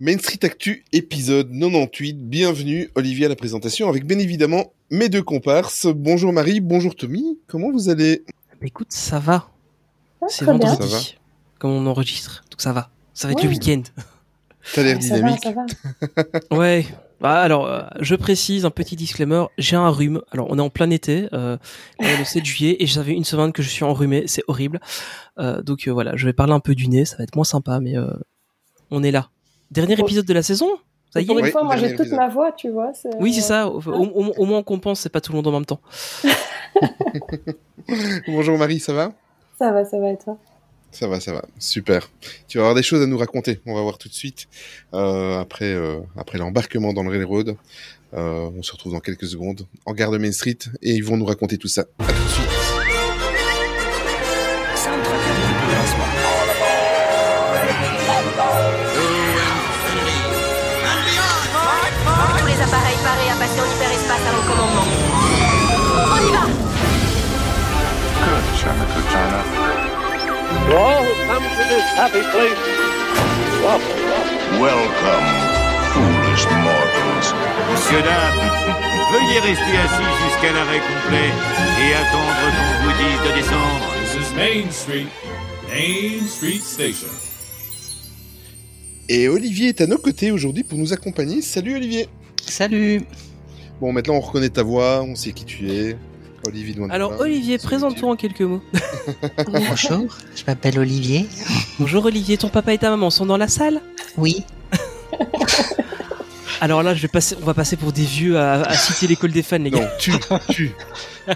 Main Street Actu, épisode 98. Bienvenue, Olivier, à la présentation, avec bien évidemment mes deux comparses. Bonjour Marie, bonjour Tommy. Comment vous allez? Bah écoute, ça va. Ah, C'est vendredi, Ça va. comme on enregistre, donc ça va. Ça va être Ouais. le week-end. T'as l'air Ah, ça va, dynamique. ça va. Ouais. Bah, alors, euh, je précise un petit disclaimer. J'ai un rhume. Alors, on est en plein été, euh, le 7 juillet, et j'avais une semaine que je suis enrhumé. C'est horrible. Euh, donc euh, voilà, je vais parler un peu du nez. Ça va être moins sympa, mais euh, on est là. Dernier épisode de la saison. Ça y Pour est. une Oui, fois, moi, dernier j'ai toute ma voix, tu vois. Oui, c'est ça. Au, au- au moins, on compense. C'est pas tout le monde en même temps. Bonjour Marie, ça va? Ça va, ça va, et toi? Ça va, ça va. Super. Tu vas avoir des choses à nous raconter. On va voir tout de suite. Euh, après euh, après l'embarquement dans le railroad. Euh, on se retrouve dans quelques secondes en gare de Main Street et ils vont nous raconter tout ça. À tout de suite. China. To all who come to this happy place, welcome. Welcome, foolish mortals. Monsieur, dame, veuillez rester assis jusqu'à l'arrêt complet et attendre qu'on vous dise de descendre. This is Main Street, Main Street Station. Et Olivier est à nos côtés aujourd'hui pour nous accompagner. Salut Olivier. Salut Bon, maintenant on reconnaît ta voix, on sait qui tu es. Olivier. Alors, Olivier, présente-toi en quelques mots. Bonjour, je m'appelle Olivier. Bonjour Olivier, ton papa et ta maman sont dans la salle? Oui, Alors là, je vais passer, on va passer pour des vieux à, à citer l'école des fans, les gars. Non, tu, tu.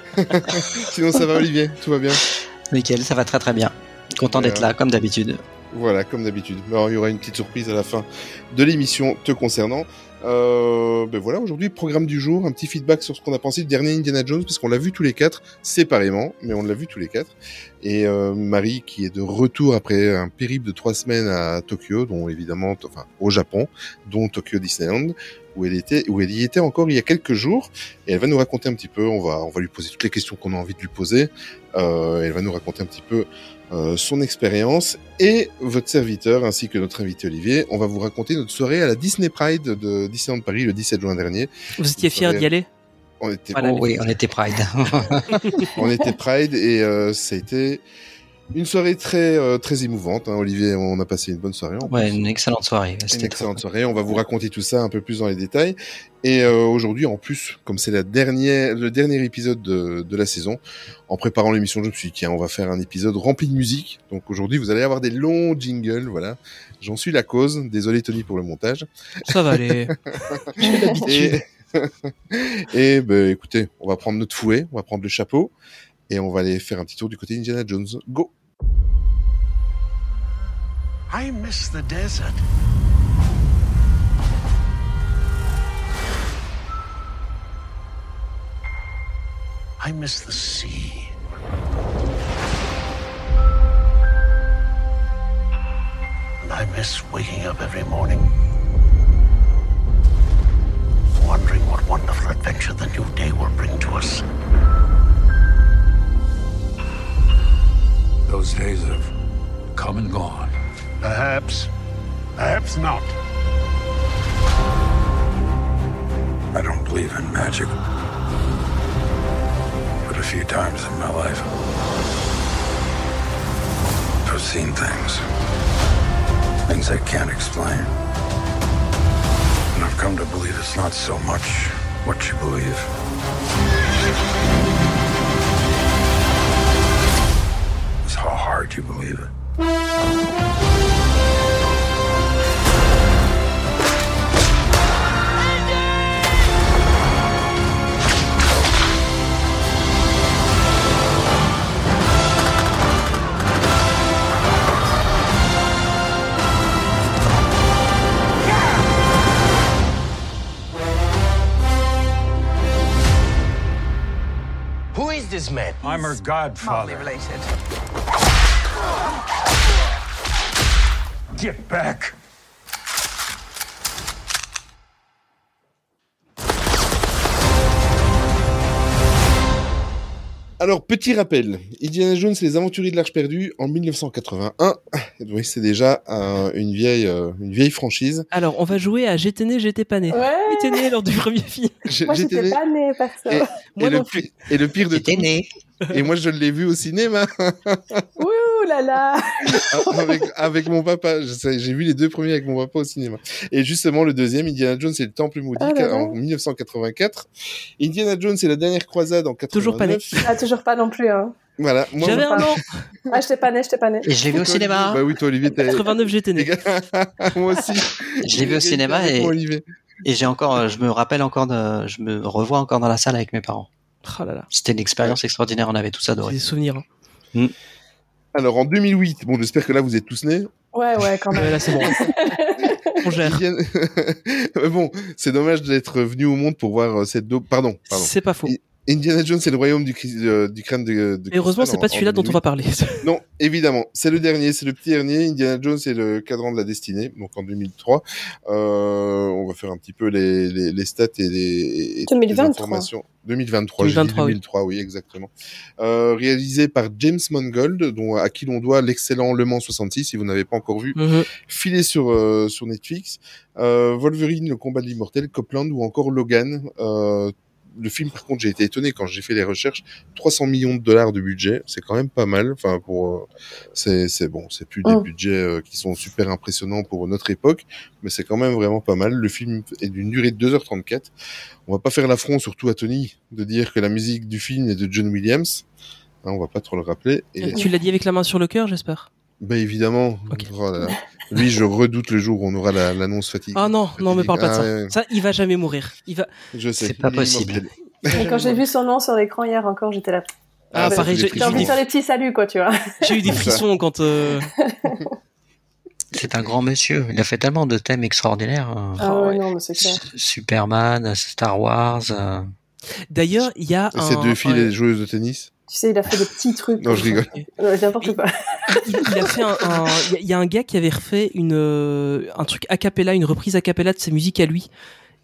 Sinon ça va Olivier, tout va bien? nickel, ça va très très bien. Content d'être Euh, là, comme d'habitude. Voilà, comme d'habitude. Alors, il y aura une petite surprise à la fin de l'émission te concernant. Euh, ben voilà, aujourd'hui, programme du jour, un petit feedback sur ce qu'on a pensé du dernier Indiana Jones, parce qu'on l'a vu tous les quatre, séparément, mais on l'a vu tous les quatre. Et euh, Marie, qui est de retour après un périple de trois semaines à Tokyo, dont évidemment, enfin, au Japon, dont Tokyo Disneyland, où elle était, où elle y était encore il y a quelques jours, et elle va nous raconter un petit peu. On va, on va lui poser toutes les questions qu'on a envie de lui poser. Euh, elle va nous raconter un petit peu euh, son expérience et votre serviteur ainsi que notre invité Olivier. On va vous raconter notre soirée à la Disney Pride de Disneyland Paris le 17 juin dernier. Vous étiez fiers d'y aller? On était, Voilà. Oh, oui, on était Pride. on était Pride et euh, ça a été une soirée très euh, très émouvante. hein. Olivier, on a passé une bonne soirée. en ouais, une excellente soirée. Une excellente soirée. On va vous raconter tout ça un peu plus dans les détails. Et euh, aujourd'hui, en plus, comme c'est la dernière, le dernier épisode de, de la saison, en préparant l'émission, je me suis dit, tiens, on va faire un épisode rempli de musique. Donc aujourd'hui, vous allez avoir des longs jingles. Voilà. J'en suis la cause. Désolé, Tony, pour le montage. Ça va aller. J'ai l'habitude. Et, et ben, écoutez, on va prendre notre fouet, on va prendre le chapeau et on va aller faire un petit tour du côté Indiana Jones. Go I miss the desert. I miss the sea. And I miss waking up every morning, wondering what wonderful adventure the new day will bring to us. Those days have come and gone. Perhaps, perhaps not. I don't believe in magic. But a few times in my life, I've seen things. Things I can't explain. And I've come to believe it's not so much what you believe. Hard you believe it. Who is this man? I'm her godfather. related. Get back! Alors, petit rappel, Indiana Jones et les aventuriers de l'Arche perdue en 1981. Oui, c'est déjà euh, une vieille, euh, une vieille franchise. Alors, on va jouer à J'étais né, j'étais pas né. Ouais. J'étais né lors du premier film. Moi, j'étais j'étais né- pas née, perso. Et, et le et le pire de tout, J'étais né. et moi je l'ai vu au cinéma Ouh là là. avec, avec mon papa. J'ai vu les deux premiers avec mon papa au cinéma. Et justement, le deuxième, Indiana Jones et le Temple maudit Ah en 1984. Indiana Jones et la dernière croisade en 89. Toujours pas né. Ah, toujours pas non plus. Hein. Voilà. J'avais un an. Ah, j'étais pas née, j'étais pas née. Et je l'ai vu au cinéma. Bah oui, toi, Olivier, t'es. 89, j'étais né. moi aussi. Je l'ai vu au cinéma et, moi, Olivier. et j'ai encore, euh, je me rappelle encore de, je me revois encore dans la salle avec mes parents. Oh là là. C'était une expérience extraordinaire, on avait tous adoré. des souvenirs. hein. Alors, en 2008, bon, j'espère que là, vous êtes tous nés. Ouais, ouais, quand même. Ouais, là, c'est bon. On gère. Bon, c'est dommage d'être venu au monde pour voir euh, cette dope. Pardon, pardon. C'est pas faux. Et- Indiana Jones et le royaume du, euh, du crâne de, de Et heureusement, c'est pas celui-là dont on va parler. Non, évidemment, c'est le dernier, c'est le petit dernier. Indiana Jones et le cadran de la destinée, donc en 2003. Euh, on va faire un petit peu les, les, les stats et les, et toutes les 2023. informations. 2023, j'ai dit 2023, oui. 2003, oui, exactement. Euh, réalisé par James Mangold, dont à qui l'on doit l'excellent Le Mans 66. Si vous n'avez pas encore vu, Mhm. filé sur euh, sur Netflix. Euh, Wolverine, le combat de l'immortel, Copland ou encore Logan. Le film, par contre, j'ai été étonné quand j'ai fait les recherches. 300 millions de dollars de budget, c'est quand même pas mal. Enfin, pour euh, c'est c'est bon, c'est plus des Mm. budgets euh, qui sont super impressionnants pour notre époque, mais c'est quand même vraiment pas mal. Le film est d'une durée de 2h34. On va pas faire l'affront, surtout à Tony, de dire que la musique du film est de John Williams. Hein, on va pas trop le rappeler. Et Tu l'as dit avec la main sur le cœur, j'espère. Bah évidemment. Oh. Lui, je redoute le jour où on aura la- l'annonce fatigue. Ah non, non, me parle pas de Ah ça. ouais, ouais. Ça, il va jamais mourir. Il va. Je sais. C'est pas possible. Et quand j'ai vu son nom sur l'écran hier encore, j'étais là. Ah, ça pareil, j'ai des envie de faire les petits saluts, quoi, tu vois. J'ai eu des frissons quand. euh, C'est un grand monsieur. Il a fait tellement de thèmes extraordinaires. euh, Ah ouais, non, mais c'est clair. Superman, Star Wars. euh, D'ailleurs, il y a Et Ces un. deux filles, ouais. les joueuses de tennis. Tu sais, il a fait des petits trucs. Non, je rigole. N'importe quoi. il, il a fait un. Il y a- il y, a un gars qui avait refait une euh, un truc a cappella, une reprise a cappella de ses musiques à lui.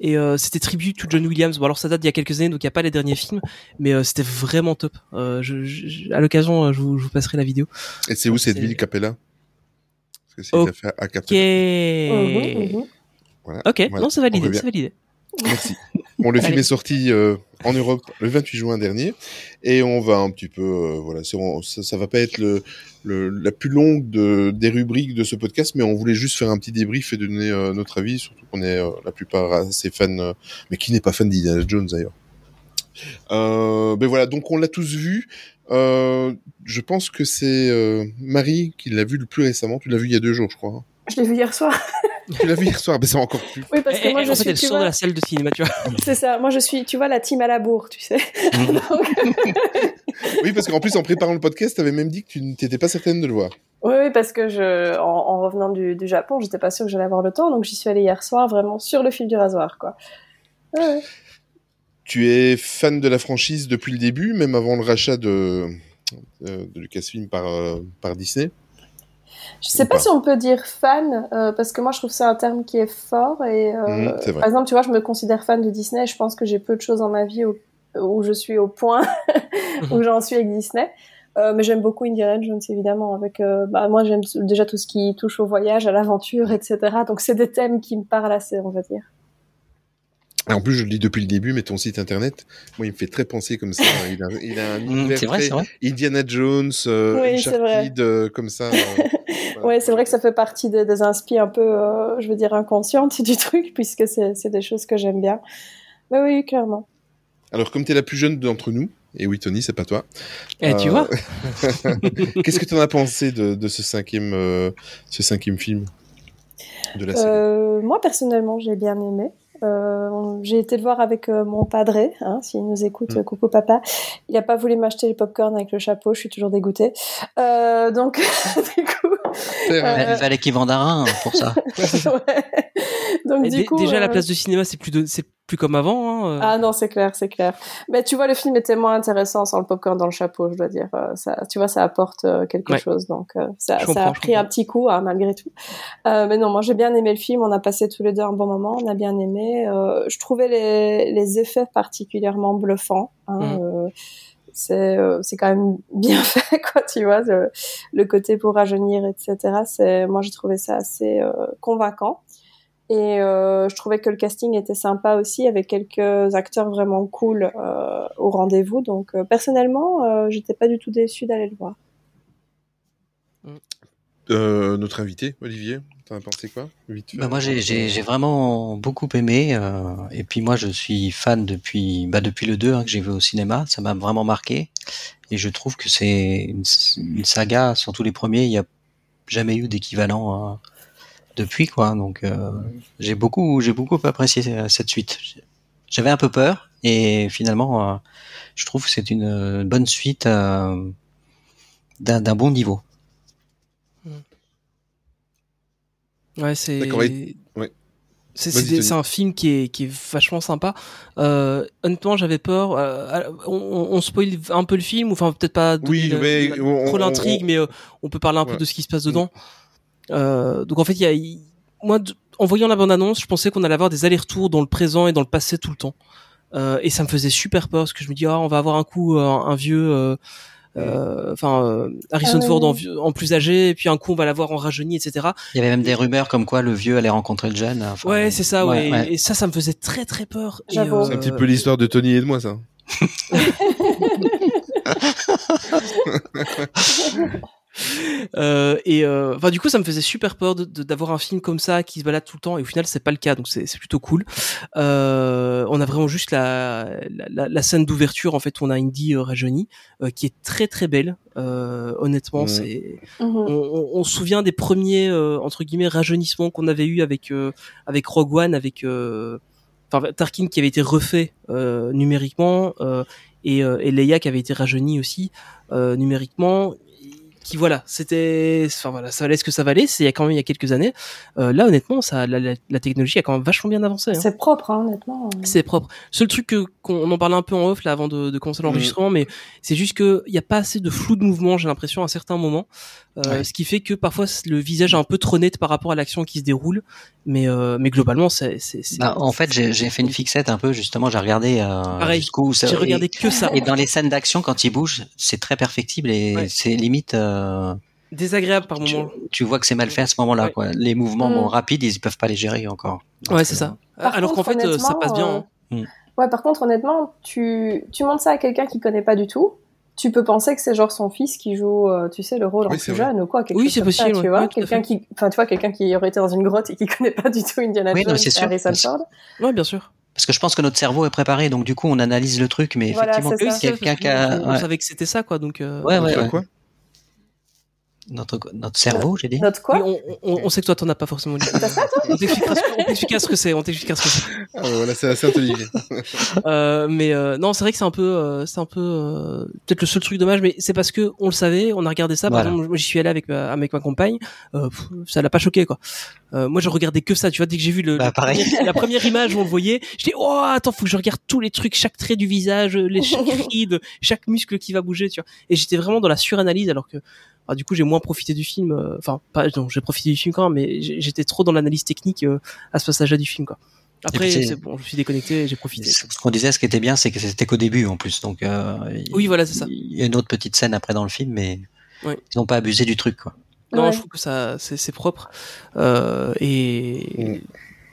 Et euh, c'était tribute to John Williams. Bon alors ça date d'il y a quelques années, donc il n'y a pas les derniers films, mais euh, c'était vraiment top. Euh, je, je- à l'occasion, euh, je vous, je vous passerai la vidéo. Et c'est où cette ville Capella Parce que c'est Ok. a fait à Ok. Capella. Mhm, mhm. Voilà. Ok, Voilà. non c'est validé, c'est validé. Merci. Bon, le film Allez. est sorti euh, en Europe le 28 juin dernier, et on va un petit peu, euh, voilà, on- ça, ça va pas être le, le- la plus longue de, des rubriques de ce podcast, mais on voulait juste faire un petit débrief et donner euh, notre avis, surtout qu'on est euh, la plupart assez fans, euh, mais qui n'est pas fan d'Indiana Jones d'ailleurs. Euh, ben voilà, donc on l'a tous vu. Euh, je pense que c'est euh, Marie qui l'a vu le plus récemment. Tu l'as vu il y a deux jours, je crois. hein. Je l'ai vu hier soir. Tu l'as vu hier soir, ben c'est encore plus. Oui, parce que Eh, moi, eh, je en fait, suis, elle tu sort de vois, la salle de cinéma, tu vois. c'est ça. Moi, je suis, tu vois, la team à la bourre, tu sais. Donc, Oui, parce qu'en plus, en préparant le podcast, tu avais même dit que tu n'étais pas certaine de le voir. oui, oui, parce que je, en, en revenant du, du Japon, j'étais pas sûre que j'allais avoir le temps, donc j'y suis allée hier soir, vraiment sur le fil du rasoir, quoi. Ouais. Tu es fan de la franchise depuis le début, même avant le rachat de, euh, de Lucasfilm par, euh, par Disney? Je sais Ou pas pas. si on peut dire fan, euh, parce que moi je trouve ça un terme qui est fort. Et, euh, Mhm, par exemple, tu vois, je me considère fan de Disney. et Je pense que j'ai peu de choses dans ma vie où, où je suis au point où j'en suis avec Disney. Euh, mais j'aime beaucoup Indiana Jones, évidemment. Avec, euh, bah, moi, j'aime déjà tout ce qui touche au voyage, à l'aventure, etc. Donc, c'est des thèmes qui me parlent assez, on va dire. Et en plus, je le dis depuis le début, mais ton site internet, moi, il me fait très penser comme ça. Il a, il a un Mm, univers c'est vrai, très c'est vrai. Indiana Jones, euh, Oui, c'est vrai. Uncharted, euh, comme ça. euh, voilà. Ouais, c'est vrai que ça fait partie des, des un peu, euh, je veux dire, inconscientes du truc, puisque c'est des choses que j'aime bien. Mais oui, clairement. Alors, comme tu es la plus jeune d'entre nous, et oui, Tony, c'est pas toi. Eh, tu Euh, vois Qu'est-ce que tu en as pensé de, de ce, cinquième, euh, ce cinquième film de la série? Euh, moi, personnellement, j'ai bien aimé. Euh, j'ai été le voir avec euh, mon padré, hein, s'il nous écoute, Mm. euh, coucou papa. Il a pas voulu m'acheter les popcorn avec le chapeau, je suis toujours dégoûtée. Euh, donc, du coup, Il fallait qu'il vende un rein pour ça. ouais. donc du coup, déjà, la euh, place de cinéma, c'est plus, de- c'est plus comme avant. Hein, euh. Ah non, c'est clair, c'est clair. Mais tu vois, le film était moins intéressant sans le popcorn dans le chapeau, je dois dire. Euh, Ça, tu vois, ça apporte euh, quelque Ouais. chose. Donc, euh, ça, a pris un petit coup, hein, malgré tout. Euh, mais non, moi, j'ai bien aimé le film. On a passé tous les deux un bon moment. On a bien aimé. Euh, je trouvais les, les effets particulièrement bluffants. Hein, Mhm. Euh, c'est quand même bien fait quoi tu vois le, côté pour rajeunir etc c'est moi j'ai trouvé ça assez euh, convaincant. Et euh, je trouvais que le casting était sympa aussi avec quelques acteurs vraiment cool au rendez-vous. Donc personnellement j'étais pas du tout déçue d'aller le voir. Notre invité, Olivier, t'en as pensé quoi? Vite fait. Bah, moi, j'ai- vraiment beaucoup aimé. euh, et puis moi, je suis fan depuis, bah, depuis le 2 hein, que j'ai vu au cinéma. Ça m'a vraiment marqué. Et je trouve que c'est une, une saga, surtout les premiers, il n'y a jamais eu d'équivalent euh, depuis. quoi. Donc euh, j'ai beaucoup, j'ai beaucoup apprécié euh, cette suite. J'avais un peu peur. Et finalement, euh, je trouve que c'est une bonne suite d'un bon niveau. Ouais, c'est. Ouais. C'est un film qui est, qui est vachement sympa. Euh, honnêtement, j'avais peur. euh, on, on spoil un peu le film, ou enfin peut-être pas Oui, mais on- trop l'intrigue, mais euh, on peut parler un peu de ce qui se passe dedans. Euh, donc en fait, il y a, il- moi, en voyant la bande-annonce, je pensais qu'on allait avoir des allers-retours dans le présent et dans le passé tout le temps. Euh, et ça me faisait super peur parce que je me dis, ah, on va avoir un coup euh, un, un vieux. Euh, euh, Enfin, euh, Harrison Ah, Ford en, oui. vieux- en plus âgé, et puis un coup on va l'avoir en rajeuni, etc. Il y avait même des rumeurs comme quoi le vieux allait rencontrer le jeune. Enfin, Ouais, c'est ça, ouais. Et ça, ça me faisait très très peur. C'est un petit peu l'histoire de Tony et de moi, ça. Euh, et euh, enfin du coup ça me faisait super peur de- de- d'avoir un film comme ça qui se balade tout le temps et au final c'est pas le cas donc c'est plutôt cool euh, on a vraiment juste la, la, la- la scène d'ouverture en fait où on a Indy euh, rajeunie euh, qui est très très belle euh, honnêtement Mhm. c'est Mhm. on, on- on se souvient des premiers euh, entre guillemets rajeunissements qu'on avait eu avec euh, avec Rogue One avec euh, enfin Tarkin qui avait été refait euh, numériquement euh, et, euh, et Leia qui avait été rajeunie aussi euh, numériquement qui voilà c'était enfin voilà ça valait ce que ça valait c'est il y a quand même il y a quelques années Euh, là honnêtement ça la, la, la technologie a quand même vachement bien avancé hein. c'est propre hein, honnêtement C'est propre. Seul truc que qu'on en parlait un peu en off là avant de, de commencer l'enregistrement, mais c'est juste que il y a pas assez de flou de mouvement, j'ai l'impression à certains moments, euh, Ouais. ce qui fait que parfois le visage est un peu trop net par rapport à l'action qui se déroule, mais euh, mais globalement c'est c'est c'est- Bah, en fait, j'ai j'ai fait une fixette un peu, justement, j'ai regardé euh, Pareil, jusqu'où ça. j'ai et- regardé que ça. Et dans les scènes d'action, quand il bouge, c'est très perfectible et Ouais. c'est limite. Euh, désagréable par tu, moment. tu vois que c'est mal fait à ce moment-là. Ouais. quoi. Les mouvements Mm. bon, rapides, ils peuvent pas les gérer encore. Donc, Ouais, c'est euh, ça. Par Alors qu'en fait euh, ça passe bien. euh, hein. Ouais, par contre, honnêtement, tu, tu montres ça à quelqu'un qui connaît pas du tout. Tu peux penser que c'est genre son fils qui joue, euh, tu sais, le rôle en Oui, c'est plus jeune ou quoi. quelque Oui, c'est ça, possible, Tu ouais. vois, Ouais, quelqu'un qui, enfin, tu vois, quelqu'un qui aurait été dans une grotte et qui connaît pas du tout Indiana Oui, non, Jones c'est et sûr. Harrison C'est- Ford. Ouais, bien sûr. Parce que je pense que notre cerveau est préparé, donc du coup, on analyse le truc, mais Voilà, effectivement, c'est quelqu'un qui a. on savait que c'était ça quoi, donc. euh, Ouais, ouais. Notre, notre cerveau, j'ai dit. Notre quoi oui, on, on, on sait que toi t'en as pas forcément. lu. T'as ça, toi on t'expliquera ce, que c'est. On t'expliquera ce que c'est. Ah, ouais, Voilà, c'est assez intelligent. Euh, mais euh, non, c'est vrai que c'est un peu, euh, c'est un peu euh, peut-être le seul truc dommage, mais c'est parce que on le savait, on a regardé ça. Par exemple, moi j'y suis allé avec ma, avec ma compagne, euh, pff, ça l'a pas choqué quoi. Euh, moi je regardais que ça, tu vois, dès que j'ai vu le, Bah, le la première image où on le voyait, je dis oh attends, faut que je regarde tous les trucs, chaque trait du visage, les chaque ride, chaque muscle qui va bouger, tu vois. Et j'étais vraiment dans la suranalyse alors que bah, du coup j'ai moins profité du film. euh, Enfin pas, non, j'ai profité du film quand même, mais j'ai- j'étais trop dans l'analyse technique euh, à ce passage-là du film quoi. Après puis c'est- bon, je me suis déconnecté, et j'ai profité. Ce ce qu'on disait, ce qui était bien, c'est que c'était qu'au début en plus. Donc, euh, Oui, voilà, c'est ça. Il y a une autre petite scène après dans le film, mais ils n'ont pas abusé du truc. Quoi. Non, Ouais. je trouve que ça, c'est, c'est propre. Euh, et,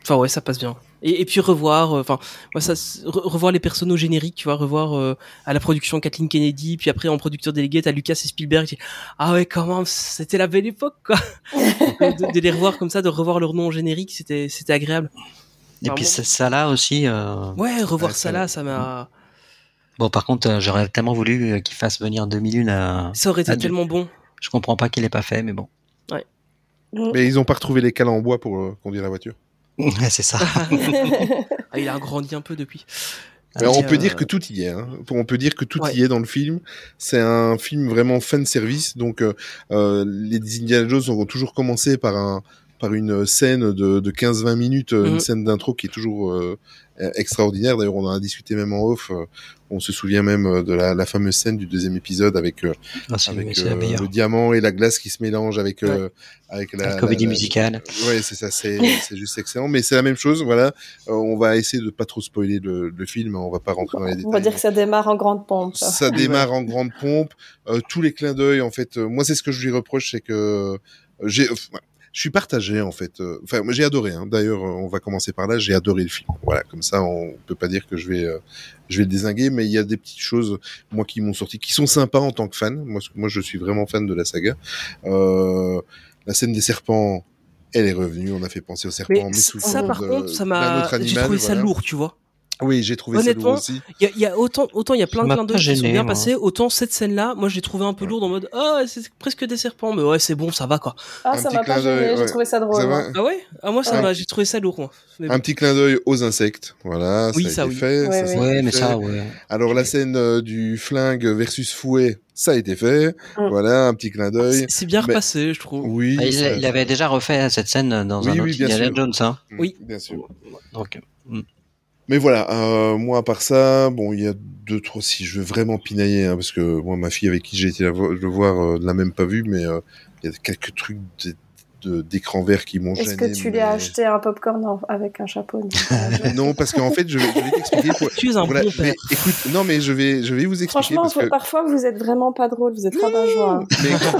enfin, ouais, ça passe bien. Et, et puis revoir, euh, enfin, moi, ça, revoir les personnes au générique, tu vois, revoir euh, à la production Kathleen Kennedy, puis après en producteur délégué, t'as Lucas et Spielberg. qui- Ah ouais, quand même, c'était la belle époque, quoi. De, de les revoir comme ça, de revoir leur nom au générique, c'était, c'était agréable. Et puis bon- ça, là aussi. euh, Ouais, revoir Ouais, ça là, ça m'a, Bon, par contre, euh, j'aurais tellement voulu euh, qu'il fasse venir 2001 à. ça aurait été du- tellement bon. Je comprends pas qu'il l'ait pas fait, mais bon. Mais ils ont pas retrouvé les cales en bois pour euh, conduire la voiture. Ouais, c'est ça. Ah, il a grandi un peu depuis. Alors, on peut euh, dire que tout y est. Hein. On peut dire que tout Ouais. y est dans le film. C'est un film vraiment fan service. Donc, euh, euh, les Indiana Jones ont toujours commencé par un par une scène de, de 15-20 minutes, euh, une scène d'intro qui est toujours euh, extraordinaire. D'ailleurs, on en a discuté même en off. euh, on se souvient même euh, de la, la fameuse scène du deuxième épisode avec, euh, Ah, avec euh, le diamant et la glace qui se mélangent avec, euh, avec la, La comédie la- musicale. Ouais, c'est ça, c'est c'est juste excellent. Mais c'est la même chose, voilà. Euh, on va essayer de pas trop spoiler le, le film, on va pas rentrer dans les détails. On va dire que ça démarre en grande pompe. ça démarre en grande pompe. Euh, tous les clins d'œil, en fait, euh, moi c'est ce que je lui reproche, c'est que euh, j'ai, enfin, je suis partagé en fait. Euh, Enfin, j'ai adoré. Hein. D'ailleurs, euh, on va commencer par là. J'ai adoré le film. Voilà, comme ça, on peut pas dire que je vais, euh, je vais le désinguer, mais il y a des petites choses, moi, qui m'ont sorti, qui sont sympas en tant que fan. Moi, moi, je suis vraiment fan de la saga. Euh, la scène des serpents. Elle est revenue, on a fait penser aux serpents, Mais ça, par contre, ça m'a, j'ai trouvé ça voilà. lourd, tu vois. Oui, j'ai trouvé ça Honnêtement, lourd aussi. Il y a, il y a autant, autant il y a plein de clins d'œil qui sont bien moi. passés, autant cette scène-là, moi je l'ai trouvé un peu lourde en mode ah c'est presque des serpents, mais ouais c'est bon, ça va quoi. Ah, Un ça petit m'a pas clin d'œil, gêné, j'ai ouais. trouvé ça drôle. Ça va moi. Ah ouais? Ah moi ça Ouais. m'a, j'ai trouvé ça lourd moi. Mais Un petit clin d'œil aux insectes, voilà. Oui, ça a ça, été oui. fait. Ouais, ça, mais fait. ça, ouais. Alors la scène euh, du flingue versus fouet, ça a été fait. Mm. Voilà, un petit clin d'œil. c'est- bien Mais- repassé, je trouve. Oui. Ah, il, ça- il avait déjà refait cette scène dans Oui, un oui, autre bien Indiana. Jones, hein. Mm, Oui. bien sûr. Donc, Mais voilà, euh, moi à part ça, bon, il y a deux, trois. Si je veux vraiment pinailler, hein, parce que moi, ma fille avec qui j'ai été la vo- le voir euh, ne l'a même pas vu, mais euh, il y a quelques trucs d'écran vert qui m'ont gêné. Est-ce que tu lui mais- as acheté un popcorn en- avec un chapeau Non, parce qu'en fait, je vais, je vais t'expliquer. Pour... Tu es un Voilà, bon mais écoute, non, mais je vais, je vais vous expliquer Franchement, parce que. parfois vous êtes vraiment pas drôle, vous êtes rabat-joie. Mais quand,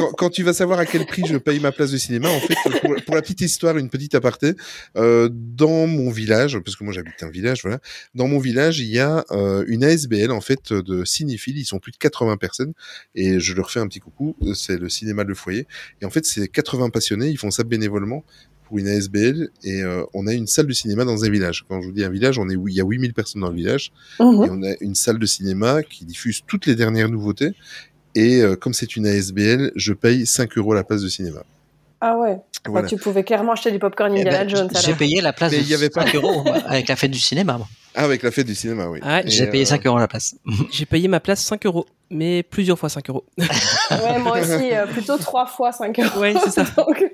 quand- quand tu vas savoir à quel prix je paye ma place de cinéma, en fait, pour, pour la petite histoire, une petite aparté, euh, dans mon village, parce que moi j'habite un village, voilà, dans mon village, il y a euh, une ASBL en fait de cinéphiles. Ils sont plus de 80 personnes, et je leur fais un petit coucou. C'est le cinéma Le Foyer, et en fait, c'est 80 passionnés. Ils font ça bénévolement pour une ASBL, et euh, on a une salle de cinéma dans un village. Quand je vous dis un village, on est il y a 8000 personnes dans le village. Mhm. Et on a une salle de cinéma qui diffuse toutes les dernières nouveautés. Et euh, comme c'est une ASBL, je paye 5 euros la place de cinéma. Ah ouais. Bah, Voilà. tu pouvais clairement acheter du popcorn eh Indiana ben, Jones j'ai payé la place Mais de il y avait pas- 5 euros avec la fête du cinéma. moi. Ah, avec la fête du cinéma, oui. Et, J'ai payé euh, 5 euros la place. J'ai payé ma place 5 euros, mais plusieurs fois 5 euros. Ouais, moi aussi, euh, plutôt trois fois 5 euros. Ouais, c'est ça. Donc,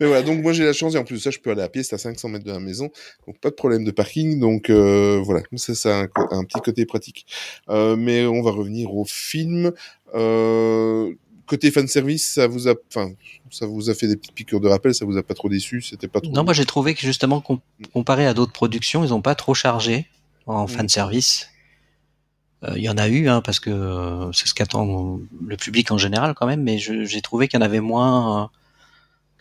Mais voilà, donc moi j'ai la chance, et en plus de ça, je peux aller à pied, c'est à 500 mètres de la maison, donc pas de problème de parking, donc euh, voilà, ça c'est un, un petit côté pratique. Euh, mais on va revenir au film. Euh, côté fan service, ça vous a, enfin, ça vous a fait des petites piqûres de rappel, ça vous a pas trop déçu, c'était pas trop. Non, moi j'ai trouvé que justement, com- comparé à d'autres productions, ils ont pas trop chargé en Mm. fan service. Euh, Il y en a eu, hein, parce que euh, c'est ce qu'attend le public en général quand même, mais j'ai trouvé qu'il y en avait moins euh,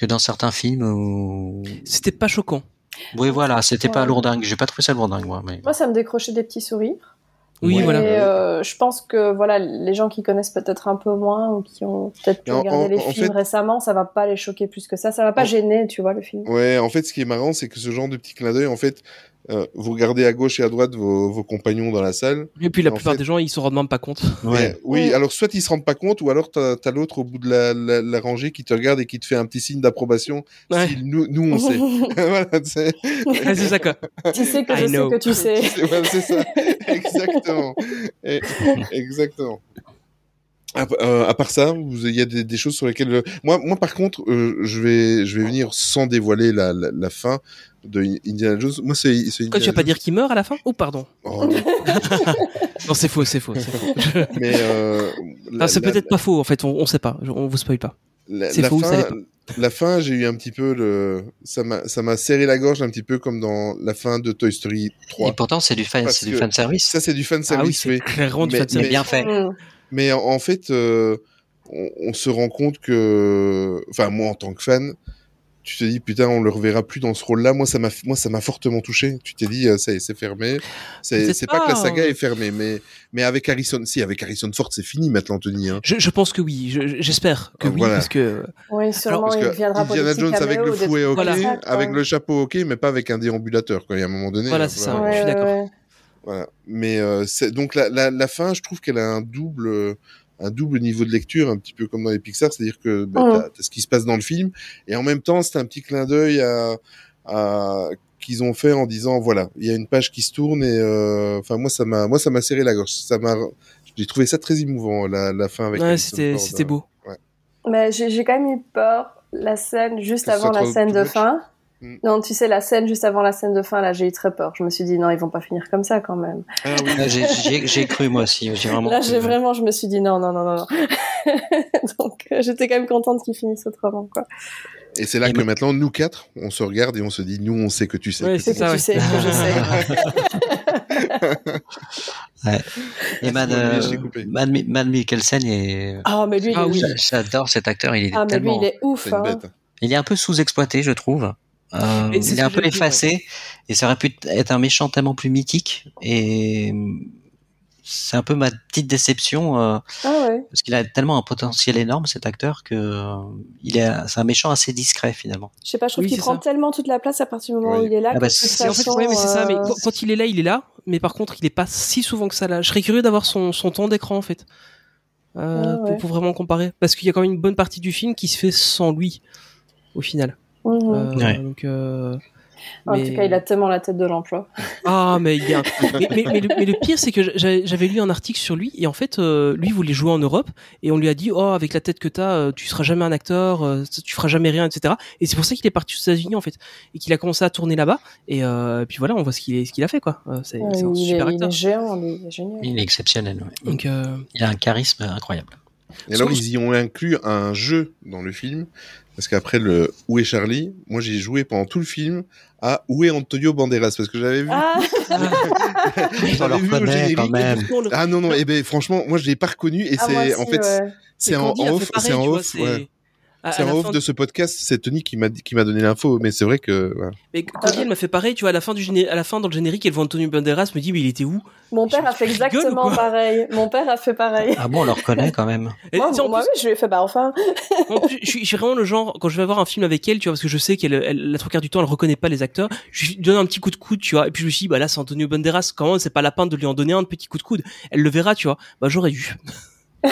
que dans certains films. Où... C'était pas choquant. Oui, voilà, c'était pas lourdingue. J'ai pas trouvé ça lourdingue, moi. Mais... moi, ça me décrochait des petits sourires. Oui, voilà. Et euh, je pense que voilà, les gens qui connaissent peut-être un peu moins ou qui ont peut-être en- les films fait- récemment, ça va pas les choquer plus que ça. Ça va pas En- gêner, tu vois, le film. Ouais, en fait, ce qui est marrant, c'est que ce genre de petit clin d'œil, en fait, euh, vous regardez à gauche et à droite vos, vos compagnons dans la salle. Et puis la plupart fait- des gens ils s'en rendent même pas compte. Ouais. Oui, Oui. alors soit ils se rendent pas compte, ou alors t'as as, l'autre au bout de la, la, la rangée qui te regarde et qui te fait un petit signe d'approbation. Ouais. style, nous, nous, on sait. voilà, c'est Ouais, c'est ça quoi. tu sais que I je sais que tu sais. c'est- ouais, c'est ça. Exactement. Et- exactement. À, euh, à part ça, il y a des, des choses sur lesquelles euh, moi, moi par contre, euh, je vais, je vais venir sans dévoiler la, la, la fin de Indiana Jones. Moi, c'est, Quoi, tu vas pas dire qu'il meurt à la fin Oh pardon? Oh, Non, c'est faux, c'est faux. c'est faux. Mais c'est peut-être pas faux en fait, on, on sait pas, on vous spoil pas. La, C'est faux, ça fin, l'est pas. la fin, j'ai eu un petit peu le, ça m'a, ça m'a serré la gorge un petit peu comme dans la fin de Toy Story 3. Et pourtant, c'est du fan, c'est du fan service. Ça, c'est du fan Ah oui, service, c'est oui. clairement du fan service. bien fait. Mais en, en fait, euh, on, on se rend compte que, enfin, moi, en tant que fan, tu te dis, putain, on le reverra plus dans ce rôle-là. Moi, ça m'a, moi, ça m'a fortement touché. Tu t'es dit, euh, ça y est, c'est fermé. C'est, pas, que la pas, saga hein. est fermée, mais, mais avec Harrison, si, avec Harrison Ford, c'est fini maintenant, Anthony, hein. Je, je pense que oui, je- j'espère que Ah, oui, voilà. parce que Oui, sûrement, Parce il que Indiana petits Jones avec le fouet, ok, avec le chapeau, ok, mais pas avec un déambulateur, quoi. Il y a un moment donné. Voilà, euh, c'est ça, je suis d'accord. ouais. Voilà. Mais euh, c'est donc la, la, la fin, je trouve qu'elle a un double euh, un double niveau de lecture, un petit peu comme dans les Pixar, c'est-à-dire que bah, Mhm. t'as, t'as ce qui se passe dans le film, et en même temps, c'est un petit clin d'œil à, à qu'ils ont fait en disant voilà, il y a une page qui se tourne et euh, enfin moi ça m'a moi ça m'a serré la gorge, ça m'a j'ai trouvé ça très émouvant la, la fin avec ouais, c'était c'était beau. Mais j'ai j'ai quand même eu peur la scène juste Que avant la scène de fin. Mm. Non, tu sais, la scène juste avant la scène de fin, là, j'ai eu très peur. Je me suis dit, non, ils vont pas finir comme ça quand même. Ah oui. Là, j'ai- cru moi aussi. J'ai vraiment. Là, cru, j'ai ouais. vraiment, je me suis dit, non, non, non, non, non. Donc, euh, j'étais quand même contente qu'ils finissent autrement, quoi. Et c'est là Et que maintenant, nous quatre, on se regarde et on se dit, nous, on sait que tu sais. Ouais, que c'est ça, tu ouais. sais que je sais. Et Mad, euh. Mad, Mad Mikkelsen est. Ah, mais lui, il Ah est, oui. J'a- J'adore cet acteur. Il est ah, mais lui, il est ouf, hein. Il est un peu sous-exploité, je trouve. Euh, il est un peu dire, effacé et ça aurait pu être un méchant tellement plus mythique et c'est un peu ma petite déception euh, Ah ouais. parce qu'il a tellement un potentiel énorme cet acteur que euh, il est c'est un méchant assez discret finalement. Je sais pas, je trouve Oui, qu'il prend ça. tellement toute la place à partir du moment Oui. où il est là. Ah bah, c'est- en fait, ouais, mais c'est ça. Mais euh, quand, quand il est là, il est là. Mais par contre, il est pas si souvent que ça là. Je serais curieux d'avoir son, son temps d'écran en fait, euh, Ah ouais. pour, pour vraiment comparer, parce qu'il y a quand même une bonne partie du film qui se fait sans lui, au final. Euh, Ouais. Donc, euh, En tout cas, il a tellement la tête de l'emploi. Ah, mais il y a. mais, mais, mais le, mais le pire, c'est que j'avais lu un article sur lui et en fait, euh, lui voulait jouer en Europe et on lui a dit, oh, avec la tête que t'as, tu seras jamais un acteur, tu feras jamais rien, etc. Et c'est pour ça qu'il est parti aux États-Unis en fait et qu'il a commencé à tourner là-bas. Et euh, puis voilà, on voit ce qu'il est- ce qu'il a fait quoi. C'est Ouais, un il, est, super il acteur. est géant, il est génial. Il est exceptionnel. ouais. Donc, euh, Il a un charisme incroyable. Et alors, ils y ont inclus un jeu dans le film. Parce qu'après le Où est Charlie, moi j'ai joué pendant tout le film à Où est Antonio Banderas? Parce que j'avais vu. Ah, j'avais le vu quand générique. même. Ah non non, et ben franchement, moi je l'ai pas reconnu et ah, c'est en fait ouais. c'est en off, c'est en vois, off, ouais. À- C'est en off de ce podcast, c'est Tony qui m'a dit- qui m'a donné l'info, mais c'est vrai que voilà. Mais Candy, elle m'a fait pareil, tu vois, à la fin du géné- à la fin dans le générique, elle voit Antonio Banderas, me dit, mais il était où? Mon père a fait exactement pareil. Mon père a fait pareil. Ah bon, on le reconnaît quand même. Et Moi, moi plus- je lui ai fait, bah enfin. En plus, je, suis, je suis vraiment le genre, quand je vais voir un film avec elle, tu vois, parce que je sais qu'elle, elle, la trois quarts du temps, elle reconnaît pas les acteurs, je lui donne un petit coup de coude, tu vois, et puis je me suis dit, bah là, c'est Antonio Banderas, comment c'est pas la peine de lui en donner un petit coup de coude. Elle le verra, tu vois. Bah, j'aurais dû.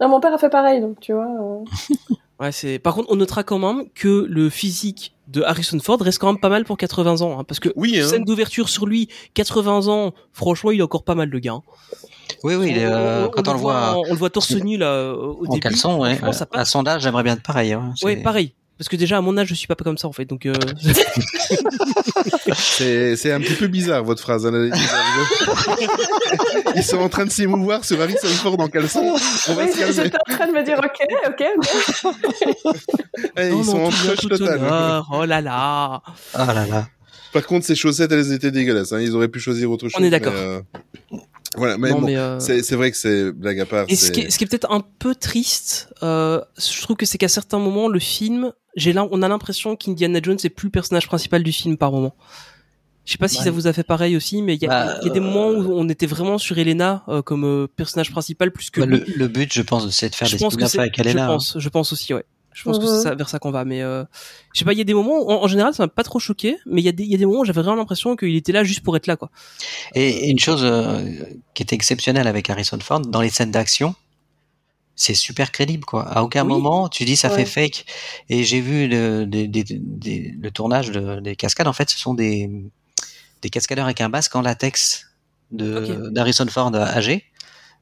Non, mon père a fait pareil, donc tu vois. euh. Ouais, c'est, par contre, on notera quand même que le physique de Harrison Ford reste quand même pas mal pour 80 ans, hein, parce que Oui, hein. scène d'ouverture sur lui, 80 ans, franchement, il est encore pas mal, le gars. hein. Oui, oui, il est, euh, quand on, le voit on le voit torse nu, là, au en début. caleçon, ouais. franchement, ça passe. À son âge, j'aimerais bien être pareil. hein. Ouais, pareil. Parce que déjà, à mon âge, je suis pas comme ça, en fait, donc, euh... C'est un petit peu bizarre votre phrase. hein, Ils sont en train de s'émouvoir sur Harrison Ford en caleçon. On va Oui, se calmer. j'étais en train de me dire, ok, ok. Eh, Oh ils sont en crush total. honneur. Oh là là. Ah là là. Par contre, ces chaussettes, elles étaient dégueulasses. Hein. Ils auraient pu choisir autre chose. est d'accord. euh, Voilà, mais, bon, mais, euh, c'est c'est vrai que c'est blague à part. Et ce qui est, ce qui est peut-être un peu triste, euh, je trouve que c'est qu'à certains moments, le film, j'ai là, on a l'impression qu'Indiana Jones est plus le personnage principal du film par moment. Je sais pas si Ouais. ça vous a fait pareil aussi, mais il y, a- Bah, il y a des moments où on était vraiment sur Elena euh, comme euh, personnage principal plus que Bah, le, le but, je pense, c'est de faire je des spin-offs avec je Elena. hein. pense, je pense aussi, ouais. Je pense que c'est ça, vers ça qu'on va, mais euh, je sais pas, il y a des moments, où, en, en général, ça m'a pas trop choqué, mais il y a des, il y a des moments où j'avais vraiment l'impression qu'il était là juste pour être là, quoi. Et, une chose euh, qui était exceptionnelle avec Harrison Ford, dans les scènes d'action, c'est super crédible, quoi. À aucun Oui. moment, tu dis ça Ouais. fait fake. Et j'ai vu le, des- des- des- le tournage de- des cascades. En fait, ce sont des, des cascadeurs avec un masque en latex d'Harrison Ford âgé.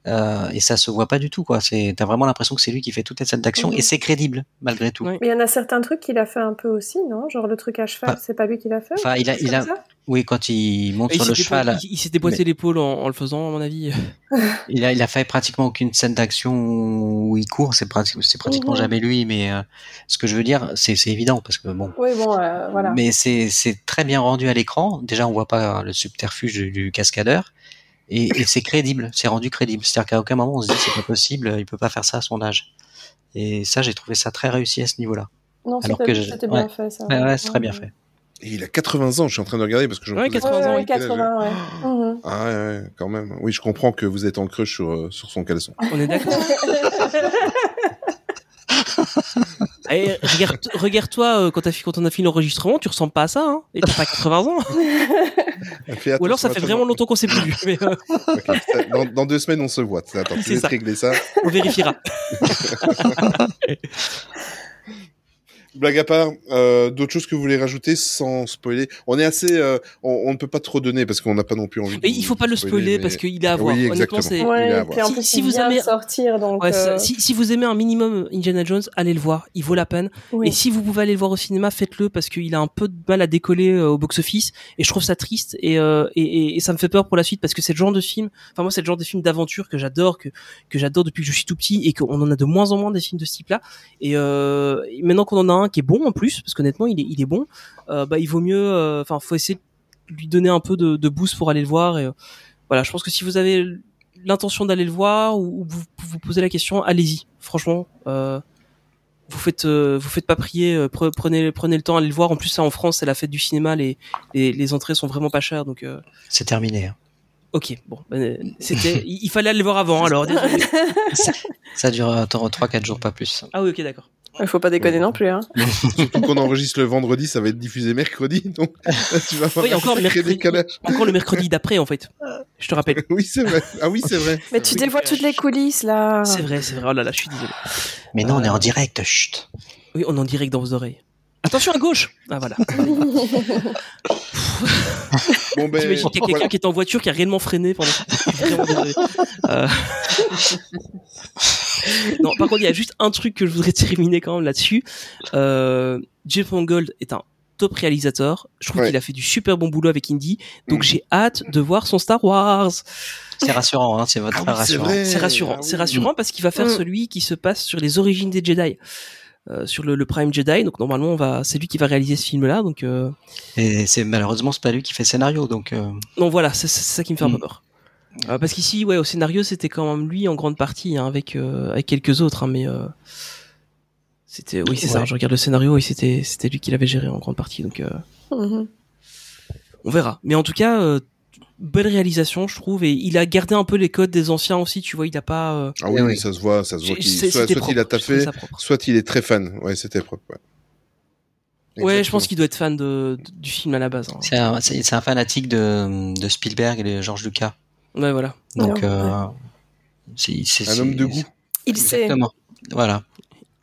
Euh, et ça se voit pas du tout, quoi. C'est, t'as vraiment l'impression que c'est lui qui fait toutes les scènes d'action Mhm. et c'est crédible, malgré tout. Mais il y en a certains trucs qu'il a fait un peu aussi, non? Genre le truc à cheval, Enfin, c'est pas lui qui l'a fait? enfin, il a- quelque chose il a- comme ça? Oui, quand il monte Et il sur le cheval. il, il s'est déboîté l'épaule en, en le faisant, à mon avis. Il a, il a fait pratiquement aucune scène d'action où il court, c'est pratiquement, c'est pratiquement Mhm. jamais lui, mais euh, ce que je veux dire, c'est, c'est évident parce que bon. Oui, bon, euh, voilà. Mais c'est, c'est très bien rendu à l'écran. Déjà, on voit pas le subterfuge du, du cascadeur et, et c'est crédible, c'est rendu crédible. C'est-à-dire qu'à aucun moment on se dit c'est pas possible, il peut pas faire ça à son âge. Et ça, j'ai trouvé ça très réussi à ce niveau-là. non, alors c'était que je- c'était bien ouais. fait, ça. Ouais, ouais, c'est très bien fait. Et il a 80 ans, je suis en train de regarder parce que je Ouais, posais 80 la ans, Ouais, quel âge 80, ouais. Mhm. Ah ouais, ouais, quand même. Oui, je comprends que vous êtes en crush sur, euh, sur son caleçon. On est d'accord. Eh, regarde, regarde-toi euh, quand, on a fait l'enregistrement, tu ressembles pas à ça, hein Et t'as pas 80 ans. Ou alors ça fait vraiment longtemps qu'on s'est plus vu. Mais euh, dans, dans deux semaines, on se voit. Attends, tu ça. régler ça? on vérifiera. Blague à part, euh, d'autres choses que vous voulez rajouter sans spoiler? On est assez, euh, on, on ne peut pas trop donner parce qu'on n'a pas non plus envie. Mais de il faut pas le spoiler mais- parce qu'il est à voir. Oui, Honnêtement, exactement. c'est. Il est à Ouais, voir. puis en Si- vous aimez- sortir, donc. Ouais, euh, si, si vous aimez un minimum Indiana Jones, allez le voir, il vaut la peine. oui. Et si vous pouvez aller le voir au cinéma, faites-le parce qu'il a un peu de mal à décoller euh, au box-office et je trouve ça triste et, euh, et, et, et ça me fait peur pour la suite parce que c'est le genre de film, enfin moi c'est le genre de film d'aventure que j'adore, que que j'adore depuis que je suis tout petit et qu'on en a de moins en moins des films de ce type-là. Et, euh, et maintenant qu'on en a un qui est bon en plus, parce qu'honnêtement il est il est bon, euh, bah il vaut mieux, euh, enfin faut essayer de lui donner un peu de, de boost pour aller le voir. Et euh, voilà, je pense que si vous avez l'intention d'aller le voir ou, ou vous vous posez la question, allez-y. Franchement. Vous faites vous faites pas prier pre- prenez prenez le temps allez le voir en plus ça en France c'est la fête du cinéma les les, les entrées sont vraiment pas chères donc C'est terminé. hein. ok bon ben, c'était il, fallait aller le voir avant alors. Ça dure 3-4 jours, pas plus. ah oui ok d'accord Il faut pas déconner non plus. Hein. Surtout qu'on enregistre le vendredi, ça va être diffusé mercredi, donc là, tu vas oui encore le mercredi encore le mercredi d'après en fait je te rappelle Oui, c'est vrai. Ah oui, c'est vrai. Mais tu dévoiles toutes les coulisses là. c'est vrai c'est vrai oh là là je suis désolé Mais non, on est Euh, en direct. Chut. oui on est en direct dans vos oreilles attention à gauche ah voilà Bon ben, T'imagines qu'il y a quelqu'un voilà. qui est en voiture qui a réellement freiné pendant. Euh, non, par contre, il y a juste un truc que je voudrais terminer quand même là-dessus. Euh, Jeff Mangold est un top réalisateur. Je trouve Ouais. qu'il a fait du super bon boulot avec Indy. Donc Mm. j'ai hâte de voir son Star Wars. C'est rassurant, hein, c'est votre Ah oui, rassurant. vrai. C'est rassurant. Ah C'est oui. rassurant parce qu'il va faire Mm. celui qui se passe sur les origines des Jedi. Euh, sur le, le Prime Jedi, donc normalement on va, c'est lui qui va réaliser ce film-là, donc euh, Et c'est malheureusement c'est pas lui qui fait le scénario, donc euh, Non, voilà, c'est c'est ça qui me fait un peu Mm. peur. Euh, parce qu'ici, ouais, au scénario, c'était quand même lui en grande partie, hein, avec euh, avec quelques autres, hein, mais euh, c'était, oui, c'est ça. Je regarde le scénario et c'était c'était lui qui l'avait géré en grande partie, donc euh, Mhm. on verra. Mais en tout cas, euh, belle réalisation, je trouve, et il a gardé un peu les codes des anciens aussi. Tu vois, il a pas. euh, Ah oui, Eh oui, ça se voit, ça se voit qu'il soit, soit il a propre, taffé, propre. soit il est très fan. Ouais, c'était propre. Ouais, Ouais, je pense qu'il doit être fan de, de- du film à la base. hein. c'est un, c'est c'est un fanatique de, de Spielberg et de George Lucas. Ouais, voilà. Donc, Ouais. euh, c'est c'est- Un homme de goût. Il sait. Exactement. Voilà.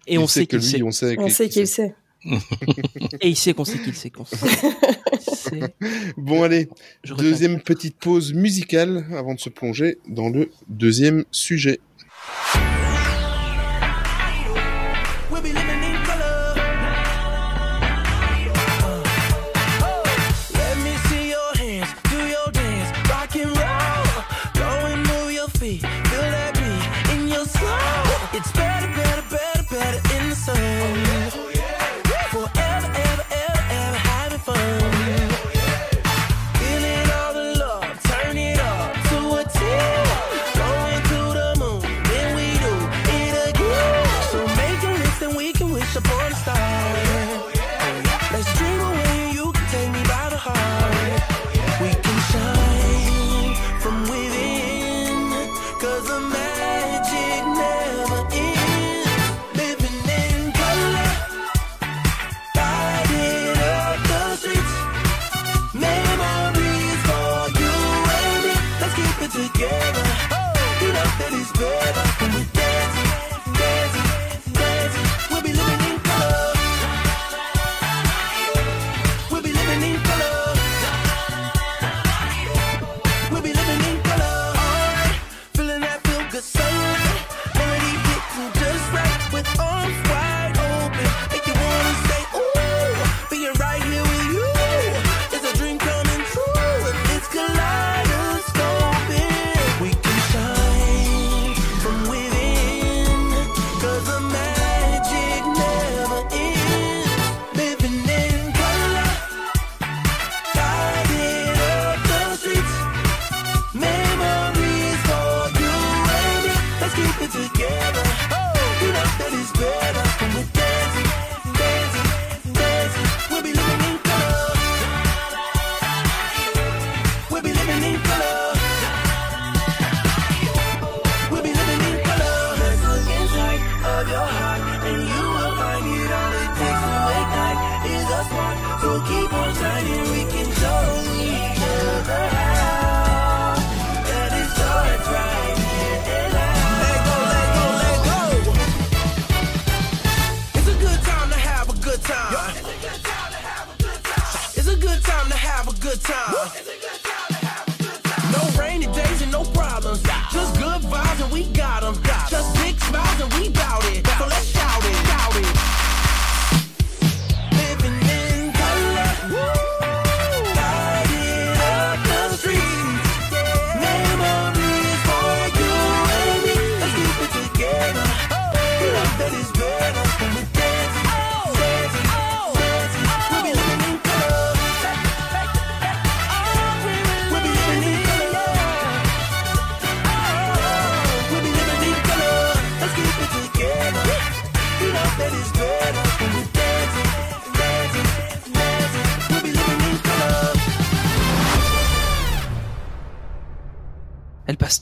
Et Il on sait que qu'il lui, sait. on sait. Qu'il- sait qu'il sait. Et il sait qu'on sait qu'il sait qu'on sait. C'est- Bon, allez, Je deuxième petite pause musicale avant de se plonger dans le deuxième sujet.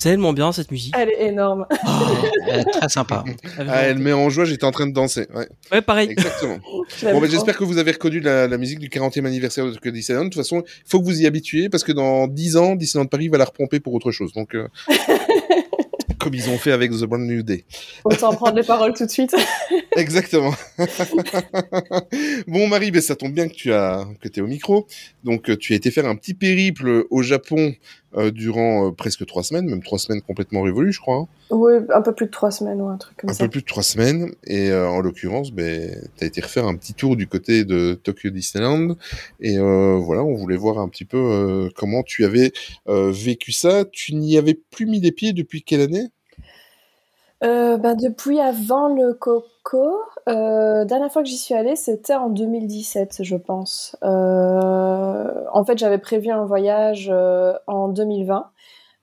Tellement bien cette musique. Elle est énorme. Elle est très sympa. Ah, elle met en joie, j'étais en train de danser. Ouais, Ouais, pareil. exactement. Bon, ben, j'espère que vous avez reconnu la, la musique du 40e anniversaire de Disneyland. De toute façon, il faut que vous y habituiez parce que dans 10 ans, Disneyland Paris va la repomper pour autre chose. Donc, euh, comme ils ont fait avec The Brand New Day. Autant prendre les paroles tout de suite. Exactement. bon, Marie, ben, ça tombe bien que tu as, que es au micro. Donc, euh, tu as été faire un petit périple au Japon euh, durant euh, presque trois semaines, même trois semaines complètement révolues, je crois. hein. Oui, un peu plus de trois semaines ou un truc comme un ça. peu plus de trois semaines. Et euh, en l'occurrence, ben, tu as été refaire un petit tour du côté de Tokyo Disneyland. Et euh, voilà, on voulait voir un petit peu euh, comment tu avais euh, vécu ça. Tu n'y avais plus mis les pieds depuis quelle année? Euh, ben, depuis avant le Coco, euh, dernière fois que j'y suis allée, c'était en 2017, je pense. Euh, en fait, j'avais prévu un voyage euh, en 2020.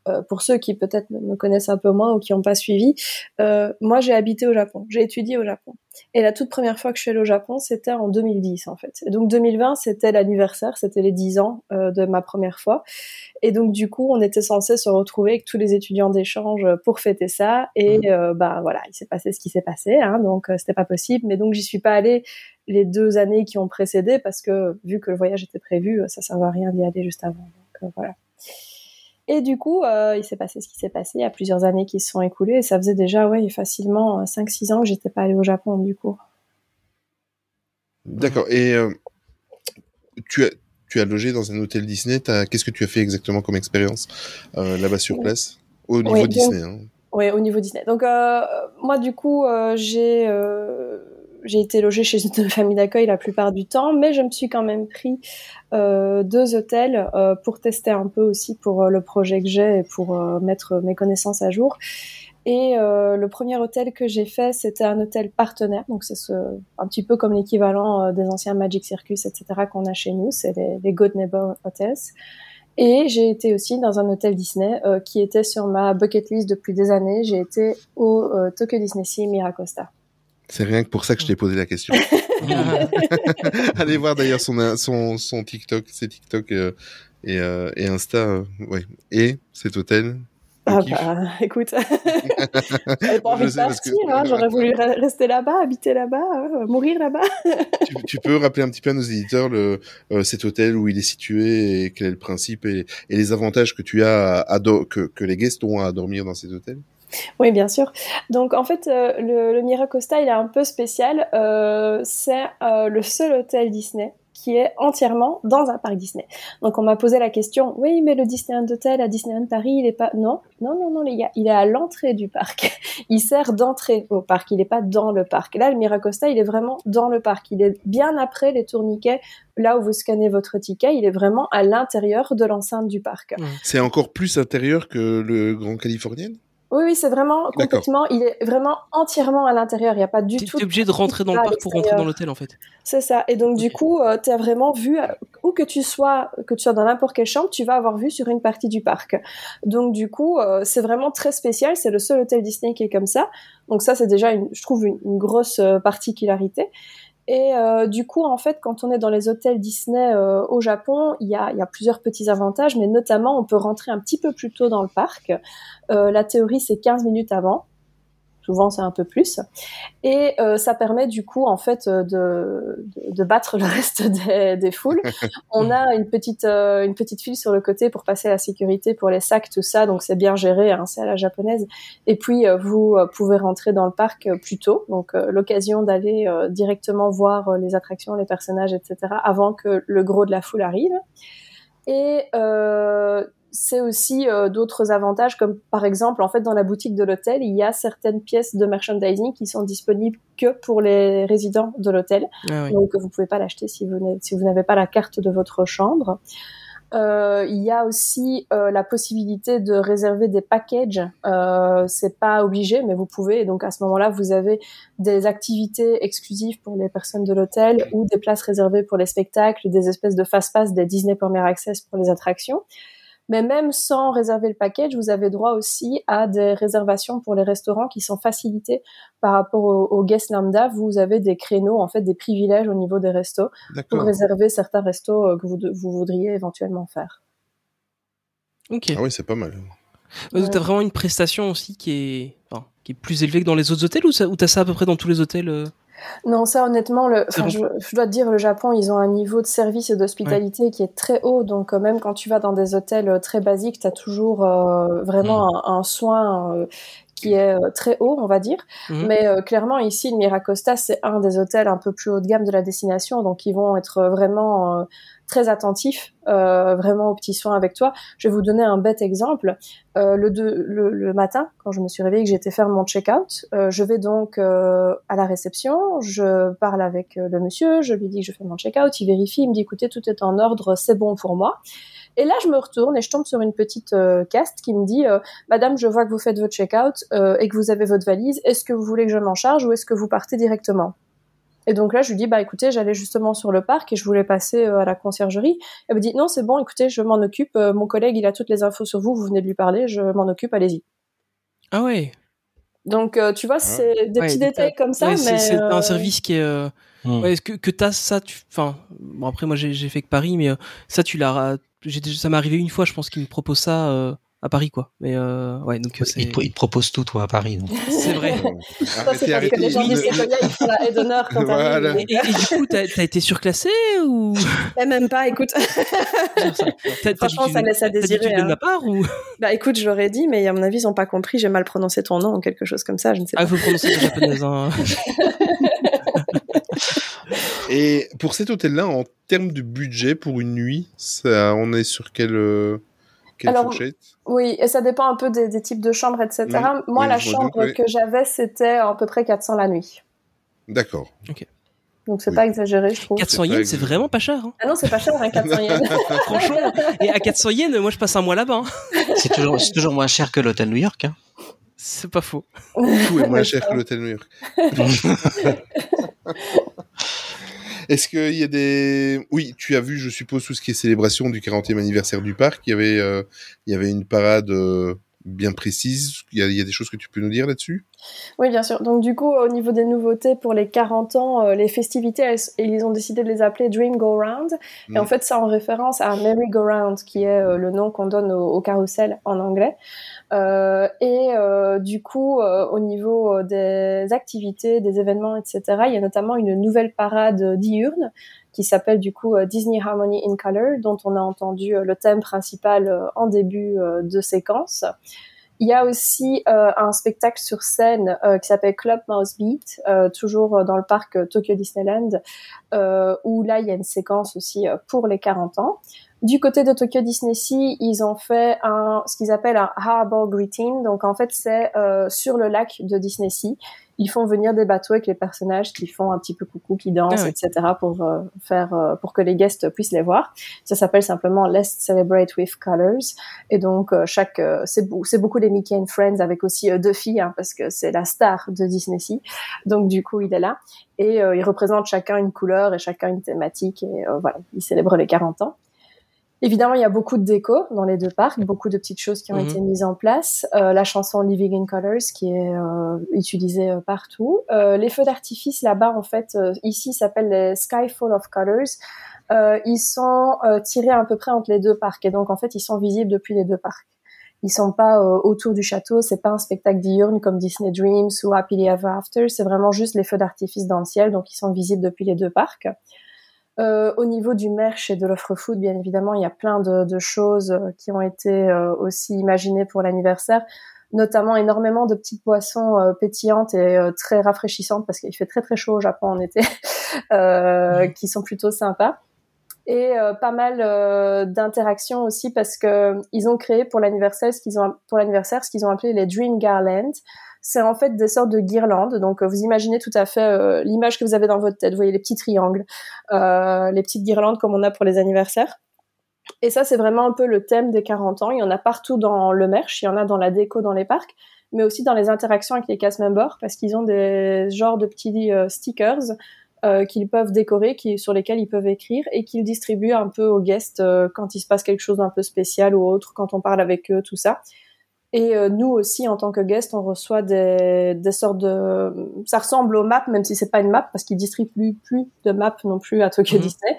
Euh, pour ceux qui peut-être me connaissent un peu moins ou qui n'ont pas suivi, euh, moi j'ai habité au Japon, j'ai étudié au Japon. Et la toute première fois que je suis allée au Japon, c'était en 2010 en fait. Et donc 2020, c'était l'anniversaire, c'était les 10 ans euh, de ma première fois. Et donc du coup, on était censé se retrouver avec tous les étudiants d'échange pour fêter ça. Et euh, bah voilà, il s'est passé ce qui s'est passé, hein, donc euh, c'était pas possible. Mais donc j'y suis pas allée les deux années qui ont précédé parce que vu que le voyage était prévu, ça servait à rien d'y aller juste avant. Donc euh, voilà. Et du coup, euh, il s'est passé ce qui s'est passé. Il y a plusieurs années qui se sont écoulées et ça faisait déjà ouais facilement 5-6 ans que j'étais pas allée au Japon du coup. D'accord. Et euh, tu as tu as logé dans un hôtel Disney. Qu'est-ce que tu as fait exactement comme expérience euh, là-bas sur place? Au niveau donc- Disney hein. Oui, au niveau Disney. Donc euh, moi du coup euh, j'ai euh, j'ai été logée chez une famille d'accueil la plupart du temps, mais je me suis quand même pris euh, deux hôtels euh, pour tester un peu aussi pour euh, le projet que j'ai et pour euh, mettre mes connaissances à jour. Et euh, le premier hôtel que j'ai fait, c'était un hôtel partenaire, donc c'est ce, un petit peu comme l'équivalent des anciens Magic Circus, etc. qu'on a chez nous, c'est les, les Good Neighbor Hotels. Et j'ai été aussi dans un hôtel Disney euh, qui était sur ma bucket list depuis des années. J'ai été au Tokyo Disney Sea Miracosta. C'est rien que pour ça que je t'ai posé la question. Allez voir d'ailleurs son, son, son TikTok, ses TikTok euh, et, euh, et Insta. euh, ouais. Et cet hôtel. Ah bah, écoute, j'avais pas envie de que- partir. Hein, J'aurais voulu re- rester là-bas, habiter là-bas, euh, mourir là-bas. tu, tu peux rappeler un petit peu à nos éditeurs le, cet hôtel où il est situé et quel est le principe et, et les avantages que tu as à, à do- que, que les guests ont à dormir dans cet hôtel? Oui, bien sûr. Donc, en fait, euh, le, le Miracosta, il est un peu spécial. Euh, c'est euh, le seul hôtel Disney qui est entièrement dans un parc Disney. Donc, on m'a posé la question, oui, mais le Disneyland Hotel à Disneyland Paris, il est pas... Non, non, non, non, les gars, il est à l'entrée du parc. Il sert d'entrée au parc, il n'est pas dans le parc. Là, le Miracosta, il est vraiment dans le parc. Il est bien après les tourniquets, là où vous scannez votre ticket, il est vraiment à l'intérieur de l'enceinte du parc. C'est encore plus intérieur que le Grand Californien? Oui, oui, c'est vraiment complètement, il est vraiment entièrement à l'intérieur. Il n'y a pas du tout. T'es obligé de rentrer dans le parc pour rentrer dans l'hôtel en fait. C'est ça. Et donc, du coup, euh, tu as vraiment vu, euh, où que tu sois, que tu sois dans n'importe quelle chambre, tu vas avoir vu sur une partie du parc. Donc, du coup, euh, c'est vraiment très spécial. C'est le seul hôtel Disney qui est comme ça. Donc, ça, c'est déjà, une, je trouve, une, une grosse euh, particularité. Et euh, du coup, en fait, quand on est dans les hôtels Disney euh, au Japon, il y a, plusieurs petits avantages, mais notamment, on peut rentrer un petit peu plus tôt dans le parc. Euh, la théorie, c'est 15 minutes avant. Souvent, c'est un peu plus. Et euh, ça permet du coup, en fait, euh, de, de, de battre le reste des, des foules. On a une petite, euh, une petite file sur le côté pour passer la sécurité pour les sacs, tout ça. Donc, c'est bien géré, hein, c'est à la japonaise. Et puis, euh, vous pouvez rentrer dans le parc plus tôt. Donc, l'occasion d'aller directement voir les attractions, les personnages, etc. avant que le gros de la foule arrive. Et euh, c'est aussi euh, d'autres avantages, comme par exemple, en fait, dans la boutique de l'hôtel, il y a certaines pièces de merchandising qui sont disponibles que pour les résidents de l'hôtel. Ah oui. Donc, vous pouvez pas l'acheter si vous n'avez- si vous n'avez pas la carte de votre chambre. Euh, il y a aussi euh, la possibilité de réserver des packages. Euh, c'est pas obligé, mais vous pouvez. Et donc à ce moment-là, vous avez des activités exclusives pour les personnes de l'hôtel ou des places réservées pour les spectacles, des espèces de fast-pass, des Disney Premier Access pour les attractions. Mais même sans réserver le package, vous avez droit aussi à des réservations pour les restaurants qui sont facilitées par rapport aux, aux guests lambda. Vous avez des créneaux, en fait, des privilèges au niveau des restos pour réserver certains restos euh, que vous, vous voudriez éventuellement faire. Ok. Ah oui, c'est pas mal. Ouais, donc T'as vraiment une prestation aussi qui est, enfin, qui est plus élevée que dans les autres hôtels ou, ça, ou t'as ça à peu près dans tous les hôtels euh? Non, ça honnêtement, le, C'est enfin, je, je dois te dire, le Japon, ils ont un niveau de service et d'hospitalité qui est très haut. Donc euh, même quand tu vas dans des hôtels euh, très basiques, tu as toujours euh, vraiment un, un soin euh, qui est euh, très haut, on va dire. Mhm. Mais euh, clairement, ici, le Miracosta, c'est un des hôtels un peu plus haut de gamme de la destination. Donc ils vont être vraiment euh, très attentifs, euh, vraiment aux petits soins avec toi. Je vais vous donner un bête exemple. Euh, le, le, le matin, quand je me suis réveillée, que j'étais faire mon check-out, euh, je vais donc euh, à la réception, je parle avec euh, le monsieur, je lui dis que je fais mon check-out, il vérifie, il me dit écoutez, tout est en ordre, c'est bon pour moi. Et là, je me retourne et je tombe sur une petite euh, caste qui me dit Madame, je vois que vous faites votre check-out et que vous avez votre valise. Est-ce que vous voulez que je m'en charge ou est-ce que vous partez directement? Et donc là, je lui dis Bah écoutez, j'allais justement sur le parc et je voulais passer euh, à la conciergerie. Elle me dit Non, c'est bon, écoutez, je m'en occupe. Euh, mon collègue, il a toutes les infos sur vous. Vous venez de lui parler. Je m'en occupe. Allez-y. Ah ouais. Donc euh, tu vois, c'est des Ouais, petits détails comme ça, ouais, c'est- mais c'est euh, un service qui est. euh, Hmm. ouais, est-ce que que t'as ça tu enfin bon après moi j'ai fait que Paris mais euh, ça tu l'as ça m'est arrivé une fois je pense qu'ils me proposent ça euh, à Paris quoi mais euh, ouais donc euh, c'est Il te, il te propose tout, toi, à Paris. donc. c'est vrai ça, c'est parce que les gens disent c'est ils font la haie d'honneur quand Voilà. et, et du coup t'as as été surclassé ou? Mais même pas, écoute. T'as Franchement, ça laisse à désirer. tu de hein. ma part ou? Bah écoute, je l'aurais dit, mais à mon avis, ils ont pas compris. J'ai mal prononcé ton nom ou quelque chose comme ça, je ne sais ah pas. faut prononcer la japonaise hein. Et pour cet hôtel-là, en termes de budget pour une nuit, ça, on est sur quelle, euh, quelle Alors, fourchette? Oui, et ça dépend un peu des, des types de chambres, etc. Moi, oui, la chambre doute, oui. que j'avais, c'était à peu près 400 la nuit. D'accord. Donc c'est pas exagéré, je trouve. 400 yens c'est vraiment pas cher hein. Ah non, c'est pas cher, hein, 400 yens. franchement et à 400 yens moi je passe un mois là-bas hein. C'est toujours, toujours moins cher que l'hôtel New York. Hein. c'est pas faux Tout est moins cher que l'hôtel New York. Est-ce qu'il y a des... Oui, tu as vu, je suppose, tout ce qui est célébration du 40e anniversaire du parc. Il y avait, euh, il y avait une parade euh, bien précise. Il y, a, il y a des choses que tu peux nous dire là-dessus? Oui, bien sûr. Donc du coup, au niveau des nouveautés pour les 40 ans, euh, les festivités, elles- ils ont décidé de les appeler Dream Go Round. Et Mm. en fait, c'est en référence à Merry Go Round, qui est euh, le nom qu'on donne au, au carrousel en anglais. Euh, et du coup, au niveau des activités, des événements, etc., il y a notamment une nouvelle parade diurne qui s'appelle du coup euh, Disney Harmony in Color, dont on a entendu euh, le thème principal euh, en début de séquence. Il y a aussi un spectacle sur scène qui s'appelle Club Mouse Beat, toujours dans le parc Tokyo Disneyland, où là il y a une séquence aussi pour les 40 ans. Du côté de Tokyo Disney Sea, ils ont fait un, ce qu'ils appellent un harbor greeting. Donc en fait, c'est sur le lac de Disney Sea. Ils font venir des bateaux avec les personnages qui font un petit peu coucou, qui dansent, Ah etc. pour euh, faire euh, pour que les guests puissent les voir. Ça s'appelle simplement Let's Celebrate with Colors. Et donc euh, chaque c'est beau- c'est beaucoup les Mickey and Friends avec aussi deux filles hein, parce que c'est la star de Disney. Donc du coup, il est là et ils représentent chacun une couleur et chacun une thématique et voilà, ils célèbrent les 40 ans. Évidemment, il y a beaucoup de déco dans les deux parcs, beaucoup de petites choses qui ont Mhm. été mises en place. Euh, la chanson Living in Colors qui est euh, utilisée euh, partout. Euh, les feux d'artifice là-bas, en fait, euh, ici s'appellent les Sky Full of Colors. Euh, ils sont euh, tirés à peu près entre les deux parcs et donc en fait ils sont visibles depuis les deux parcs. Ils sont pas euh, autour du château, c'est pas un spectacle diurne comme Disney Dreams ou Happily Ever After, c'est vraiment juste les feux d'artifice dans le ciel, donc ils sont visibles depuis les deux parcs. Euh, au niveau du merch et de l'offre food, bien évidemment, il y a plein de, de choses euh, qui ont été euh, aussi imaginées pour l'anniversaire, notamment énormément de petites boissons euh, pétillantes et euh, très rafraîchissantes parce qu'il fait très très chaud au Japon en été, euh, qui sont plutôt sympas. Et euh, pas mal euh, d'interactions aussi parce que ils ont créé pour l'anniversaire ce qu'ils ont pour l'anniversaire ce qu'ils ont appelé les Dream Garland. C'est en fait des sortes de guirlandes. Donc vous imaginez tout à fait l'image que vous avez dans votre tête. Vous voyez les petits triangles, les petites guirlandes comme on a pour les anniversaires. Et ça, c'est vraiment un peu le thème des 40 ans. Il y en a partout dans le merch, il y en a dans la déco dans les parcs, mais aussi dans les interactions avec les cast parce qu'ils ont des genres de petits euh, stickers euh, qu'ils peuvent décorer, qui, sur lesquels ils peuvent écrire, et qu'ils distribuent un peu aux guests euh, quand il se passe quelque chose d'un peu spécial ou autre, quand on parle avec eux, tout ça. Et euh, nous aussi, en tant que guest, on reçoit des, des sortes de... Ça ressemble aux maps, même si c'est pas une map, parce qu'ils distribuent plus, plus de maps non plus à Tokyo Mhm. Disney,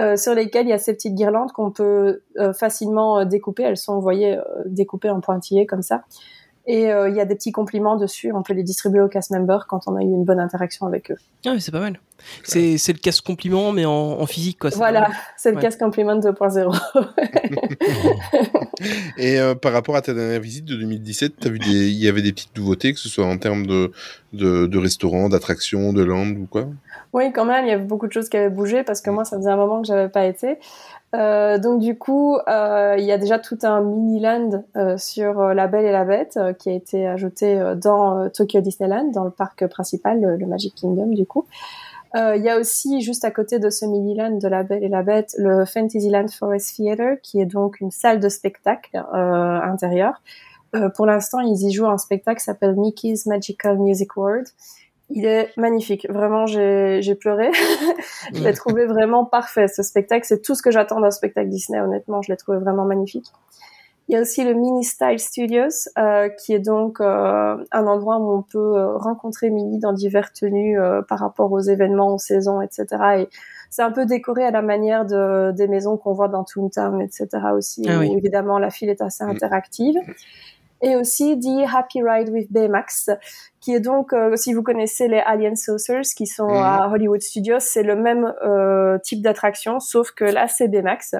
euh, sur lesquelles il y a ces petites guirlandes qu'on peut euh, facilement euh, découper. Elles sont, vous voyez, euh, découpées en pointillés comme ça. Et euh, il y a des petits compliments dessus. On peut les distribuer aux cast members quand on a eu une bonne interaction avec eux. Ah, mais c'est pas mal. C'est c'est le casse compliment, mais en, en physique, quoi. c'est Voilà, c'est le Ouais. cast compliment 2.0. Et euh, par rapport à ta dernière visite de 2017, t'as vu des, il y avait des petites nouveautés, que ce soit en termes de, de, de restaurants, d'attractions, de land ou quoi? Oui, quand même, il y avait beaucoup de choses qui avaient bougé parce que moi, ça faisait un moment que j'avais pas été. Euh, donc du coup, euh, il y a déjà tout un mini-land euh, sur euh, La Belle et la Bête euh, qui a été ajouté euh, dans Tokyo Disneyland, dans le parc principal, le, le Magic Kingdom du coup. Il y a aussi, juste à côté de ce mini-land de La Belle et la Bête, le Fantasyland Forest Theater, qui est donc une salle de spectacle intérieure. Pour l'instant, ils y jouent un spectacle qui s'appelle Mickey's Magical Music World. Il est magnifique. Vraiment, j'ai pleuré. je l'ai trouvé vraiment parfait. Ce spectacle, c'est tout ce que j'attends d'un spectacle Disney. Honnêtement, je l'ai trouvé vraiment magnifique. Il y a aussi le Mini Style Studios, euh, qui est donc euh, un endroit où on peut euh, rencontrer Minnie dans diverses tenues euh, par rapport aux événements, aux saisons, etc. Et c'est un peu décoré à la manière de, des maisons qu'on voit dans Toontown, etc. aussi. Ah oui. Évidemment, la file est assez interactive. Et aussi The Happy Ride with Baymax, qui est donc, euh, si vous connaissez les Alien Saucers qui sont à Hollywood Studios, c'est le même euh, type d'attraction, sauf que là c'est Baymax.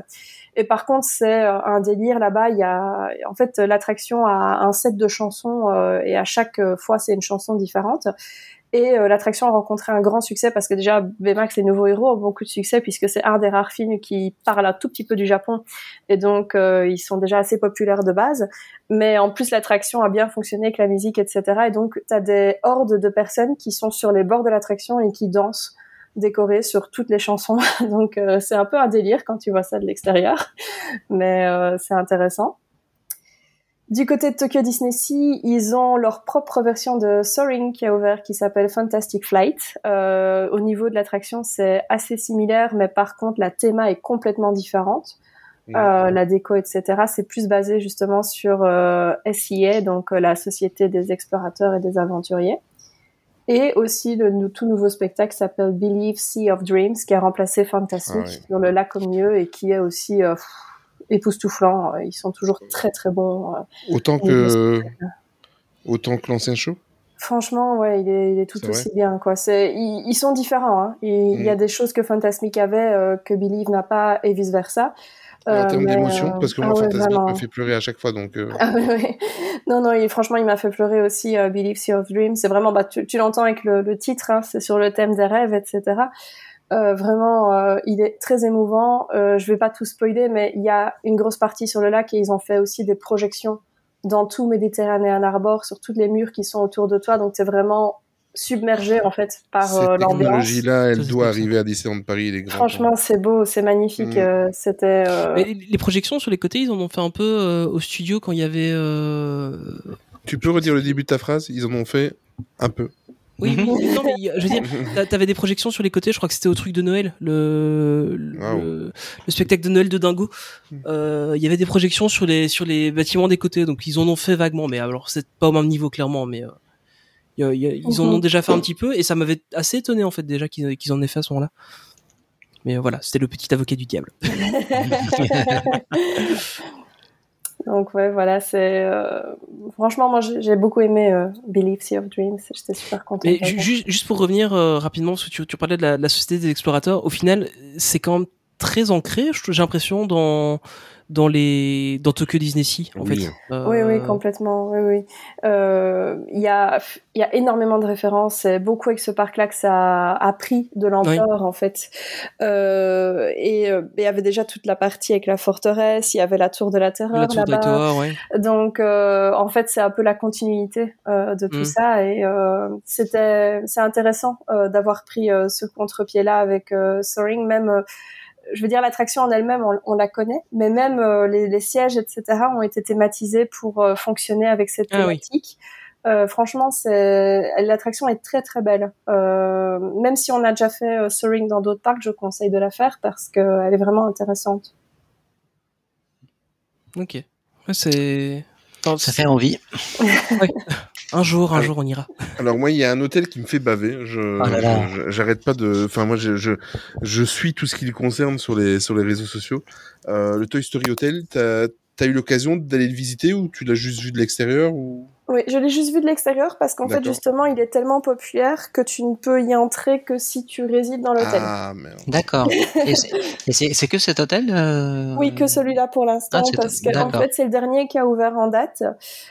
Et par contre, c'est euh, un délire là-bas. Il y a, en fait, l'attraction a un set de chansons euh, et à chaque euh, fois c'est une chanson différente. Et euh, l'attraction a rencontré un grand succès parce que déjà Baymax, les nouveaux héros, ont beaucoup de succès puisque c'est un des rares films qui parle un tout petit peu du Japon et donc euh, ils sont déjà assez populaires de base. Mais en plus l'attraction a bien fonctionné avec la musique, etc. Et donc t'as des hordes de personnes qui sont sur les bords de l'attraction et qui dansent décorées sur toutes les chansons. donc euh, c'est un peu un délire quand tu vois ça de l'extérieur, mais euh, c'est intéressant. Du côté de Tokyo Disney Sea, ils ont leur propre version de Soaring qui a ouvert, qui s'appelle Fantastic Flight. Euh, au niveau de l'attraction, c'est assez similaire, mais par contre, la théma est complètement différente. Euh, la déco, etc. C'est plus basé justement sur euh, SIA, donc euh, la Société des explorateurs et des aventuriers. Et aussi le tout nouveau spectacle s'appelle Believe Sea of Dreams, qui a remplacé Fantasmic Ah sur le lac au milieu et qui est aussi euh, pff, époustouflant. Ils sont toujours très très bons. euh, Autant que, autant que l'ancien show? Franchement, ouais, il est, il est tout aussi bien, quoi. Ils, ils sont différents, hein. Il, il y a Mm. des choses que Fantasmic avait, euh, que Believe n'a pas, et vice versa. en termes d'émotion, euh, parce que ah moi, ouais, Fantasmic me fait pleurer à chaque fois, donc. euh, Ah ouais. Non, non, il, franchement, il m'a fait pleurer aussi, euh, Believe Sea of Dreams. C'est vraiment, bah, tu, tu l'entends avec le, le titre, hein, c'est sur le thème des rêves, etc. Euh, vraiment, euh, il est très émouvant. Euh, je vais pas tout spoiler, mais il y a une grosse partie sur le lac et ils ont fait aussi des projections dans tout Méditerranéen Arbor, sur toutes les murs qui sont autour de toi. Donc, c'est vraiment submergé, en fait, par Cette euh, l'ambiance. technologie-là, elle doit arriver à Disneyland Paris, il est grand. Franchement, c'est beau, c'est magnifique. Mm. euh, C'était. euh, Mais les, les projections sur les côtés, ils en ont fait un peu euh, au studio quand il y avait. euh, Tu peux redire le début de ta phrase? Ils en ont fait un peu. Oui, oui, non, mais a- je veux dire, t'a- t'avais des projections sur les côtés. Je crois que c'était au truc de Noël, le le, Wow. le spectacle de Noël de Dingo. Euh, Il y avait des projections sur les sur les bâtiments des côtés, donc ils en ont fait vaguement. Mais alors c'est pas au même niveau clairement, mais euh, il y a- il y a- ils en Mhm. ont déjà fait un petit peu et ça m'avait assez étonné en fait déjà qu'ils en aient fait à ce moment-là. Mais euh, voilà, c'était le petit avocat du diable. Donc ouais, voilà, c'est euh, franchement moi j'ai beaucoup aimé euh, Believe Sea of Dreams, j'étais super contente. Mais ju- juste pour revenir euh, rapidement, parce que tu, tu parlais de la, de la société des explorateurs, au final, c'est quand même très ancré, j'ai l'impression dans dans les dans Tokyo Disney Sea en Oui. fait. Euh, Oui, oui, complètement. Oui, oui. Euh, Il y a, il y a énormément de références. C'est beaucoup avec ce parc-là que ça a pris de l'ampleur, en fait. Euh, et euh, il y avait déjà toute la partie avec la forteresse. Il y avait la tour de la terreur la tour de là-bas. Ouais. Donc, euh, en fait, c'est un peu la continuité euh, de tout Mm. ça, et euh, c'était, c'est intéressant euh, d'avoir pris euh, ce contre-pied-là avec euh, Soaring. Même, euh, je veux dire, l'attraction en elle-même, on, on la connaît, mais même euh, les, les sièges, etc., ont été thématisés pour euh, fonctionner avec cette Ah oui. thématique. Euh, franchement, l'attraction est très très belle. Même si on a déjà fait Soaring dans d'autres parcs, je conseille de la faire parce qu'elle est vraiment intéressante. Ok. Ouais, c'est. Ça fait envie. ouais. Un jour, un jour, on ira. Alors moi, il y a un hôtel qui me fait baver. Je, Oh j'arrête pas de. Enfin moi, je, je, je suis tout ce qui le concerne sur les sur les réseaux sociaux. Euh, le Toy Story Hotel, t'as as eu l'occasion d'aller le visiter ou tu l'as juste vu de l'extérieur ou? Oui, je l'ai juste vu de l'extérieur parce qu'en fait, justement, il est tellement populaire que tu ne peux y entrer que si tu résides dans l'hôtel. Ah merde. D'accord. Et c'est- que cet hôtel euh, Oui, que celui-là pour l'instant, Ah, parce que en d'accord. fait, c'est le dernier qui a ouvert en date.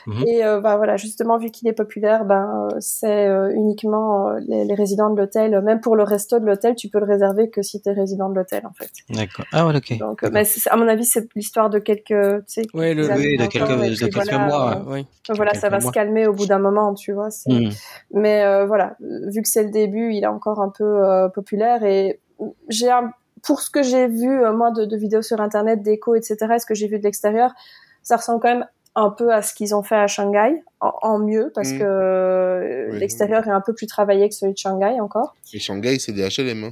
Mhm. Et euh, bah, voilà, justement, vu qu'il est populaire, ben euh, c'est euh, uniquement euh, les, les résidents de l'hôtel. Même pour le resto de l'hôtel, tu peux le réserver que si tu es résident de l'hôtel, en fait. D'accord. Ah ouais, ok. Donc, mais à mon avis, c'est l'histoire de quelques, tu sais, Ouais, le- quelques Oui, années de quelques, de quelques voilà, mois. euh, Oui. voilà, quelques ça va. Se calmer au bout d'un moment, tu vois. Hmm. Mais euh, voilà, vu que c'est le début, il est encore un peu euh, populaire et j'ai un... pour ce que j'ai vu euh, moi de, de vidéos sur internet, d'échos, etc. et Ce que j'ai vu de l'extérieur, ça ressemble quand même un peu à ce qu'ils ont fait à Shanghai, en, en mieux parce Mm. que euh, Oui. l'extérieur est un peu plus travaillé que celui de Shanghai encore. Et Shanghai, c'est des HLM. Hein.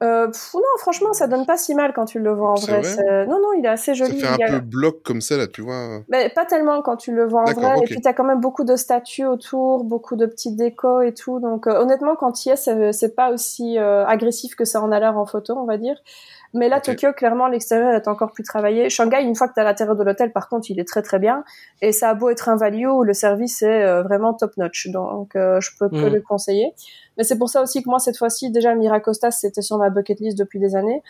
Euh, pff, non, franchement, ça donne pas si mal quand tu le vois en vrai. vrai c'est- Non, non, il est assez Ça joli. fait un il y a- peu bloc comme ça là, tu vois. mais pas tellement quand tu le vois en vrai. Et puis t'as quand même beaucoup de statues autour, beaucoup de petites décos et tout. Donc euh, honnêtement, quand il y est, c'est c'est pas aussi euh, agressif que ça en a l'air en photo, on va dire. Mais là, Ok. Tokyo, clairement, l'extérieur est encore plus travaillé. Shanghai, une fois que t'as l'intérieur de l'hôtel, par contre, il est très très bien. Et ça a beau être un value, le service est euh, vraiment top notch. Donc euh, je peux que Mm. le conseiller. Mais c'est pour ça aussi que moi, cette fois-ci, déjà, Miracosta, c'était sur ma bucket list depuis des années.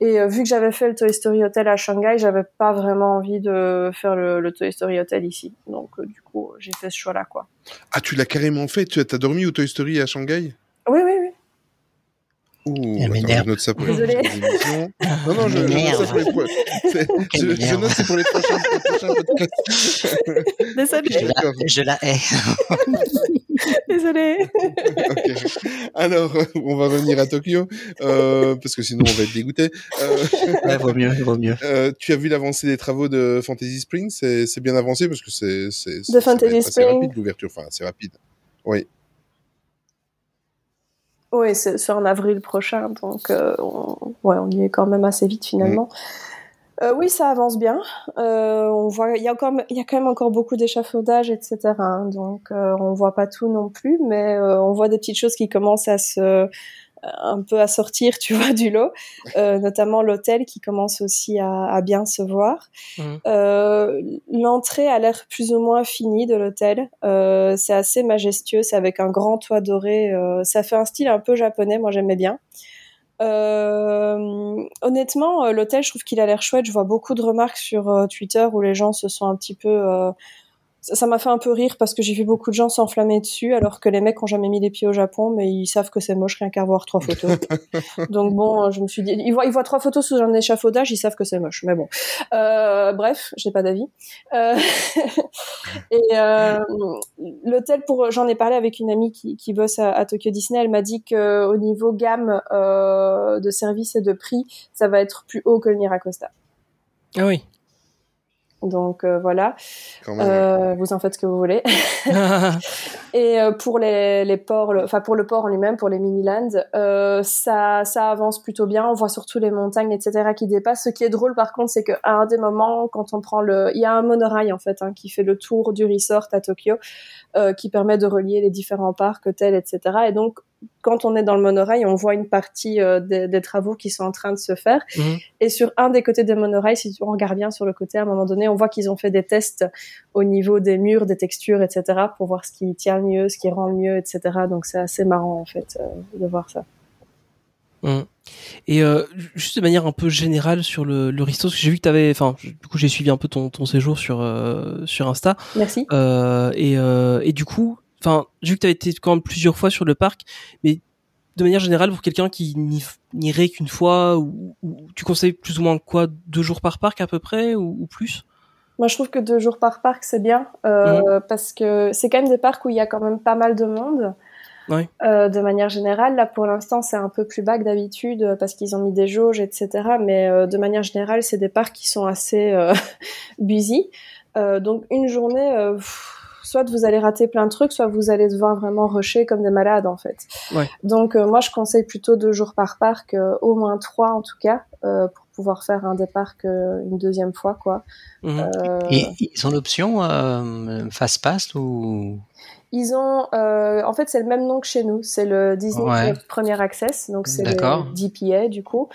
Et euh, vu que j'avais fait le Toy Story Hotel à Shanghai, j'avais pas vraiment envie de faire le, le Toy Story Hotel ici. Donc euh, du coup, j'ai fait ce choix-là, quoi. Ah, tu l'as carrément fait. Tu as dormi au Toy Story à Shanghai? Oui, oui. Ouh, Elle attends, m'énerve. je note ça pour les émissions. Non, non, je, je note ça pour les, c'est- je, je note c'est pour les prochains, les prochains podcasts. Désolée, Je la, D'accord. je la hais. désolée. Ok. Alors, on va revenir à Tokyo, euh, parce que sinon on va être dégoûté. Euh, Ouais, vaut mieux, vaut mieux. euh, tu as vu l'avancée des travaux de Fantasy Springs? C'est c'est bien avancé parce que c'est c'est c'est- De Fantasy assez Springs. rapide l'ouverture. Enfin, c'est rapide. Oui. Oui, c'est c'est en avril prochain, donc euh, on, ouais, on y est quand même assez vite finalement. Euh, oui, ça avance bien. Euh, on voit, il y a encore, il y a quand même encore beaucoup d'échafaudage, etc. hein, donc euh, on voit pas tout non plus, mais euh, on voit des petites choses qui commencent à se, un peu à sortir, tu vois, du lot. Euh, notamment l'hôtel qui commence aussi à, à bien se voir. Mhm. Euh, L'entrée a l'air plus ou moins finie de l'hôtel. Euh, c'est assez majestueux, c'est avec un grand toit doré. euh, ça fait un style un peu japonais, moi j'aimais bien. Euh, honnêtement, euh, l'hôtel, je trouve qu'il a l'air chouette. Je vois beaucoup de remarques sur euh, Twitter où les gens se sont un petit peu. Ça m'a fait un peu rire parce que j'ai vu beaucoup de gens s'enflammer dessus, alors que les mecs ont jamais mis les pieds au Japon, mais ils savent que c'est moche rien qu'à voir trois photos. Donc bon, euh, je me suis dit, ils voient, ils voient trois photos sous un échafaudage, ils savent que c'est moche. Mais bon, euh, bref, j'ai pas d'avis. Euh, et euh, l'hôtel, pour, j'en ai parlé avec une amie qui, qui bosse à, à Tokyo Disney, elle m'a dit que au niveau gamme euh, de services et de prix, ça va être plus haut que le Miracosta. Ah oui. Donc euh, voilà, Quand même. euh, vous en faites ce que vous voulez. Et euh, pour les, les ports, le- enfin pour le port en lui-même, pour les mini-lands, euh, ça, ça avance plutôt bien. On voit surtout les montagnes, etc., qui dépassent. Ce qui est drôle, par contre, c'est qu'à un des moments, quand on prend le, il y a un monorail en fait hein, qui fait le tour du resort à Tokyo, euh, qui permet de relier les différents parcs, hôtels, etc. Et donc, quand on est dans le monorail, on voit une partie euh, des, des travaux qui sont en train de se faire. Mhm. Et sur un des côtés des monorails, si on regarde bien sur le côté, à un moment donné, on voit qu'ils ont fait des tests au niveau des murs, des textures, etc., pour voir ce qui tient le mieux, ce qui rend le mieux, etc. Donc c'est assez marrant en fait euh, de voir ça. Hum. Et euh, juste de manière un peu générale sur le, le Risto, parce que j'ai vu que tu avais, enfin, du coup j'ai suivi un peu ton, ton séjour sur sur Insta. Merci. Et, et du coup, enfin, vu que tu été quand même plusieurs fois sur le parc, mais de manière générale pour quelqu'un qui n'y- n'irait qu'une fois, ou, ou tu conseilles plus ou moins quoi, deux jours par parc à peu près ou, ou plus? Moi, je trouve que deux jours par parc, c'est bien, euh, parce que c'est quand même des parcs où il y a quand même pas mal de monde. Euh, de manière générale, là pour l'instant c'est un peu plus bas que d'habitude euh, parce qu'ils ont mis des jauges, etc. Mais euh, de manière générale, c'est des parcs qui sont assez euh, busy. Euh, donc une journée, euh, pff, soit vous allez rater plein de trucs, soit vous allez devoir vraiment rusher comme des malades en fait. Ouais. Donc euh, moi je conseille plutôt deux jours par parc, euh, au moins trois en tout cas, euh, pour pouvoir faire un des parcs euh, une deuxième fois quoi. Mhm. Euh, Et ils ont l'option euh, Fast Pass ou? Ils ont, euh, en fait, c'est le même nom que chez nous. C'est le Disney Ouais. Premier Access, donc c'est D'accord. le DPA du coup.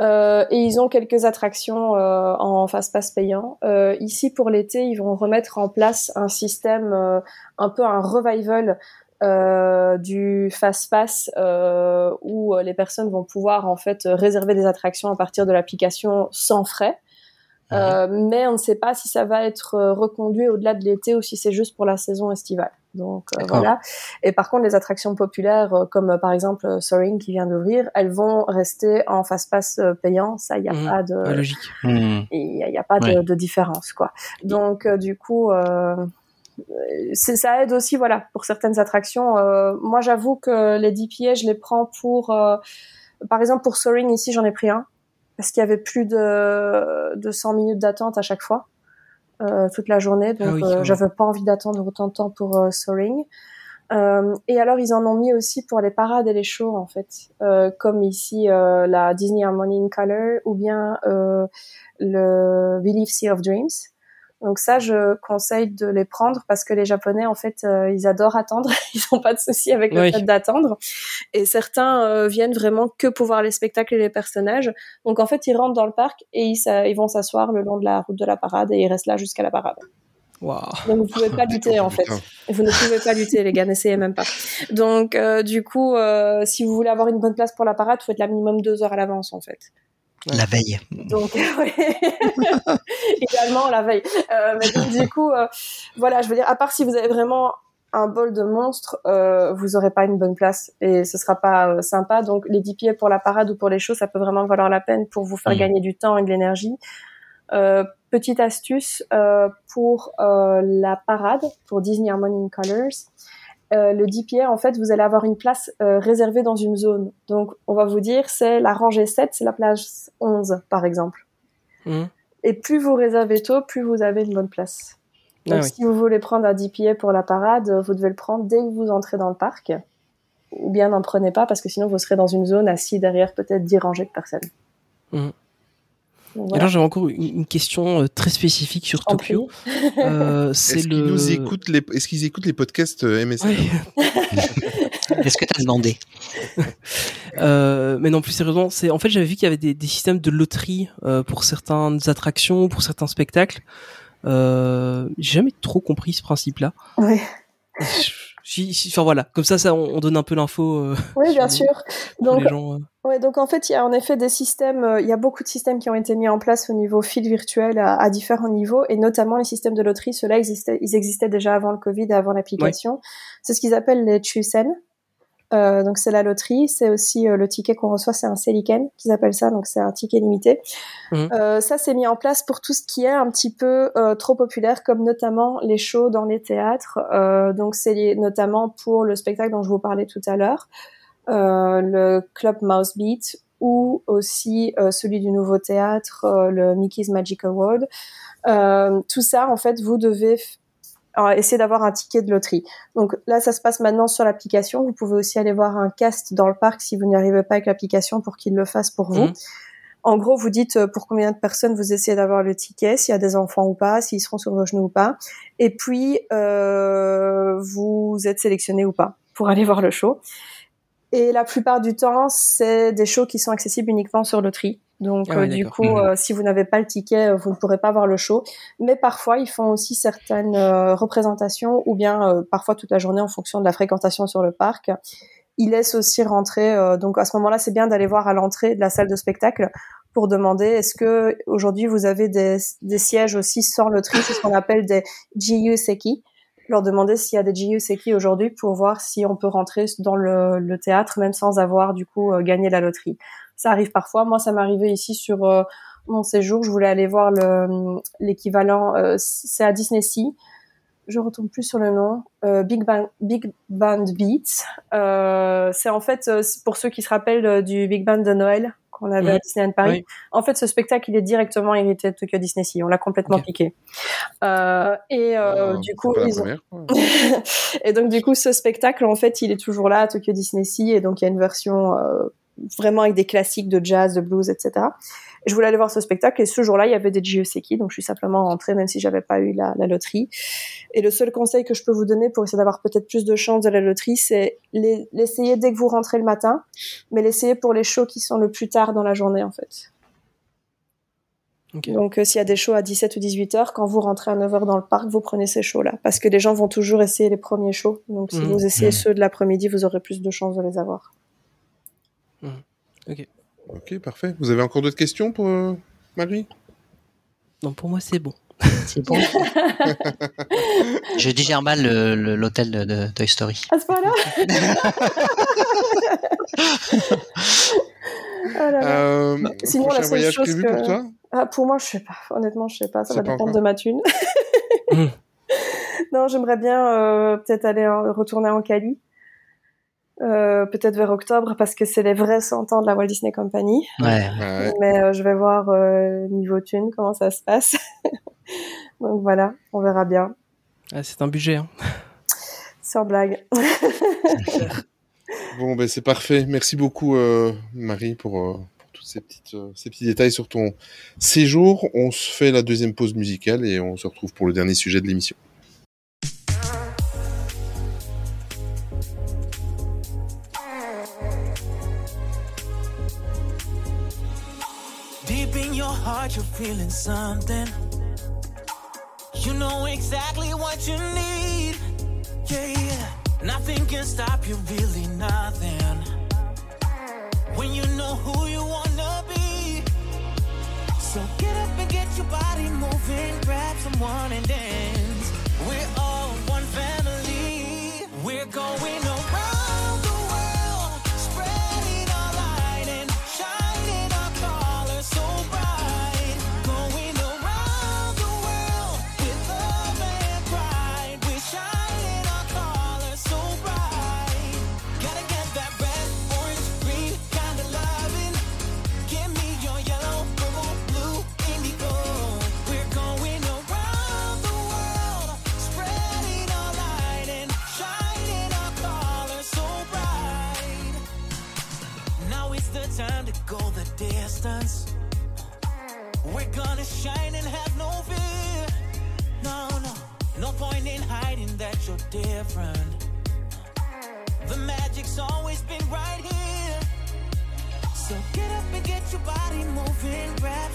Euh, et ils ont quelques attractions euh, en fast pass payant. Euh, ici pour l'été, ils vont remettre en place un système, euh, un peu un revival euh, du fast pass euh, où les personnes vont pouvoir en fait réserver des attractions à partir de l'application sans frais. Euh, mais on ne sait pas si ça va être euh, reconduit au-delà de l'été ou si c'est juste pour la saison estivale. Donc euh, voilà. Et par contre, les attractions populaires, euh, comme par exemple Soaring qui vient d'ouvrir, elles vont rester en fast pass payant. Ça, il n'y a Mhm. pas de, logique. Il y a, a pas de, Ouais. de différence quoi. Donc du coup, euh, ça aide aussi voilà pour certaines attractions. Moi, j'avoue que les DPA, je les prends pour, euh, par exemple pour Soaring ici, j'en ai pris un parce qu'il y avait plus de, de 100 minutes d'attente à chaque fois. euh, toute la journée, donc Ah oui, euh, j'avais pas envie d'attendre autant de temps pour euh, Soaring. Euh, et alors ils en ont mis aussi pour les parades et les shows en fait, euh, comme ici euh, la Disney Harmony in Color ou bien euh, le Believe Sea of Dreams. Donc ça, je conseille de les prendre parce que les Japonais, en fait, euh, ils adorent attendre. Ils n'ont pas de souci avec le Oui. fait d'attendre. Et certains euh, viennent vraiment que pour voir les spectacles et les personnages. Donc en fait, ils rentrent dans le parc et ils, vont s'asseoir le long de la route de la parade et ils restent là jusqu'à la parade. Waouh. Donc vous pouvez pas lutter en fait. Vous ne pouvez pas lutter les gars, n'essayez même pas. Donc euh, du coup, euh, si vous voulez avoir une bonne place pour la parade, faut être là minimum deux heures à l'avance en fait. La veille. Donc oui. idéalement la veille. Euh, mais donc du coup, euh, voilà, je veux dire, à part si vous avez vraiment un bol de monstres, euh, vous aurez pas une bonne place et ce sera pas euh, sympa. Donc les 10 pieds pour la parade ou pour les shows, ça peut vraiment valoir la peine pour vous faire Mhm. gagner du temps et de l'énergie. Euh, petite astuce euh, pour euh, la parade, pour Disney Harmony in Colors. Euh, le DPA, en fait, vous allez avoir une place euh, réservée dans une zone. Donc, on va vous dire, c'est la rangée 7, c'est la place 11, par exemple. Mhm. Et plus vous réservez tôt, plus vous avez une bonne place. Donc, Ah oui. si vous voulez prendre un DPA pour la parade, vous devez le prendre dès que vous entrez dans le parc. Ou bien n'en prenez pas, parce que sinon, vous serez dans une zone assis derrière peut-être 10 rangées de personnes. Mhm. Voilà. alors j'avais encore une, une question euh, très spécifique sur En Tokyo. Euh, c'est Est-ce le. qu'ils nous écoutent les... Est-ce qu'ils écoutent les podcasts euh, MSN Ouais. Est-ce que tu as demandé? Euh, mais non, plus sérieusement, c'est en fait j'avais vu qu'il y avait des, des systèmes de loterie euh, pour certaines attractions, pour certains spectacles. Euh, j'ai jamais trop compris ce principe-là. Ouais. Enfin voilà, comme ça, ça on, on donne un peu l'info. euh, Oui, bien sur- sûr. Donc, les gens. Ouais, donc en fait, il y a en effet des systèmes, euh, il y a beaucoup de systèmes qui ont été mis en place au niveau fil virtuel à, à différents niveaux, et notamment les systèmes de loterie, ceux-là existaient, ils existaient déjà avant le Covid avant l'application. C'est ce qu'ils appellent les Chusen. Euh, donc c'est la loterie, c'est aussi euh, le ticket qu'on reçoit, c'est un Seliken qu'ils appellent ça, donc c'est un ticket limité. Mhm. Euh, ça c'est mis en place pour tout ce qui est un petit peu euh, trop populaire, comme notamment les shows dans les théâtres. Euh, donc c'est notamment pour le spectacle dont je vous parlais tout à l'heure, le Club Mouse Beat ou aussi euh, celui du nouveau théâtre, euh, le Mickey's Magic Award. Euh, tout ça, en fait, vous devez alors, essayer d'avoir un ticket de loterie. Donc là, ça se passe maintenant sur l'application. Vous pouvez aussi aller voir un cast dans le parc si vous n'y arrivez pas avec l'application pour qu'il le fasse pour vous. Mhm. En gros, vous dites euh, pour combien de personnes vous essayez d'avoir le ticket, s'il y a des enfants ou pas, s'ils seront sur vos genoux ou pas. Et puis, euh, vous êtes sélectionné ou pas pour aller voir le show. Et la plupart du temps, c'est des shows qui sont accessibles uniquement sur loterie. Donc, Ah ouais, euh, du coup, Mhm. euh, si vous n'avez pas le ticket, euh, vous ne pourrez pas voir le show. Mais parfois, ils font aussi certaines euh, représentations ou bien parfois toute la journée en fonction de la fréquentation sur le parc. ils laissent aussi rentrer. donc à ce moment-là, c'est bien d'aller voir à l'entrée de la salle de spectacle pour demander est-ce que aujourd'hui vous avez des, des sièges aussi sans loterie, c'est ce qu'on appelle des GU Seki. Leur demander s'il y a des GU Seki aujourd'hui pour voir si on peut rentrer dans le, théâtre même sans avoir du coup euh, gagné la loterie. Ça arrive parfois. Moi, ça m'est arrivé ici sur euh, mon séjour. Je voulais aller voir le l'équivalent. euh, c'est à Disney Sea je retourne plus sur le nom, euh, Big Band, Big Band Beats. C'est en fait, pour ceux qui se rappellent du Big Band de Noël qu'on avait à. Disneyland Paris. Oui. En fait, ce spectacle, il est directement hérité de Tokyo Disney Sea. On l'a complètement piqué. Euh, et euh, Ah, du coup, ils ont... et donc, du coup, ce spectacle, en fait, il est toujours là à Tokyo Disney Sea. Et donc, il y a une version euh, vraiment avec des classiques de jazz, de blues, etc. Je voulais aller voir ce spectacle et ce jour-là, il y avait des Jioseki, donc je suis simplement rentrée même si j'avais pas eu la, la loterie. Et le seul conseil que je peux vous donner pour essayer d'avoir peut-être plus de chance de la loterie, c'est les- l'essayer dès que vous rentrez le matin, mais l'essayer pour les shows qui sont le plus tard dans la journée en fait. Donc euh, s'il y a des shows à 17 ou 18 heures, quand vous rentrez à 9 heures dans le parc, vous prenez ces shows-là. Parce que les gens vont toujours essayer les premiers shows. Donc si Mhm. vous essayez Mhm. ceux de l'après-midi, vous aurez plus de chances de les avoir. Ok, parfait. Vous avez encore d'autres questions pour euh, Marie? Non, pour moi, c'est bon. C'est bon. Je digère mal l'hôtel de, de Toy Story. À ce point-là? Oh euh, Sinon, la seule chose prévu que- pour toi? Ah, pour moi, je sais pas. Honnêtement, je sais pas. Ça va pas dépendre encore. de ma thune. Hmm. non, j'aimerais bien euh, peut-être aller en- retourner en Cali. Euh, peut-être vers octobre parce que c'est les vrais 100 ans de la Walt Disney Company. Ouais. Ouais. Mais euh, je vais voir euh, niveau thune comment ça se passe. Donc voilà, on verra bien. Ah, c'est un budget. Hein. Sans blague. Bon, ben c'est parfait. Merci beaucoup, euh, Marie, pour, euh, pour tous ces, petites, euh, ces petits détails sur ton séjour. On se fait la deuxième pause musicale et on se retrouve pour le dernier sujet de l'émission. Heart, you're feeling something. You know exactly what you need. Yeah, yeah. Nothing can stop you, really nothing. When you know who you wanna be. So get up and get your body moving. Grab someone and dance. We're all one family. We're going Gonna shine and have no fear. No, no, no point in hiding that you're different. The magic's always been right here. So get up and get your body moving, grab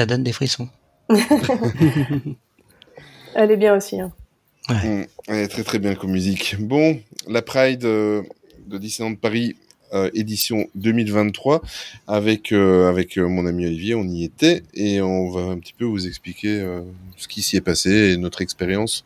Ça donne des frissons. Elle est bien aussi. Hein. Mm, elle est très très bien comme musique. Bon, la Pride euh, de Disneyland Paris euh, édition 2023 avec euh, avec euh, mon ami Olivier, on y était et on va un petit peu vous expliquer euh, ce qui s'y est passé et notre expérience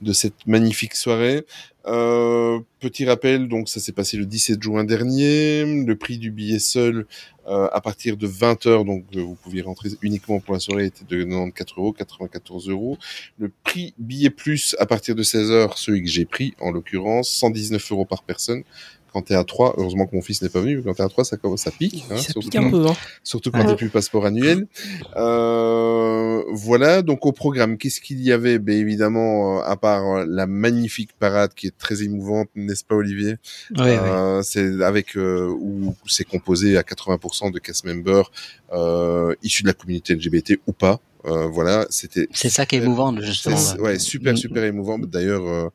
de cette magnifique soirée. Euh, petit rappel, donc ça s'est passé le 17 juin dernier. Le prix du billet seul euh, à partir de 20 heures, donc euh, vous pouviez rentrer uniquement pour la soirée, était de 94 euros, 94 euros. Le prix billet plus à partir de 16 heures, celui que j'ai pris en l'occurrence, 119 euros par personne. Quand t'es à 3, heureusement que mon fils n'est pas venu, mais quand t'es à 3, ça, commence- ça pique. hein, ça surtout pique un peu. Hein. surtout quand t'es plus passeport annuel. Euh, voilà, donc au programme, qu'est-ce qu'il y avait? Ben évidemment, euh, à part euh, la magnifique parade qui est très émouvante, n'est-ce pas Olivier? Ouais, ouais. Euh, C'est avec euh, où, c'est composé à 80% de cast members euh, issus de la communauté LGBT ou pas. Euh, voilà, c'était C'est ça qui est émouvant, justement. ouais, super Mm. super émouvant. D'ailleurs, euh,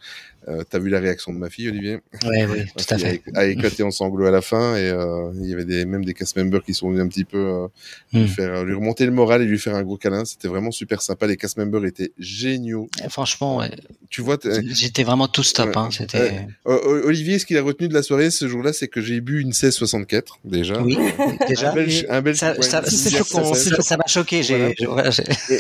euh, t'as vu la réaction de ma fille, Olivier? Oui, Ma tout à fait. A, a éclaté en sanglots à la fin et euh, il y avait des, même des cast members qui sont venus un petit peu euh, lui, Mm. faire, lui remonter le moral et lui faire un gros câlin. C'était vraiment super sympa. Les cast members étaient géniaux. Et Franchement, ouais. Tu vois, j'étais vraiment tout stop. Ouais. Hein. C'était. Olivier, ce qu'il a retenu de la soirée ce jour-là, c'est que j'ai bu une 1664 déjà. Oui, déjà. Un belge, un belge, Ça, ouais, m'a choqué. Voilà. voilà,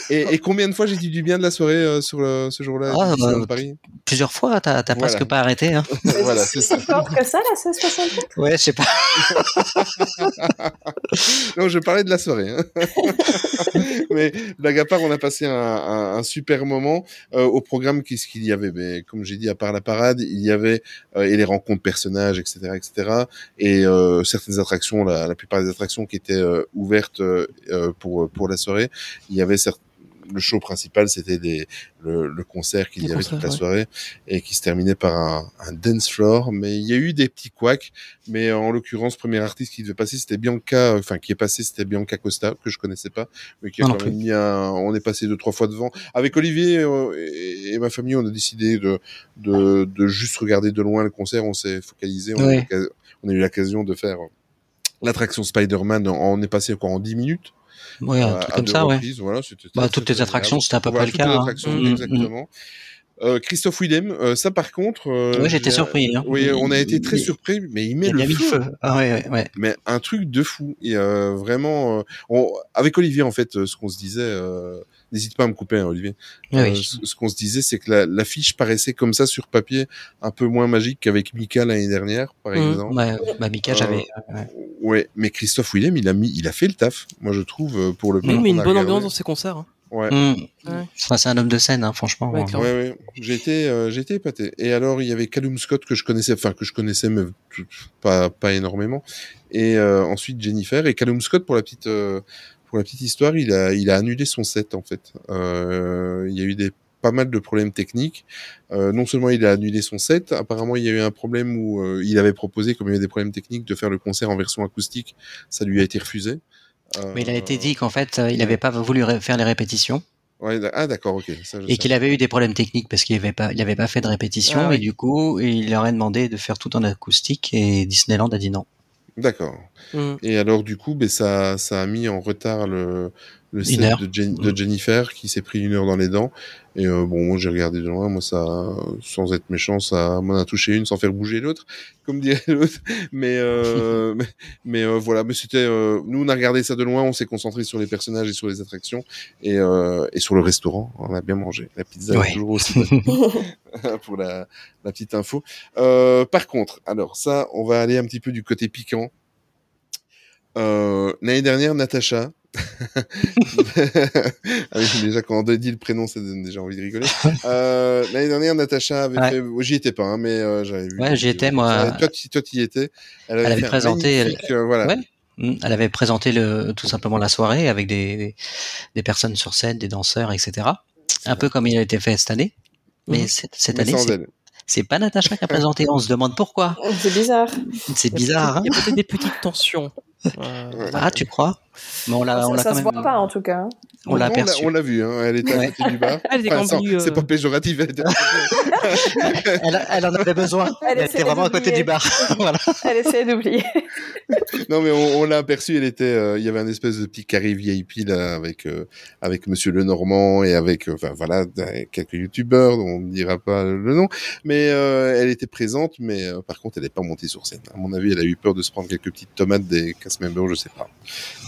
Et, et, et combien de fois j'ai dit du bien de la soirée sur le, ce jour-là Ah, bah, Paris? plusieurs fois, t'as, t'as Voilà. presque pas arrêté. Hein. Voilà, c'est ça. Fort que ça, la 1664 Ouais, je sais pas. Non, je parlais de la soirée. hein. Mais blague à part, on a passé un, un, un super moment euh, au programme. Qu'est-ce qu'il y avait Ben, Comme j'ai dit, à part la parade, il y avait euh, et les rencontres personnages, etc., etc. Et euh, certaines attractions, la, la plupart des attractions qui étaient euh, ouvertes pour pour la soirée, il y avait certes le show principal, c'était le, le concert qu'il y avait toute la ouais. soirée et qui se terminait par un, un dance floor. Mais il y a eu des petits couacs. Mais en l'occurrence, premier artiste qui devait passer, c'était Bianca, enfin qui est passé, c'était Bianca Costa que je connaissais pas, mais qui a non quand même mis un. On est passé deux trois fois devant. Avec Olivier euh, et, et ma famille, on a décidé de, de de juste regarder de loin le concert. On s'est focalisé. On, a eu Ouais. l'occasion- on a eu l'occasion de faire l'attraction Spider-Man. On est passé quoi en 10 minutes. Ouais, un à- truc comme ça, ouais. reprises, Voilà, c'était Bah, toutes les attractions, c'était à peu Voilà, près le toutes cas, les hein. attractions, Mm, mm, exactement. Euh, Christophe Willem, euh, ça par contre, euh, Ouais, j'étais surpris, hein. Oui, on a été très Il- surpris, mais il met Il le mis le feu. feu. Ah ouais, ouais, ouais. Mais un truc de fou. Et euh, vraiment, euh, on- avec Olivier en fait, euh, ce qu'on se disait, euh, n'hésite pas à me couper, hein, Olivier. Oui, Euh, oui. ce ce qu'on se disait, c'est que la- l'affiche paraissait comme ça sur papier, un peu moins magique qu'avec Mika l'année dernière, par Mhm. exemple. Bah, Mika, Euh, j'avais. ouais. Ouais, mais Christophe Willem, il a mis, il a fait le taf. Moi, je trouve pour le. Oui, mais qu'on une a bonne regardé. ambiance dans ses concerts. hein. Ouais. Mm. Ouais. Enfin, c'est un homme de scène, hein, franchement. Ouais. Ouais, ouais. J'ai été, euh, j'ai été épaté. Et alors, il y avait Callum Scott que je connaissais, enfin que je connaissais, mais tout- pas pas énormément. Et euh, ensuite Jennifer et Callum Scott pour la petite euh, pour la petite histoire, il a il a annulé son set en fait. Euh, il y a eu des pas mal de problèmes techniques. Euh, non seulement il a annulé son set, apparemment il y a eu un problème où euh, il avait proposé, comme il y avait des problèmes techniques, de faire le concert en version acoustique. Ça lui a été refusé. Euh, Mais il a été dit qu'en fait, euh, il n'avait pas voulu faire les répétitions Ouais, ah d'accord, ok. Ça, je et qu'il avait eu des problèmes techniques parce qu'il n'avait pas, il avait pas fait de répétition Ah et du coup, il leur a demandé de faire tout en acoustique et Disneyland a dit non. D'accord. Mm. Et alors du coup, ben ça, ça a mis en retard le, le set de, Jen- de Mm. Jennifer qui s'est pris une heure dans les dents. Et euh, bon, moi j'ai regardé de loin, moi ça, sans être méchant, ça m'en a touché une sans faire bouger l'autre, comme dirait l'autre. Mais euh, mais, mais, euh, voilà, mais c'était, euh, nous on a regardé ça de loin, on s'est concentré sur les personnages et sur les attractions et, euh, et sur le restaurant. On a bien mangé. La pizza Ouais. est toujours aussi bonne. pour la, la petite info. Euh, par contre, alors ça, on va aller un petit peu du côté piquant. Euh, L'année dernière, Natacha. Ah oui, déjà, quand on dit le prénom, ça donne déjà envie de rigoler. Euh, L'année dernière, Natacha avait Ouais. fait. oh, J'y étais pas, hein, mais euh, j'avais vu. Ouais, j'y étais, moi. Toi, tu toi, tu y étais. Elle avait, Elle présenté, elle- euh, voilà. Ouais. Mm. Elle avait présenté le, tout simplement la soirée avec des, des, des personnes sur scène, des danseurs, etc. Un peu comme il a été fait cette année. Mais Mhm. cette, cette Mais année, c'est pas Natacha qui a présenté. On se demande pourquoi. C'est bizarre. C'est bizarre. hein Il y a peut-être des petites tensions. Euh, Ouais. ah, tu crois? Mais on l'a, ça on l'a ça quand se même. voit pas en tout cas. On l'a aperçu. On l'a vu, hein, elle était à côté du bar. Elle était Enfin, sans- campue, euh. C'est pas péjoratif, elle était elle, elle en avait besoin. Elle Elle, essayait était vraiment à côté d'oublier. du bar. voilà. Elle essaie d'oublier. Non, mais on, on l'a aperçu. Elle était, euh, il y avait un espèce de petit carré VIP là avec euh, avec Monsieur Lenormand et avec, euh, enfin voilà, quelques youtubeurs dont on ne dira pas le nom. Mais euh, elle était présente, mais euh, par contre, elle n'est pas montée sur scène. À mon avis, elle a eu peur de se prendre quelques petites tomates des cast members, je sais pas.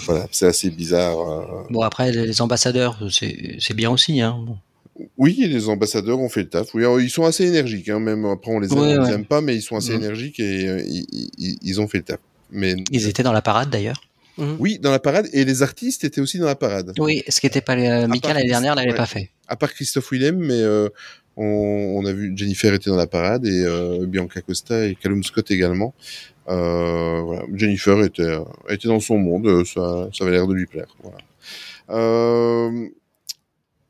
Voilà, c'est assez bizarre. euh. Bon, après, les ambassadeurs, c'est c'est bien aussi. Hein. Bon. Oui, les ambassadeurs ont fait le taf. Oui, alors, ils sont assez énergiques, hein, même après on les aime, Ouais, on les ouais. aime pas, mais ils sont assez Mhm. énergiques et euh, ils, ils- ils ont fait le taf. Mais Ils étaient dans la parade d'ailleurs. oui, dans la parade et les artistes étaient aussi dans la parade. Oui, ce qui n'était pas euh, Mika part l'année dernière l'avait ouais. pas fait. À part Christophe Willem, mais euh, on, on a vu Jennifer était dans la parade et euh, Bianca Costa et Callum Scott également. Euh, voilà. Jennifer était, euh, était dans son monde, ça, ça avait l'air de lui plaire. Voilà. Euh,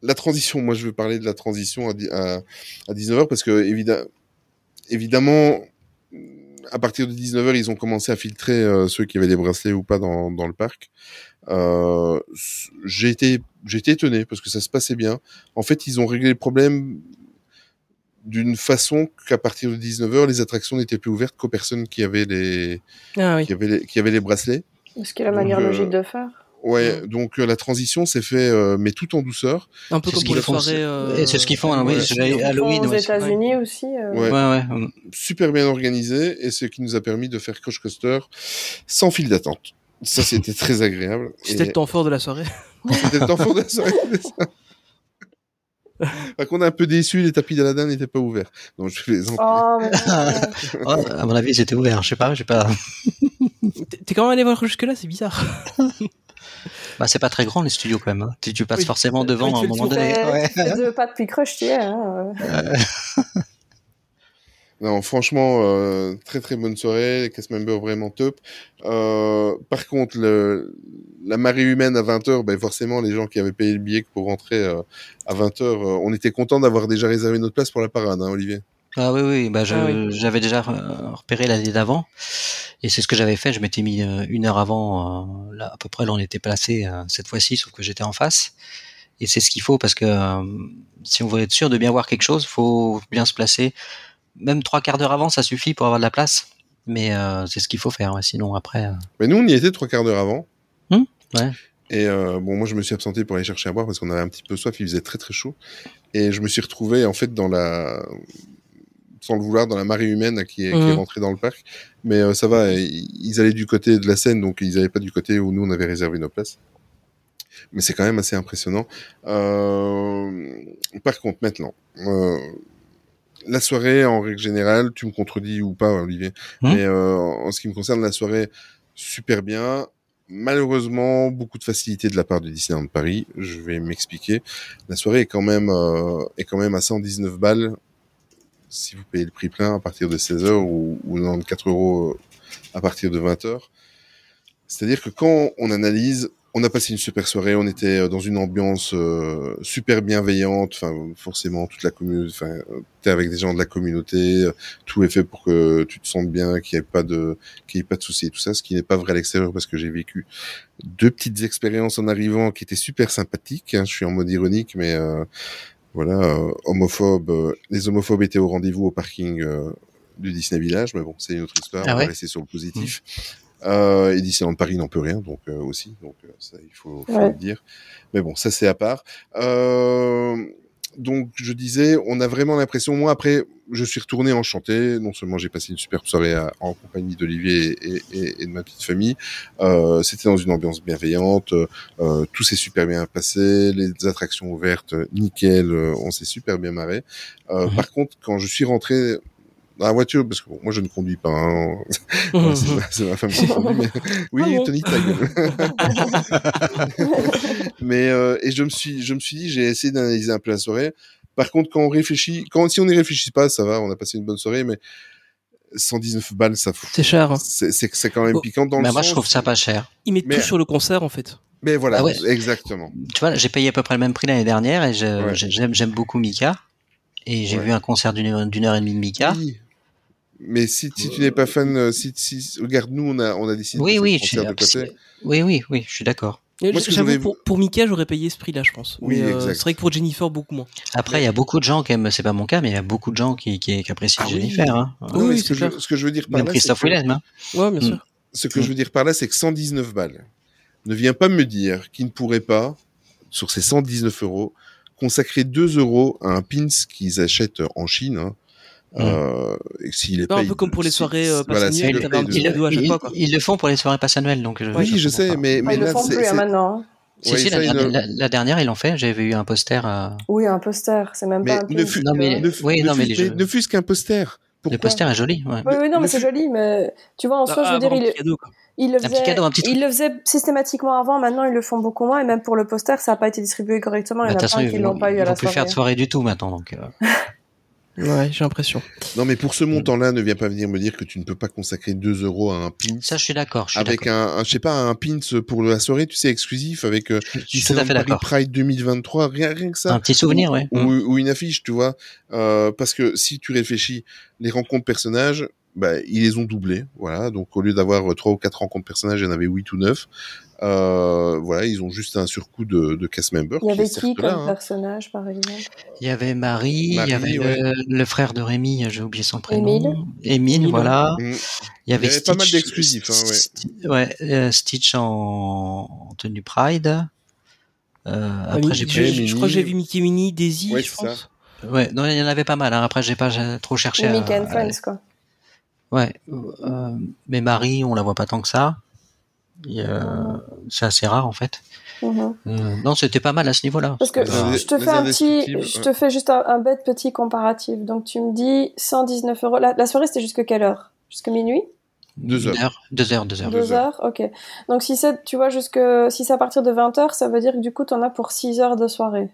la transition, moi je veux parler de la transition à, à, à 19h parce que évidemment, évidemment, à partir de 19h, ils ont commencé à filtrer ceux qui avaient des bracelets ou pas dans, dans le parc. Euh, j'ai été, été étonné parce que ça se passait bien. En fait, ils ont réglé le problème d'une façon qu'à partir de 19h, les attractions n'étaient plus ouvertes qu'aux personnes qui avaient les, Ah oui. qui avaient les, qui avaient les bracelets. Ce qui est la manière Donc, euh, logique de faire. Ouais, donc euh, la transition s'est fait, euh, mais tout en douceur. Un peu C'est comme ce pour qu'ils les font, soirées. euh, Et c'est ce qu'ils font, hein, oui, ouais. font Halloween. aux ouais, États-Unis aussi. Ouais. Ouais, ouais. super bien organisé et ce qui nous a permis de faire Crush Coaster sans file d'attente. Ça, c'était très agréable. C'était Et le temps fort de la soirée. C'était le temps fort de la soirée, c'est ça. Par contre, un peu déçu, les tapis d'Aladin n'étaient pas ouverts. Donc, je les Oh, mais. Oh, à mon avis, c'était ouvert. Je sais pas, j'ai pas. T'es- quand même allé voir jusque-là, c'est bizarre. Bah, c'est pas très grand les studios quand même. hein. Tu, tu passes Oui. forcément devant à un moment donné. Ouais. deux pas depuis Crush, tu es. Hein. euh. Non, franchement, euh, très très bonne soirée, les cast members vraiment top. Euh, par contre, le, la marée humaine à 20h, ben forcément, les gens qui avaient payé le billet pour rentrer euh, à 20h, euh, on était content d'avoir déjà réservé notre place pour la parade, hein, Olivier. Ah oui, oui, bah Ah oui. j'avais déjà euh, repéré l'année d'avant. Et c'est ce que j'avais fait. Je m'étais mis euh, une heure avant, euh, là, à peu près, là, on était placé euh, cette fois-ci, sauf que j'étais en face. Et c'est ce qu'il faut parce que euh, si on veut être sûr de bien voir quelque chose, faut bien se placer. Même trois quarts d'heure avant, ça suffit pour avoir de la place. Mais euh, c'est ce qu'il faut faire. Sinon, après, euh, Mais nous, on y était trois quarts d'heure avant. Ouais. Et euh, bon, moi, je me suis absenté pour aller chercher à boire parce qu'on avait un petit peu soif, il faisait très très chaud. Et je me suis retrouvé, en fait, dans la sans le vouloir, dans la marée humaine qui est, qui est Mhm. rentrée dans le parc. Mais euh, ça va, ils, ils allaient du côté de la scène, donc ils n'allaient pas du côté où nous, on avait réservé nos places. Mais c'est quand même assez impressionnant. Euh, par contre, maintenant, euh, la soirée, en règle générale, tu me contredis ou pas, Olivier, Mhm. mais euh, en ce qui me concerne, la soirée, super bien. Malheureusement, beaucoup de facilité de la part du Disneyland Paris. Je vais m'expliquer. La soirée est quand même euh, est quand même à 119 balles si vous payez le prix plein à partir de 16 heures ou, ou 94 euros à partir de 20 heures. C'est-à-dire que quand on analyse, on a passé une super soirée, on était euh, dans une ambiance euh, super bienveillante, enfin forcément toute la communauté, enfin euh, t'es avec des gens de la communauté, euh, tout est fait pour que tu te sentes bien, qu'il n'y ait pas de qu'il n'y ait pas de soucis et tout ça, ce qui n'est pas vrai à l'extérieur parce que j'ai vécu deux petites expériences en arrivant qui étaient super sympathiques. hein, je suis en mode ironique, mais euh, voilà, homophobe, euh, les homophobes étaient au rendez-vous au parking du Disney Village, mais bon, c'est une autre histoire. Ah on va rester sur le positif. Euh, et Disneyland Paris n'en peut rien, donc euh, aussi, donc euh, ça il faut, faut Ouais. le dire. Mais bon, ça c'est à part. Euh, donc je disais, on a vraiment l'impression. Moi après, je suis retourné enchanté. Non seulement j'ai passé une superbe soirée à- en compagnie d'Olivier et, et- et de ma petite famille. Euh, C'était dans une ambiance bienveillante. Euh, tout s'est super bien passé. Les attractions ouvertes, nickel. euh, on s'est super bien marré. Euh, Mhm. Par contre, quand je suis rentré la voiture, parce que bon, moi je ne conduis pas. Hein. Ouais, c'est ma- femme qui conduit. Mais... Oui, Ah bon Tony, ta gueule. mais euh, et je me suis, je me suis dit, j'ai essayé d'analyser un peu la soirée. Par contre, quand on réfléchit, quand si on n'y réfléchit pas, ça va, on a passé une bonne soirée, mais 119 balles, ça fout. C'est cher. hein. C'est quand même piquant dans mais le moi, sens. je trouve ça pas cher. Ils mettent Mais- tout sur le concert en fait. Mais voilà, Ah ouais. exactement. Tu vois, j'ai payé à peu près le même prix l'année dernière et Ouais. j'aime j'aime beaucoup Mika. Et j'ai Ouais. vu un concert d'une heure, d'une heure et demie de Mika. Oui. Mais si, si tu n'es pas fan, euh, si, si, regarde, nous, on a, on a décidé Oui, de oui, faire je de côté. oui, oui, oui, je suis d'accord. J'avoue, pour, pour Mika, j'aurais payé ce prix-là, je pense. Oui, Mais, euh, c'est vrai que pour Jennifer, beaucoup moins. Après, il y a beaucoup de gens qui aiment, c'est pas mon cas, mais il y a beaucoup de gens qui, qui, qui apprécient Ah oui. Jennifer. Hein. Non, Oui, mais ce, que je, ce que je veux dire par Même là, Christophe c'est que- Willem. Hein. Ouais, bien Mm. sûr. ce que je veux dire par là, c'est que 119 balles. Ne viens pas me dire qu'il ne pourrait pas, sur ces 119 euros, consacrer 2 euros à un pins qu'ils achètent en Chine. Hein. Euh, et s'il est Non, un peu comme pour les si- soirées, euh, voilà, passe s'il annuelles, le t'avais un paye petit de- cadeau à chaque ils, fois, quoi. ils le font pour les soirées passes annuelles, donc je, Oui, je sais, pas. mais, Ah, mais ils le là, font c'est- plus hein, hein. Si, si, la, ils dernière- la- la dernière, ils l'ont fait. J'avais vu un poster à. Oui, un poster, c'est même Mais pas un ne fût- Non, mais- ne oui, ne non, mais jeux- ne fût-ce qu'un poster. Le poster est joli. Ouais. Oui, oui, non, Ne mais c'est joli, mais tu vois, en soi, je veux dire, il, cadeau, il le faisait, cadeau, il faisait systématiquement avant, maintenant ils le font beaucoup moins, et même pour le poster, ça n'a pas été distribué correctement, il Bah, y en a toute façon, plein ils qui l'ont pas eu ils à la plus faire de soirée. soirée du tout maintenant. Donc, euh, Ouais, j'ai l'impression. Non, mais pour ce montant-là, ne viens pas venir me dire que tu ne peux pas consacrer 2 euros à un pin. ça, je suis d'accord. Je suis Avec d'accord. un, un, je sais pas, un pins pour la soirée, tu sais, exclusif, avec euh, Je suis tout à fait Paris d'accord. Pride 2023, rien, rien que ça. Un petit souvenir, ouais. ou, Mm. ou une affiche, tu vois. Euh, parce que si tu réfléchis, les rencontres personnages, bah, ils les ont doublés, voilà. Donc au lieu d'avoir euh, trois ou quatre rencontres personnages, il y en avait huit ou neuf. Euh, voilà, ils ont juste un surcoût de, de cast member. Il y qui avait certes qui comme là, hein. personnage, par exemple? Il y avait Marie, Marie, il y avait ouais. le, le frère de Rémi, j'ai oublié son prénom. Émile. Émile, voilà. Mm. Il y avait, Il y avait pas mal Stitch- d'exclusifs, hein, ouais. Sti- ouais, euh, Stitch en, en tenue Pride. Euh, Ah, après, j'ai je, je- je crois que j'ai vu Mickey Mini, Daisy, Ouais, je c'est ça. pense. Ouais, non, il y en avait pas mal. Hein. Après, j'ai pas trop cherché. Ou à- Mickey and à- Friends, quoi. Ouais, euh, mais Marie, on la voit pas tant que ça. A- C'est assez rare en fait. Mhm. Euh, non, c'était pas mal à ce niveau-là. Parce que Les je te fais un petit, je te fais juste un, un bête petit comparatif. Donc tu me dis 119 euros. La, la soirée c'était jusque quelle heure? Jusque minuit? Deux heures. Deux heures, deux heures. Deux heures, ok. Donc si c'est, tu vois, jusque si c'est à partir de 20 heures, ça veut dire que du coup t'en as pour 6 heures de soirée.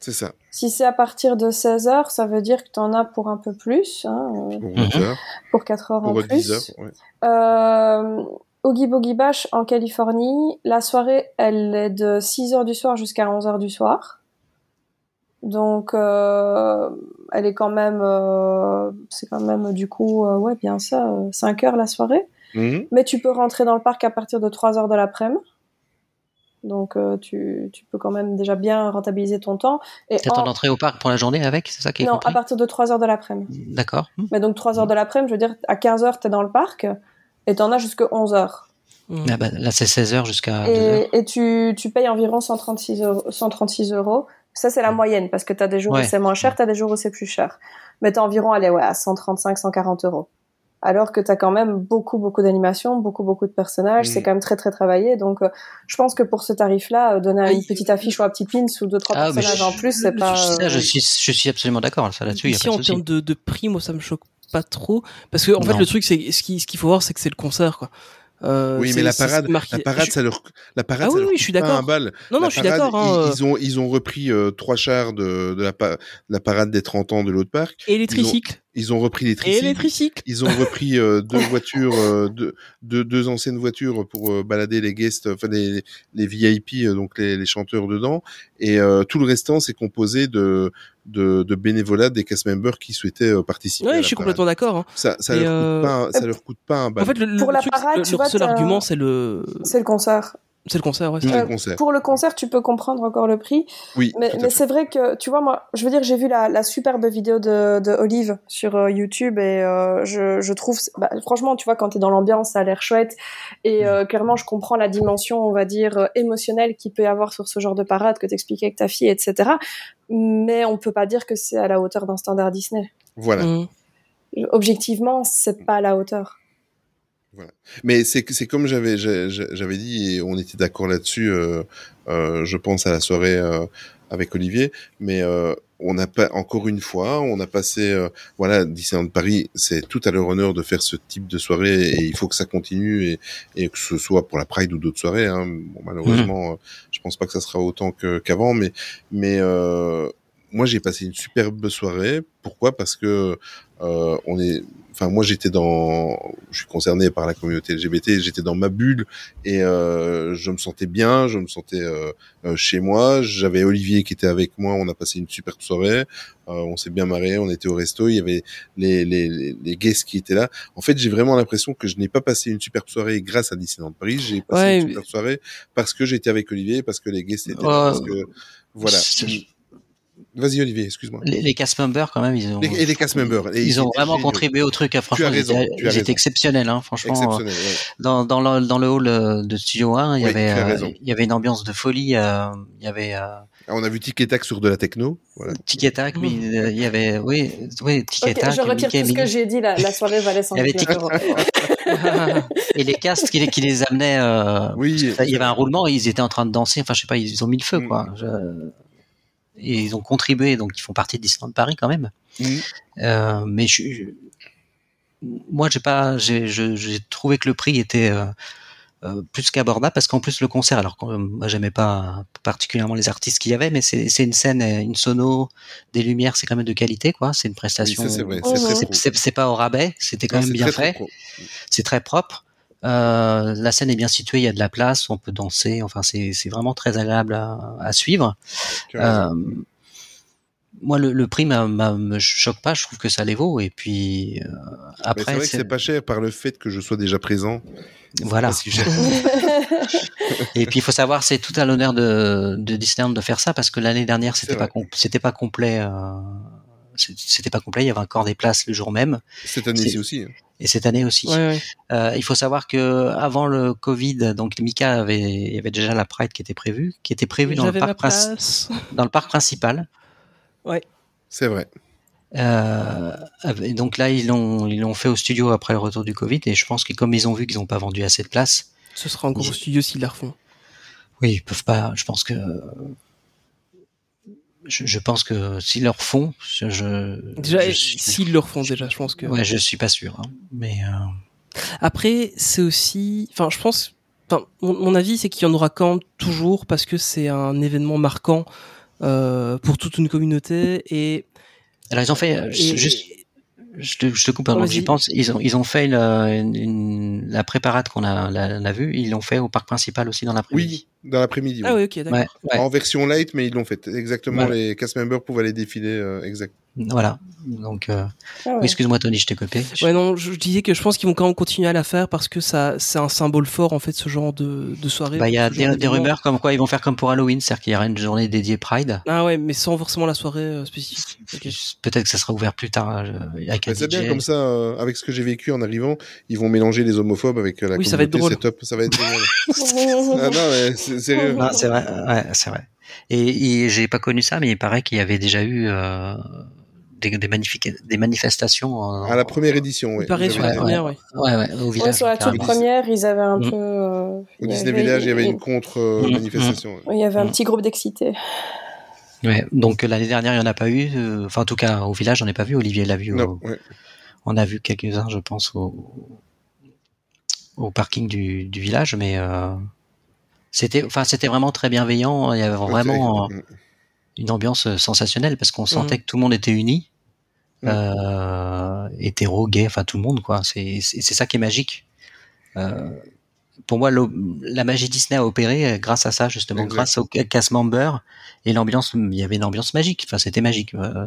C'est ça. Si c'est à partir de 16 heures, ça veut dire que t'en as pour un peu plus, hein, euh, Pour Mhm. 8 heures, pour 4 heures en pour plus. 10 heures. Ouais. Euh, Oogie Boogie Bash en Californie, la soirée, elle est de 6 heures du soir jusqu'à 11 heures du soir. Donc, euh, elle est quand même, euh, c'est quand même du coup, euh, ouais, bien ça, euh, 5 heures la soirée. Mhm. Mais tu peux rentrer dans le parc à partir de 3 heures de l'après-midi. Donc, euh, tu, tu peux quand même déjà bien rentabiliser ton temps. Et T'as ton en- entrée au parc pour la journée avec, c'est ça qui est non, compris? à partir de 3 heures de l'après-midi. D'accord. Mais donc 3 heures de l'après-midi, je veux dire, à 15 heures, t'es dans le parc et t'en as jusque 11 heures. Mm. Ah bah, là, c'est 16 heures jusqu'à 2 heures. Et, et tu, tu payes environ 136 euros. 136 euros. Ça, c'est la moyenne, parce que tu as des jours Ouais. où c'est moins cher, tu as des jours où c'est plus cher. Mais tu environ allez, ouais, à 135, 140 euros. Alors que tu as quand même beaucoup, beaucoup d'animations, beaucoup, beaucoup de personnages. Mm. C'est quand même très, très travaillé. Donc, euh, je pense que pour ce tarif-là, euh, donner Oui. une petite affiche ou un petit pins ou deux, trois Ah, personnages je- en plus, c'est pas... Ça, euh, je suis, je suis absolument d'accord. Ça là-dessus, il y a Ici, en termes de, de prix, moi, ça me choque pas trop. Parce que, en fait, le truc, c'est, ce qui- ce qu'il faut voir, c'est que c'est le concert, quoi. Euh, Oui, mais la parade, marqué- la parade, je- ça leur, la parade, Ah ça oui, leur oui, je suis d'accord. un bal. Non, non, La je suis d'accord. hein, Ils, ils ont, ils ont repris euh, trois chars de, de la, pa- de la parade des 30 ans de l'autre parc. Et les ont- tricycles. Ils ont repris les Et les tricycles. tricycles. Ils ont repris euh, deux voitures, euh, deux, deux, deux anciennes voitures pour euh, balader les guests, enfin les, les VIP, euh, donc les, les chanteurs dedans. Et euh, tout le restant, c'est composé de, de, de bénévolat des cast members qui souhaitaient euh, participer. la je suis parade. complètement d'accord. hein. Ça, ça, leur euh, coûte pas, un- ça leur coûte pas un bal. En fait, le, le Pour la truc, parade, le- tu leur vois, seul argument, c'est le, C'est le concert. C'est le concert, ouais. Le concert. Pour le concert, tu peux comprendre encore le prix. Oui, Mais, c'est vrai que, tu vois, moi, je veux dire, j'ai vu la, la superbe vidéo de, de Olive sur euh, YouTube et euh, je, je trouve, bah, franchement, tu vois, quand t'es dans l'ambiance, ça a l'air chouette. Et euh, clairement, je comprends la dimension, on va dire, euh, émotionnelle qu'il peut y avoir sur ce genre de parade que t'expliquais avec ta fille, etc. Mais on peut pas dire que c'est à la hauteur d'un standard Disney. Voilà. Mm. Objectivement, c'est pas à la hauteur. Mais c'est c'est comme j'avais j'avais dit et on était d'accord là-dessus. euh, euh, je pense à la soirée euh, avec Olivier, mais euh, on n'a pas encore une fois, on a passé euh, voilà Disneyland Paris, c'est tout à leur honneur de faire ce type de soirée et il faut que ça continue et, et que ce soit pour la Pride ou d'autres soirées. Hein. Bon, malheureusement, euh, je pense pas que ça sera autant qu'avant, mais mais euh, moi, j'ai passé une superbe soirée. Pourquoi? Parce que euh, on est, enfin, moi, j'étais dans, je suis concerné par la communauté LGBT. J'étais dans ma bulle et euh, je me sentais bien, je me sentais euh, euh, chez moi. J'avais Olivier qui était avec moi. On a passé une superbe soirée. Euh, on s'est bien marré. On était au resto. Il y avait les les les, les guests qui étaient là. En fait, j'ai vraiment l'impression que je n'ai pas passé une superbe soirée grâce à Disneyland Paris. J'ai passé Ouais, une mais- superbe soirée parce que j'étais avec Olivier, parce que les guests étaient Ouais. là, parce que voilà. Vas-y Olivier, excuse-moi. Les, les cast members, quand même, ils ont, Les- et les cast members. Ils ont vraiment géniaux. contribué au truc. hein. Franchement, as ils étaient, tu as ils étaient raison. exceptionnels. Hein, franchement, Exceptionnel. ouais. dans, dans, le, dans le hall euh, de Studio 1, il y Oui, avait, tu as euh, il y avait une ambiance de folie. euh, il y avait euh, Ah, On a vu Tic et Tac sur de la techno. Voilà. Tic et Tac, mais euh, il y avait, oui, oui, Tic et je retire Mickey tout ce que j'ai dit. La, la soirée valait Il y avait 150 euros. et les castes qui, les- qui les amenaient. euh, Oui. il y avait un roulement, ils étaient en train de danser. Enfin, je sais pas, ils ont mis le feu, Mm. quoi. Je- Et ils ont contribué, donc ils font partie de Disneyland Paris quand même. Mm. Euh, mais je, je- moi, j'ai pas, j'ai, je- j'ai trouvé que le prix était euh, euh, plus qu'abordable parce qu'en plus le concert, alors que euh, moi j'aimais pas particulièrement les artistes qu'il y avait, mais c'est, c'est une scène, une sono, des lumières, c'est quand même de qualité, quoi. C'est une prestation. Oui, ça, c'est vrai, c'est très c'est, pro. c'est- c'est pas au rabais, c'était quand Non, même c'est bien fait. C'est très propre. Euh, la scène est bien située, il y a de la place, on peut danser. Enfin, c'est, vraiment très agréable à, à suivre. Euh, moi, le, le prix m'a- me choque pas. Je trouve que ça les vaut. Et puis euh, après, c'est vrai que c'est- pas cher par le fait que je sois déjà présent. Voilà. Et puis il faut savoir, c'est tout à l'honneur de, de Disneyland de faire ça parce que l'année dernière, c'était pas com- c'était pas complet. C'était pas complet. Il y avait encore des places le jour même. Cette année-ci C'est- aussi. hein. Et cette année aussi. Ouais, ouais. Euh, il faut savoir que avant le Covid, donc Mika avait, il y avait déjà la Pride qui était prévue, qui était prévue dans le parc dans le parc principal. C'est vrai. Euh, donc là, ils l'ont, ils l'ont fait au studio après le retour du Covid. Et je pense que comme ils ont vu qu'ils n'ont pas vendu assez de place, Ce sera un gros Ils- studio s'ils la refont. oui, ils peuvent pas. Je pense que, je, je pense que s'ils leur font, je, je- Déjà, s'ils le refont, déjà, je pense que. ouais, je suis pas sûr. hein. Mais euh, Après, c'est aussi, enfin, je pense, enfin, mon, mon avis, c'est qu'il y en aura quand même toujours parce que c'est un événement marquant euh, pour toute une communauté et. alors ils ont fait euh, et- juste. Je te, je te coupe, Oh, que j'y pense. Ils ont, ils ont fait la, une- une- la préparade qu'on a, la, la vue. Ils l'ont fait au parc principal aussi dans l'après-midi. Oui, dans l'après-midi. Ah oui. ok, d'accord. Ouais, ouais. En version light, mais ils l'ont fait. Exactement, Voilà. les cast members pouvaient aller défiler. euh, exact. Voilà. Donc, euh, Ah ouais. oui, excuse-moi Tony, je t'ai coupé. Ouais, non, je, je disais que je pense qu'ils vont quand même continuer à la faire parce que ça, c'est un symbole fort en fait, ce genre de, de soirée. Bah, il y a des, rumeurs comme quoi ils vont faire comme pour Halloween, c'est-à-dire qu'il y aura une journée dédiée Pride. Ah ouais, mais sans forcément la soirée euh, spécifique. Ok. Peut-être que ça sera ouvert plus tard euh, Mais c'est bien comme ça, euh, avec ce que j'ai vécu en arrivant, ils vont mélanger les homophobes avec euh, la Oui, ça va être communauté, drôle. Top, ça va être ah non, mais c'est sérieux. Non, c'est vrai, ouais, c'est vrai. Et, et j'ai pas connu ça, mais il paraît qu'il y avait déjà eu euh, des, des, des manifestations. en- À la première édition, oui. Il paraît Vous sur la première, ouais. Ouais, ouais, au Ouais, village. sur la toute première, ils avaient un Mm. peu. euh, Au Disney avait- Village, il y avait une Mm, contre-manifestation. Il y avait un Mm. petit groupe d'excités. Ouais, donc euh, l'année dernière, il y en a pas eu. euh, Enfin, en tout cas, au village, j'en ai pas vu. Olivier l'a vu. non, au- ouais. on a vu quelques-uns, je pense, au, au parking du, du village, mais euh, c'était, enfin, c'était vraiment très bienveillant. Il y avait vraiment euh, une ambiance euh, sensationnelle parce qu'on sentait Mhm. que tout le monde était uni, Mhm. euh, hétéro, gay, enfin tout le monde, quoi. C'est, c'est, ça qui est magique. Euh, pour moi, la magie Disney a opéré grâce à ça, justement, Exact. grâce au ca- cast member et l'ambiance. Il y avait une ambiance magique. Enfin, c'était magique. Euh,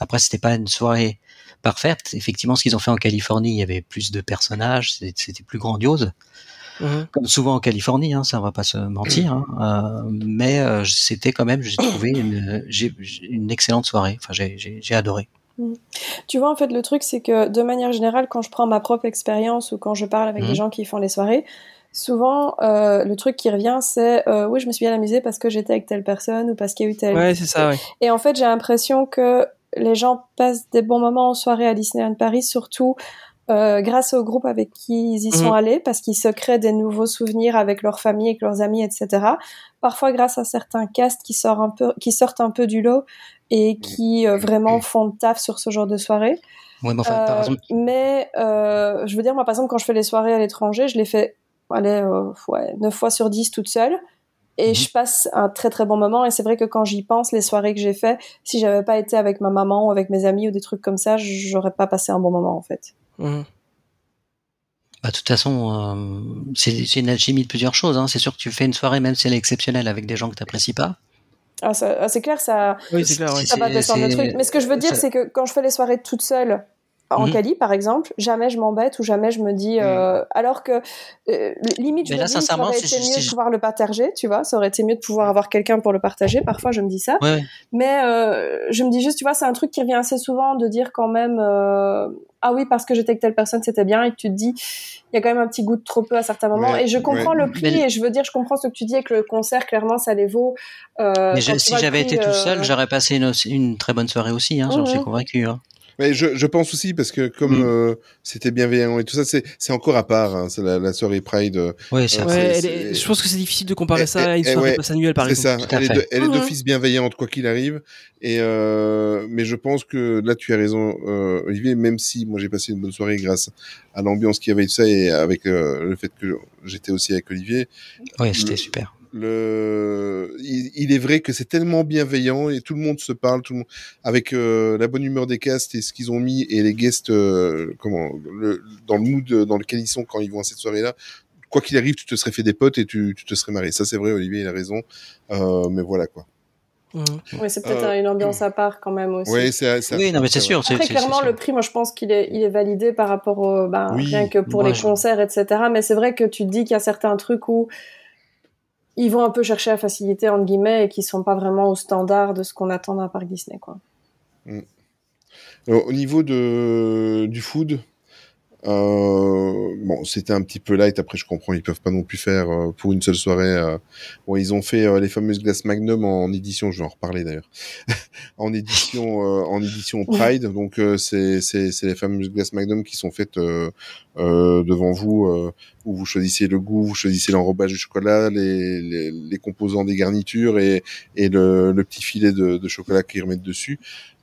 après, c'était pas une soirée parfaite. Effectivement, ce qu'ils ont fait en Californie, il y avait plus de personnages, c'était c'était plus grandiose, Mhm. comme souvent en Californie. Hein, ça, on va pas se mentir. Hein, euh, mais euh, c'était quand même, j'ai trouvé une, j'ai- une excellente soirée. Enfin, j'ai- j'ai j'ai adoré. Tu vois, en fait, le truc, c'est que de manière générale, quand je prends ma propre expérience ou quand je parle avec Mhm. des gens qui font les soirées, souvent, euh, le truc qui revient, c'est euh, oui, je me suis bien amusée parce que j'étais avec telle personne ou parce qu'il y a eu telle. Ouais, c'est ça, ouais. Et en fait, j'ai l'impression que les gens passent des bons moments en soirée à Disneyland Paris, surtout euh, grâce au groupe avec qui ils y sont Mhm. allés, parce qu'ils se créent des nouveaux souvenirs avec leur famille, avec leurs amis, etc. Parfois grâce à certains casts qui, sortent un peu, qui sortent un peu du lot et qui euh, vraiment font le taf sur ce genre de soirée. Ouais, mais enfin, Euh, mais euh, je veux dire, moi, par exemple, quand je fais les soirées à l'étranger, je les fais allez, euh, ouais, 9 fois sur 10 toute seule. et Mhm. je passe un très très bon moment. Et c'est vrai que quand j'y pense, les soirées que j'ai fait, si j'avais pas été avec ma maman ou avec mes amis ou des trucs comme ça, j'aurais pas passé un bon moment en fait. Mhm. Bah, de toute façon, euh, c'est c'est une alchimie de plusieurs choses. Hein. C'est sûr que tu fais une soirée, même si elle est exceptionnelle, avec des gens que tu n'apprécies pas. Ah, ça- ah, c'est clair, ça, Oui, c'est clair. ouais. ça va C'est- descendre le truc. Mais ce que je veux dire, ça- c'est que quand je fais les soirées toute seule, en Mhm. Cali, par exemple, jamais je m'embête ou jamais je me dis. euh, Alors que euh, limite, je Mais me là, dis, ça sincèrement, aurait si été je- mieux de pouvoir le partager, tu vois. Ça aurait été mieux de pouvoir avoir quelqu'un pour le partager. Parfois, je me dis ça. Ouais. Mais euh, je me dis juste, tu vois, c'est un truc qui revient assez souvent de dire quand même, euh, ah oui, parce que j'étais avec telle personne, c'était bien, et que tu te dis, il y a quand même un petit goût de trop peu à certains moments. Ouais, et je comprends ouais. le prix, Mais- et je veux dire, je comprends ce que tu dis, et que le concert, clairement, ça les vaut. Euh, Mais je- si j'avais été tout seul, j'aurais passé une, une très bonne soirée aussi. Hein, J'en suis Mhm. convaincu. Hein. Mais je, je pense aussi parce que comme Mm. euh, c'était bienveillant et tout ça, c'est c'est encore à part. Hein, c'est la, la soirée Pride. euh, Ouais, c'est Euh, Ouais, c'est- elle c'est- est- je pense que c'est difficile de comparer Eh, ça à une eh, soirée ouais, post-annuelle, par C'est ça. exemple. Tout à Elle est, elle est Mhm. d'office bienveillante quoi qu'il arrive. Et euh, mais je pense que là tu as raison, euh, Olivier. Même si moi j'ai passé une bonne soirée grâce à l'ambiance qu'il y avait et tout ça et avec euh, le fait que j'étais aussi avec Olivier. Ouais, c'était super. Le, il, il est vrai que c'est tellement bienveillant et tout le monde se parle, tout le monde, avec euh, la bonne humeur des castes et ce qu'ils ont mis et les guests, euh, comment, le, dans le mood dans lequel ils sont quand ils vont à cette soirée-là. Quoi qu'il arrive, tu te serais fait des potes et tu, tu te serais marré. Ça, c'est vrai, Olivier, il a raison. Euh, mais voilà, quoi. Mhm. Oui, c'est peut-être Euh, une ambiance à part quand même aussi. Ouais, c'est, c'est- Oui, non, mais c'est sûr. Après, c'est- clairement, le prix, moi, je pense qu'il est, il est validé par rapport au, ben, Oui, rien que pour moi, les je- concerts, etc. Mais c'est vrai que tu te dis qu'il y a certains trucs où ils vont un peu chercher la facilité, entre guillemets, et qui sont pas vraiment au standard de ce qu'on attend d'un parc Disney, quoi. Alors, au niveau de, du food, euh, bon, c'était un petit peu light. Après, je comprends, ils peuvent pas non plus faire euh, pour une seule soirée. euh, bon, ils ont fait euh, les fameuses glaces Magnum en édition. Je vais en reparler d'ailleurs. en édition, euh, en édition Pride. Donc, euh, c'est c'est les fameuses glaces Magnum qui sont faites euh, euh, devant vous, euh, où vous choisissez le goût, vous choisissez l'enrobage du chocolat, les, les les composants des garnitures et et le, le petit filet de, de chocolat qu'ils remettent dessus.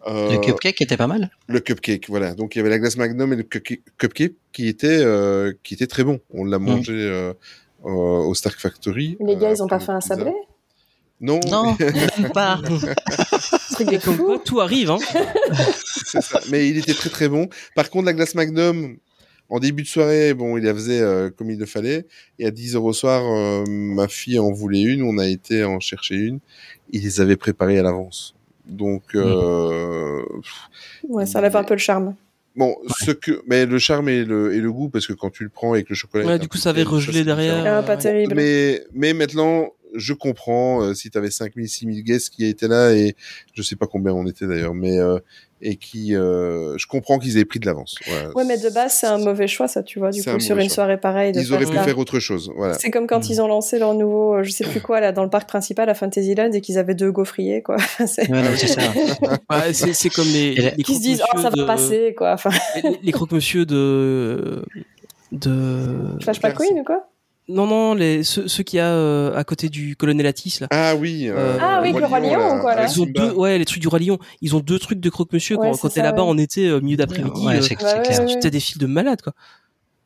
Euh, Le cupcake était pas mal. le cupcake, voilà. Donc il y avait la glace Magnum et le cupcake qui était euh, qui était très bon. On l'a mangé euh, euh, au Stark Factory. Les gars, euh, ils ont pas fait un sablé? Non, Non, pas. Truc tout arrive, hein. c'est ça. Mais il était très très bon. Par contre, la glace Magnum, en début de soirée, bon, il la faisait euh, comme il le fallait. Et à 10 heures au soir, euh, ma fille en voulait une. On a été en chercher une. Ils les avaient préparées à l'avance. Donc, euh, Ouais, ça enlève un peu le charme. bon, ce que, mais le charme et le, et le goût, parce que quand tu le prends avec le chocolat. Ouais, du coup, ça avait regelé derrière. Ah, pas terrible. Mais, mais maintenant, je comprends euh, si tu avais 5000, 6000 guests qui étaient là et je sais pas combien on était d'ailleurs, mais euh, et qui, euh, je comprends qu'ils aient pris de l'avance. Voilà. Ouais, mais de base, c'est un mauvais choix, ça, tu vois, du coup, un sur une choix. soirée pareille. De Ils auraient faire pu ça. faire autre chose. Voilà. C'est comme quand ils ont lancé leur nouveau, je sais plus quoi, là, dans le parc principal à Fantasyland et qu'ils avaient deux gaufriers, quoi. C'est- ça. Ouais, c'est comme les, les Qui se disent, oh, ça va croque-monsieur de- passer, quoi. Enfin, les, les croque-monsieur de de Flash McQueen ou quoi non non les ceux, ceux qu'il y a euh, à côté du colonel Atis là Ah oui. Euh, Ah oui, le Roi Lion, quoi, là. ils ont deux ouais les trucs du roi lion ils ont deux trucs de croque-monsieur Ouais, quand, t'es là-bas ouais. en été euh, milieu d'après-midi Ouais, euh, c'est Ouais, c'est ouais, clair. ouais. t'as des files de malades quoi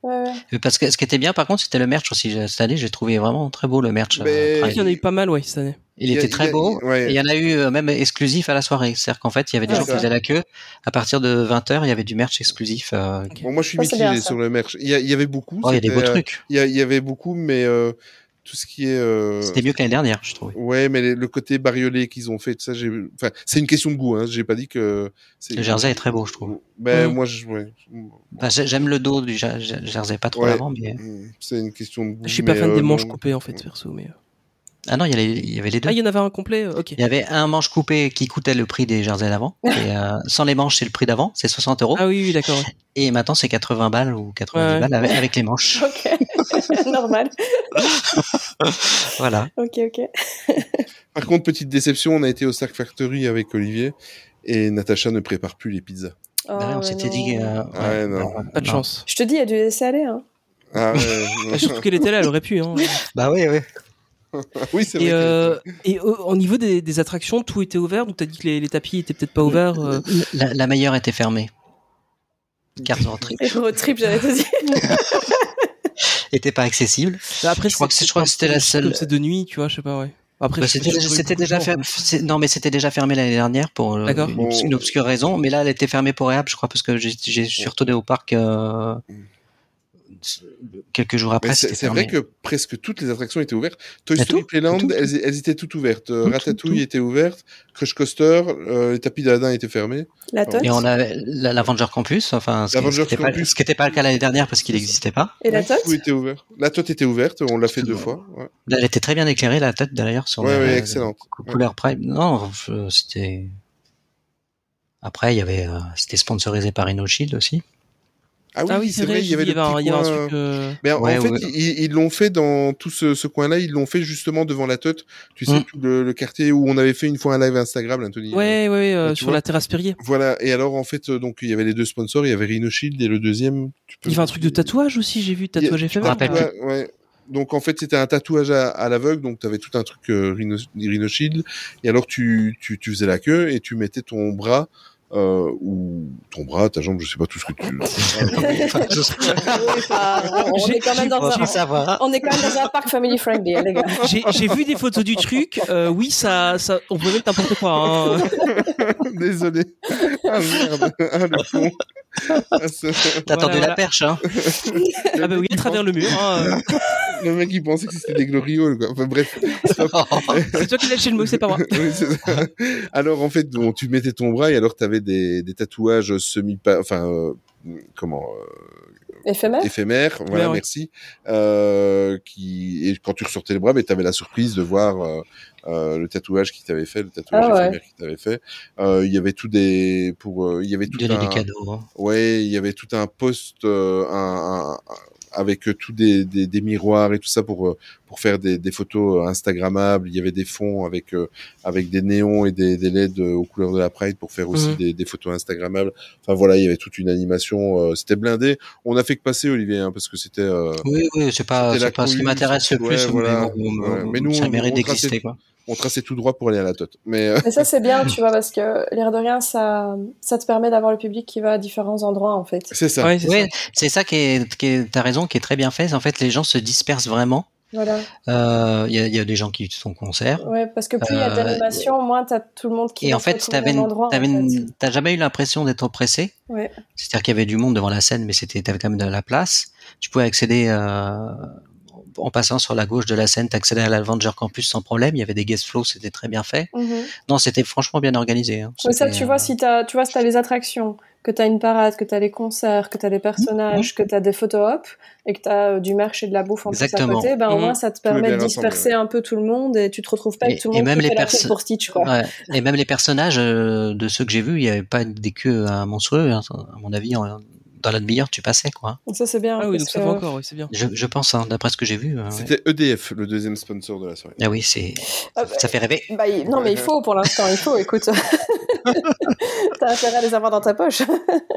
Ouais, ouais. Euh, Parce que ce qui était bien, par contre, c'était le merch aussi. Cette année, j'ai trouvé vraiment très beau le merch. euh, Mais- il y en a eu pas mal ouais cette année Il Il y a- était il très a- beau. ouais. Et il y en a eu euh, même exclusif à la soirée. C'est-à-dire qu'en fait, il y avait des Ah, gens qui faisaient la queue. À partir de 20h, il y avait du merch exclusif. euh, Bon, moi, je suis mitigé sur le merch. Il y, avait beaucoup. Oh, il y a des beaux trucs. Il y, y avait beaucoup, mais euh, tout ce qui est. euh, C'était mieux que l'année dernière, je trouvais. Ouais, mais le côté bariolé qu'ils ont fait, tout ça, j'ai. Enfin, c'est une question de goût. Hein. J'ai pas dit que. c'est- Le jersey est très beau, je trouve. Ben Mm. moi, je. Ouais. Enfin, j'ai- J'aime le dos du jer- jer- jersey, pas trop Ouais. l'avant, mais. Mm, C'est une question de goût. je suis pas fan euh, des manches non. coupées en fait perso mais euh. Ah non, il y, a les- il y avait les deux. ah il y en avait un complet euh, ok Il y avait un manche coupé qui coûtait le prix des jerseys d'avant. et euh, sans les manches, c'est le prix d'avant, c'est 60 euros. ah oui oui d'accord ouais. Et maintenant, c'est 80 balles ou 90 Ouais. balles avec, avec les manches. Ok. Normal. Voilà. Ok, ok. Par contre, petite déception, on a été au Stark Factory avec Olivier et Natacha ne prépare plus les pizzas. Oh, Bah, on s'était dit. euh, Ah ouais, non. pas de non. chance Je te dis, il y a du laisser aller, hein. Ah, ouais, Ah, surtout qu'elle était là elle aurait pu hein. Bah oui, oui. oui, c'est vrai. et que- euh, et au, au niveau des, des attractions tout était ouvert donc t'as dit que les, les tapis étaient peut-être pas ouverts euh, La, la meilleure était fermée. Carte de trip. Et road trip, j'allais te dire. était pas accessible. Bah, Après, Je crois que c'est- je crois que c'était la seule- Comme c'est de nuit, tu vois, je sais pas, ouais. Après, Bah, c'était déjà fermé. Non, mais c'était déjà fermé l'année dernière pour euh, D'accord. une, obscure raison. Mais là, elle était fermée pour réhab, je crois, parce que j'ai retourné au parc euh, quelques jours après. C'est vrai que presque toutes les attractions étaient ouvertes. Toy Story Playland, tout, tout. elles, elles étaient toutes ouvertes. Tout, Ratatouille tout. était ouverte. Crush Coaster, euh, les tapis d'Aladin étaient fermés. La tote Et on a la- l'Avenger Campus, enfin, ce qui n'était pas, le cas l'année dernière parce qu'il n'existait pas. et la tote Tout était ouvert. La tote était ouverte, on l'a fait deux fois. Ouais, Elle était très bien éclairée, la tête d'ailleurs, sur ouais, la- ouais, excellente. cou- couleur Prime. Non, c'était. Après, il y avait, euh, c'était sponsorisé par InnoShield aussi. Ah oui, Ah oui, c'est vrai, il y avait il y le un, petit il y avait un coin, truc. euh, Mais en, Ouais, en fait, ouais. ils ils l'ont fait dans tout ce, ce coin-là, ils l'ont fait justement devant la tote. Tu sais, Mm. tout le, le quartier où on avait fait une fois un live Instagram, Anthony. Ouais, euh, Ouais, tu sur vois. la terrasse Perrier. Voilà. Et alors, en fait, euh, donc, il y avait les deux sponsors, il y avait Rhino Shield et le deuxième. Tu peux... Il y avait un truc de tatouage aussi, j'ai vu, tatouage a- éphémère. Ouais, ouais. Donc en fait c'était un tatouage à, à l'aveugle, donc tu avais tout un truc euh, Rhino, Rhino Shield, et alors tu, tu, tu faisais la queue et tu mettais ton bras euh, ou ton bras, ta jambe, je sais pas tout ce que tu. Oui, enfin, on, est quand même dans un, on est quand même dans un parc family friendly, hein, les gars. J'ai vu des photos du truc. euh, oui, ça, ça, on peut mettre n'importe quoi. Hein. Désolé. Ah merde. Ah le con. Ah, ça- T'as Voilà, tendu voilà. la perche, hein Ah bah oui, à travers le mur. hein. Le mec il pensait que c'était des glorioles quoi. Enfin bref. C'est toi qui l'as chez le mot, c'est pas moi. Oui, c'est ça. Alors en fait, bon, tu mettais ton bras et alors tu avais des, des tatouages semi, enfin euh, comment euh, Éphémère? éphémères. Voilà, Ouais, ouais. merci. Euh, qui et quand tu ressortais le bras, ben t'avais la surprise de voir euh, euh, le tatouage qui t'avait fait, le tatouage Ah ouais. éphémère qui t'avait fait. Euh, Il y avait tout des pour, euh, il y avait tout Donner un, des cadeaux. hein. Ouais, il y avait tout un post euh, un, un- avec euh, tous des, des, des miroirs et tout ça pour euh, pour faire des, des photos euh, instagrammables. Il y avait des fonds avec euh, avec des néons et des, des LED aux couleurs de la Pride pour faire aussi Mhm. des, des photos instagrammables. Enfin voilà, il y avait toute une animation. euh, c'était blindé. On a fait que passer Olivier hein, parce que c'était. euh, Oui, oui, c'est pas, c'est pas ce qui m'intéresse le ouais, plus, voilà. mais, bon, Ouais, mais nous, ça on- mérite d'exister, quoi. On traçait tout droit pour aller à la tote. Mais euh, Mais ça, c'est bien, tu vois, parce que l'air de rien, ça, ça te permet d'avoir le public qui va à différents endroits, en fait. c'est ça. Ouais, c'est Oui, ça. c'est ça qui est, qui est, t'as raison, qui est très bien fait. En fait, les gens se dispersent vraiment. Voilà. Euh, Il y, a, il y a des gens qui sont concert. Ouais, parce que plus il y a Euh, d'animations, moins t'as tout le monde qui Et va en fait, t'avais même une- endroit, en t'avais fait. une- t'as jamais eu l'impression d'être oppressé. Ouais. C'est-à-dire qu'il y avait du monde devant la scène, mais c'était, t'avais quand même de la place. Tu pouvais accéder, euh, en passant sur la gauche de la scène, t'accédais à l'Avenger Campus sans problème. Il y avait des guest flows, c'était très bien fait. Mhm. Non, c'était franchement bien organisé. hein. Mais ça, C'était, tu euh, vois, si t'as, tu vois, si t'as les attractions, que t'as une parade, que t'as les concerts, que t'as les personnages, Mmh. que t'as des photo op et que t'as euh, du merch et de la bouffe en plus à côté, ben au Mhm. moins ça te permet de disperser un peu tout le monde et tu te retrouves pas Et- avec tout le et monde même qui les fait la pour Stitch, quoi. Ouais. Et même les personnages euh, de ceux que j'ai vus, il n'y avait pas des queues euh, monstrueux. hein. À mon avis, en- dans la demi-heure, tu passais, quoi. Ça, c'est bien. Ah oui, donc ça va encore, oui, c'est bien. Je, je pense, hein, d'après ce que j'ai vu. euh, ouais. C'était EDF, le deuxième sponsor de la soirée. Ah oui, c'est Ah, ça, ça fait rêver. Bah, il- non, mais il faut pour l'instant, il faut, écoute. T'as intérêt à les avoir dans ta poche.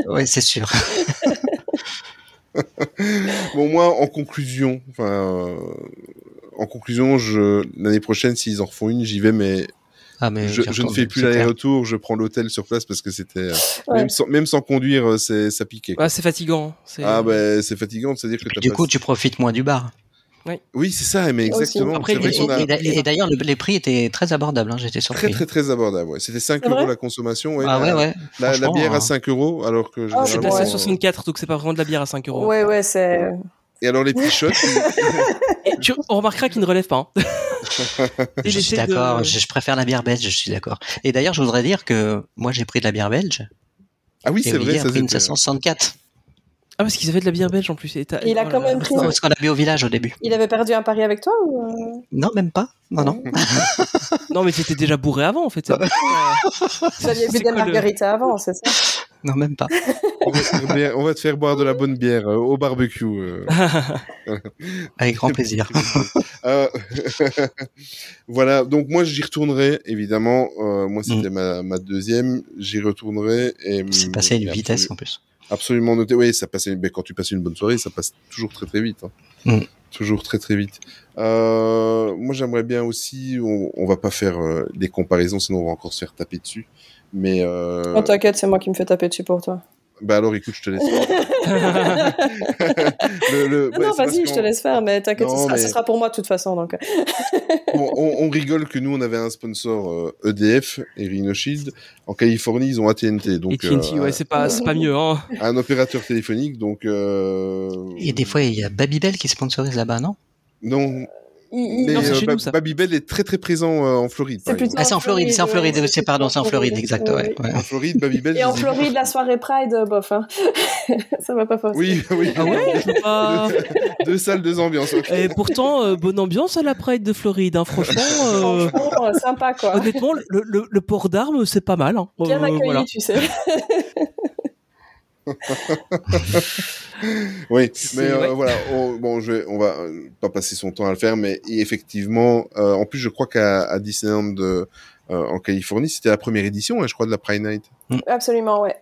Oui, c'est sûr. Bon, moi, en conclusion, enfin, euh, en conclusion, je l'année prochaine, s'ils en refont une, j'y vais, mais Ah, mais je, ne fais plus c'est l'aller-retour. Je prends l'hôtel sur place parce que c'était euh, Ouais. même, sans, même sans conduire, euh, c'est ça piquait. Ouais, c'est fatigant. c'est- Ah ben, c'est fatigant de se dire que Du pas- coup, tu profites moins du bar. Oui, c'est ça, mais exactement. Après, C'est Et, d'a- et d'ailleurs, le- les prix étaient très abordables. Hein, J'étais très surpris. très très abordable. Ouais. C'était 5 C'est euros la consommation. Ouais, ah ouais, la, ouais. La, bière euh, à 5 euros, alors que Ah, Je suis Ouais. placé à Ouais. 64, donc c'est pas vraiment de la bière à 5 euros. Ouais, ouais, c'est. Et alors les Et tu, on remarquera qu'il ne relève pas. Hein. Je suis de- d'accord, je, je préfère la bière belge, je suis d'accord. Et d'ailleurs, je voudrais dire que moi, j'ai pris de la bière belge. ah oui, c'est vrai, ça a pris une c'était- 564. Ah, parce qu'ils avaient de la bière belge en plus. Et t'as- Il a oh quand même pris- Non, parce qu'on a bu au village au début. Il avait perdu un pari avec toi ou. euh Non, même pas. Non, non. Non, mais t'étais déjà bourré avant en fait. Vous aviez bu des margaritas avant, c'est ça Non, même pas. on, va te faire bien- on va te faire boire de la bonne bière euh, au barbecue. euh. Avec grand plaisir. Euh, voilà, donc moi j'y retournerai évidemment. Euh, moi c'était ma, ma deuxième, j'y retournerai et Mm. C'est passé à une vitesse en plus. Absolument noté. Oui, ça passait. Ben, quand tu passes une bonne soirée, ça passe toujours très très vite. hein. Mm. Toujours très très vite. Euh, moi j'aimerais bien aussi. On, on va pas faire euh, des comparaisons, sinon on va encore se faire taper dessus. Mais euh, Oh, t'inquiète, c'est moi qui me fais taper dessus pour toi. Bah alors, écoute, je te laisse. Le- le- Non, vas-y, je te laisse faire, mais t'inquiète, ce, sera, mais- ce sera pour moi de toute façon. Donc. on, on- on rigole que nous, on avait un sponsor euh, EDF et Rhino Shield. En Californie, ils ont AT&T. Donc, Et TNT, euh, ouais, c'est pas, c'est pas mieux, hein. un opérateur téléphonique. Donc, euh, Et des fois, il y a Babybel qui sponsorise là-bas, non? Non. Il- Mais Non, c'est euh, chez nous, ça. Babybel est très très présent euh, en Floride. C'est. Ah, c'est en Floride, c'est en Floride, ouais, c'est pardon, c'est en Floride, exact, ouais. En Floride, Babybel. Et en Floride, la soirée Pride, euh, bof, hein. ça va pas forcément. Oui, oui. Ah. Deux salles, deux ambiances. Et pourtant, euh, bonne ambiance à la Pride de Floride, hein, franchement. euh, Franchement, sympa quoi. Honnêtement, le, le, le port d'armes, c'est pas mal. Hein. Bien Euh, accueilli, voilà. tu sais. Oui, mais euh, voilà, on, bon, je vais, on va euh, pas passer son temps à le faire, mais effectivement, euh, en plus, je crois qu'à à Disneyland euh, en Californie, c'était la première édition, hein, je crois, de la Pride Night. Absolument, ouais.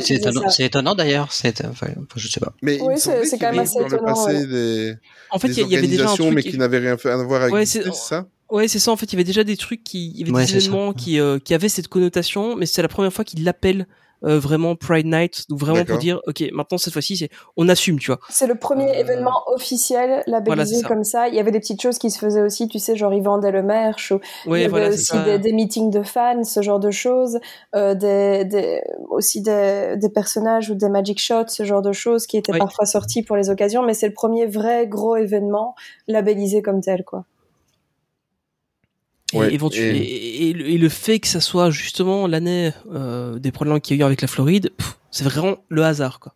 C'est étonnant, d'ailleurs. C'est, enfin, je sais pas. Mais Oui, c'est- quand même assez dans le étonnant, passé ouais. des, En fait, des il y, avait déjà un truc. mais qui n'avaient rien fait à voir avec Ouais, Disney, c'est- ça? Ouais, c'est ça. En fait, il y avait déjà des trucs qui, il y avait Ouais, des événements qui, euh, qui avaient cette connotation, mais c'est la première fois qu'ils l'appellent euh, vraiment Pride Night, donc vraiment pour dire, ok, maintenant cette fois-ci, c'est, on assume, tu vois. C'est le premier Euh, événement officiel labellisé ça. comme ça. Il y avait des petites choses qui se faisaient aussi, tu sais, genre ils vendaient le merch. Ou... il y avait voilà, aussi des, des meetings de fans, ce genre de choses. Euh, des, des, aussi des, des personnages ou des magic shots, ce genre de choses qui étaient parfois sortis pour les occasions. Mais c'est le premier vrai gros événement labellisé comme tel, quoi. Et, Ouais, éventu- et- et- et le- et le fait que ça soit justement l'année euh, des problèmes qu'il y a eu avec la Floride, pff, c'est vraiment le hasard, quoi.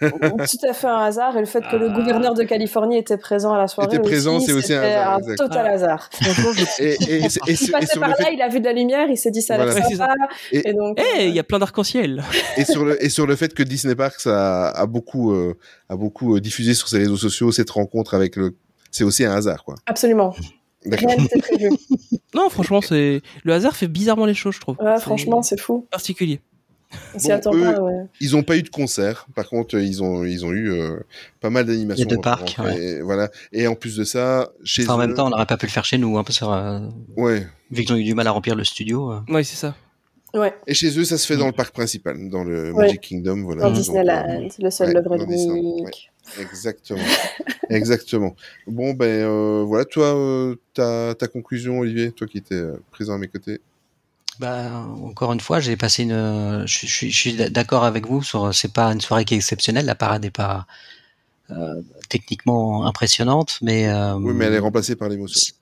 Tout à fait un hasard. Et le fait que le Ah. gouverneur de Californie était présent à la soirée Était présent, c'est aussi un hasard, un total Ah. hasard. Et, et, et, et, Il passait par là, fait, il a vu de la lumière, il s'est dit ça a l'air Voilà. Ouais, c'est sympa. Et- Et donc, Eh, euh, il y a plein d'arc-en-ciel. et sur le et sur le fait que Disney Parks a, a beaucoup euh, a beaucoup euh, diffusé sur ses réseaux sociaux cette rencontre avec le c'est aussi un hasard quoi. absolument. D'accord. Rien n'était prévu. Non, franchement, c'est le hasard fait bizarrement les choses, je trouve. Ouais, franchement, c'est fou. particulier. On s'y Bon, attend eux, pas, ouais. Ils ont pas eu de concert. Par contre, ils ont ils ont eu euh, pas mal d'animations. Il y a deux pour parcs, rentrer. Et Voilà. Et en plus de ça, chez Enfin, en eux, même temps, on n'aurait pas pu le faire chez nous, un peu sur, euh, ouais. vu qu'ils ont eu du mal à remplir le studio. euh. Ouais, c'est ça. Ouais, Et chez eux, ça se fait dans le parc principal, dans le Ouais. Magic Kingdom, voilà. dans Donc, Disneyland, euh, le seul ouais, le vrai unique. Exactement. Exactement. Bon, ben euh, voilà, toi, euh, ta, ta conclusion, Olivier, toi qui étais euh, présent à mes côtés. Bah, encore une fois, j'ai passé une. Je, suis- je suis d'accord avec vous sur. C'est pas une soirée qui est exceptionnelle. La parade n'est pas euh, techniquement impressionnante, mais. euh, Oui, mais elle est remplacée par l'émotion.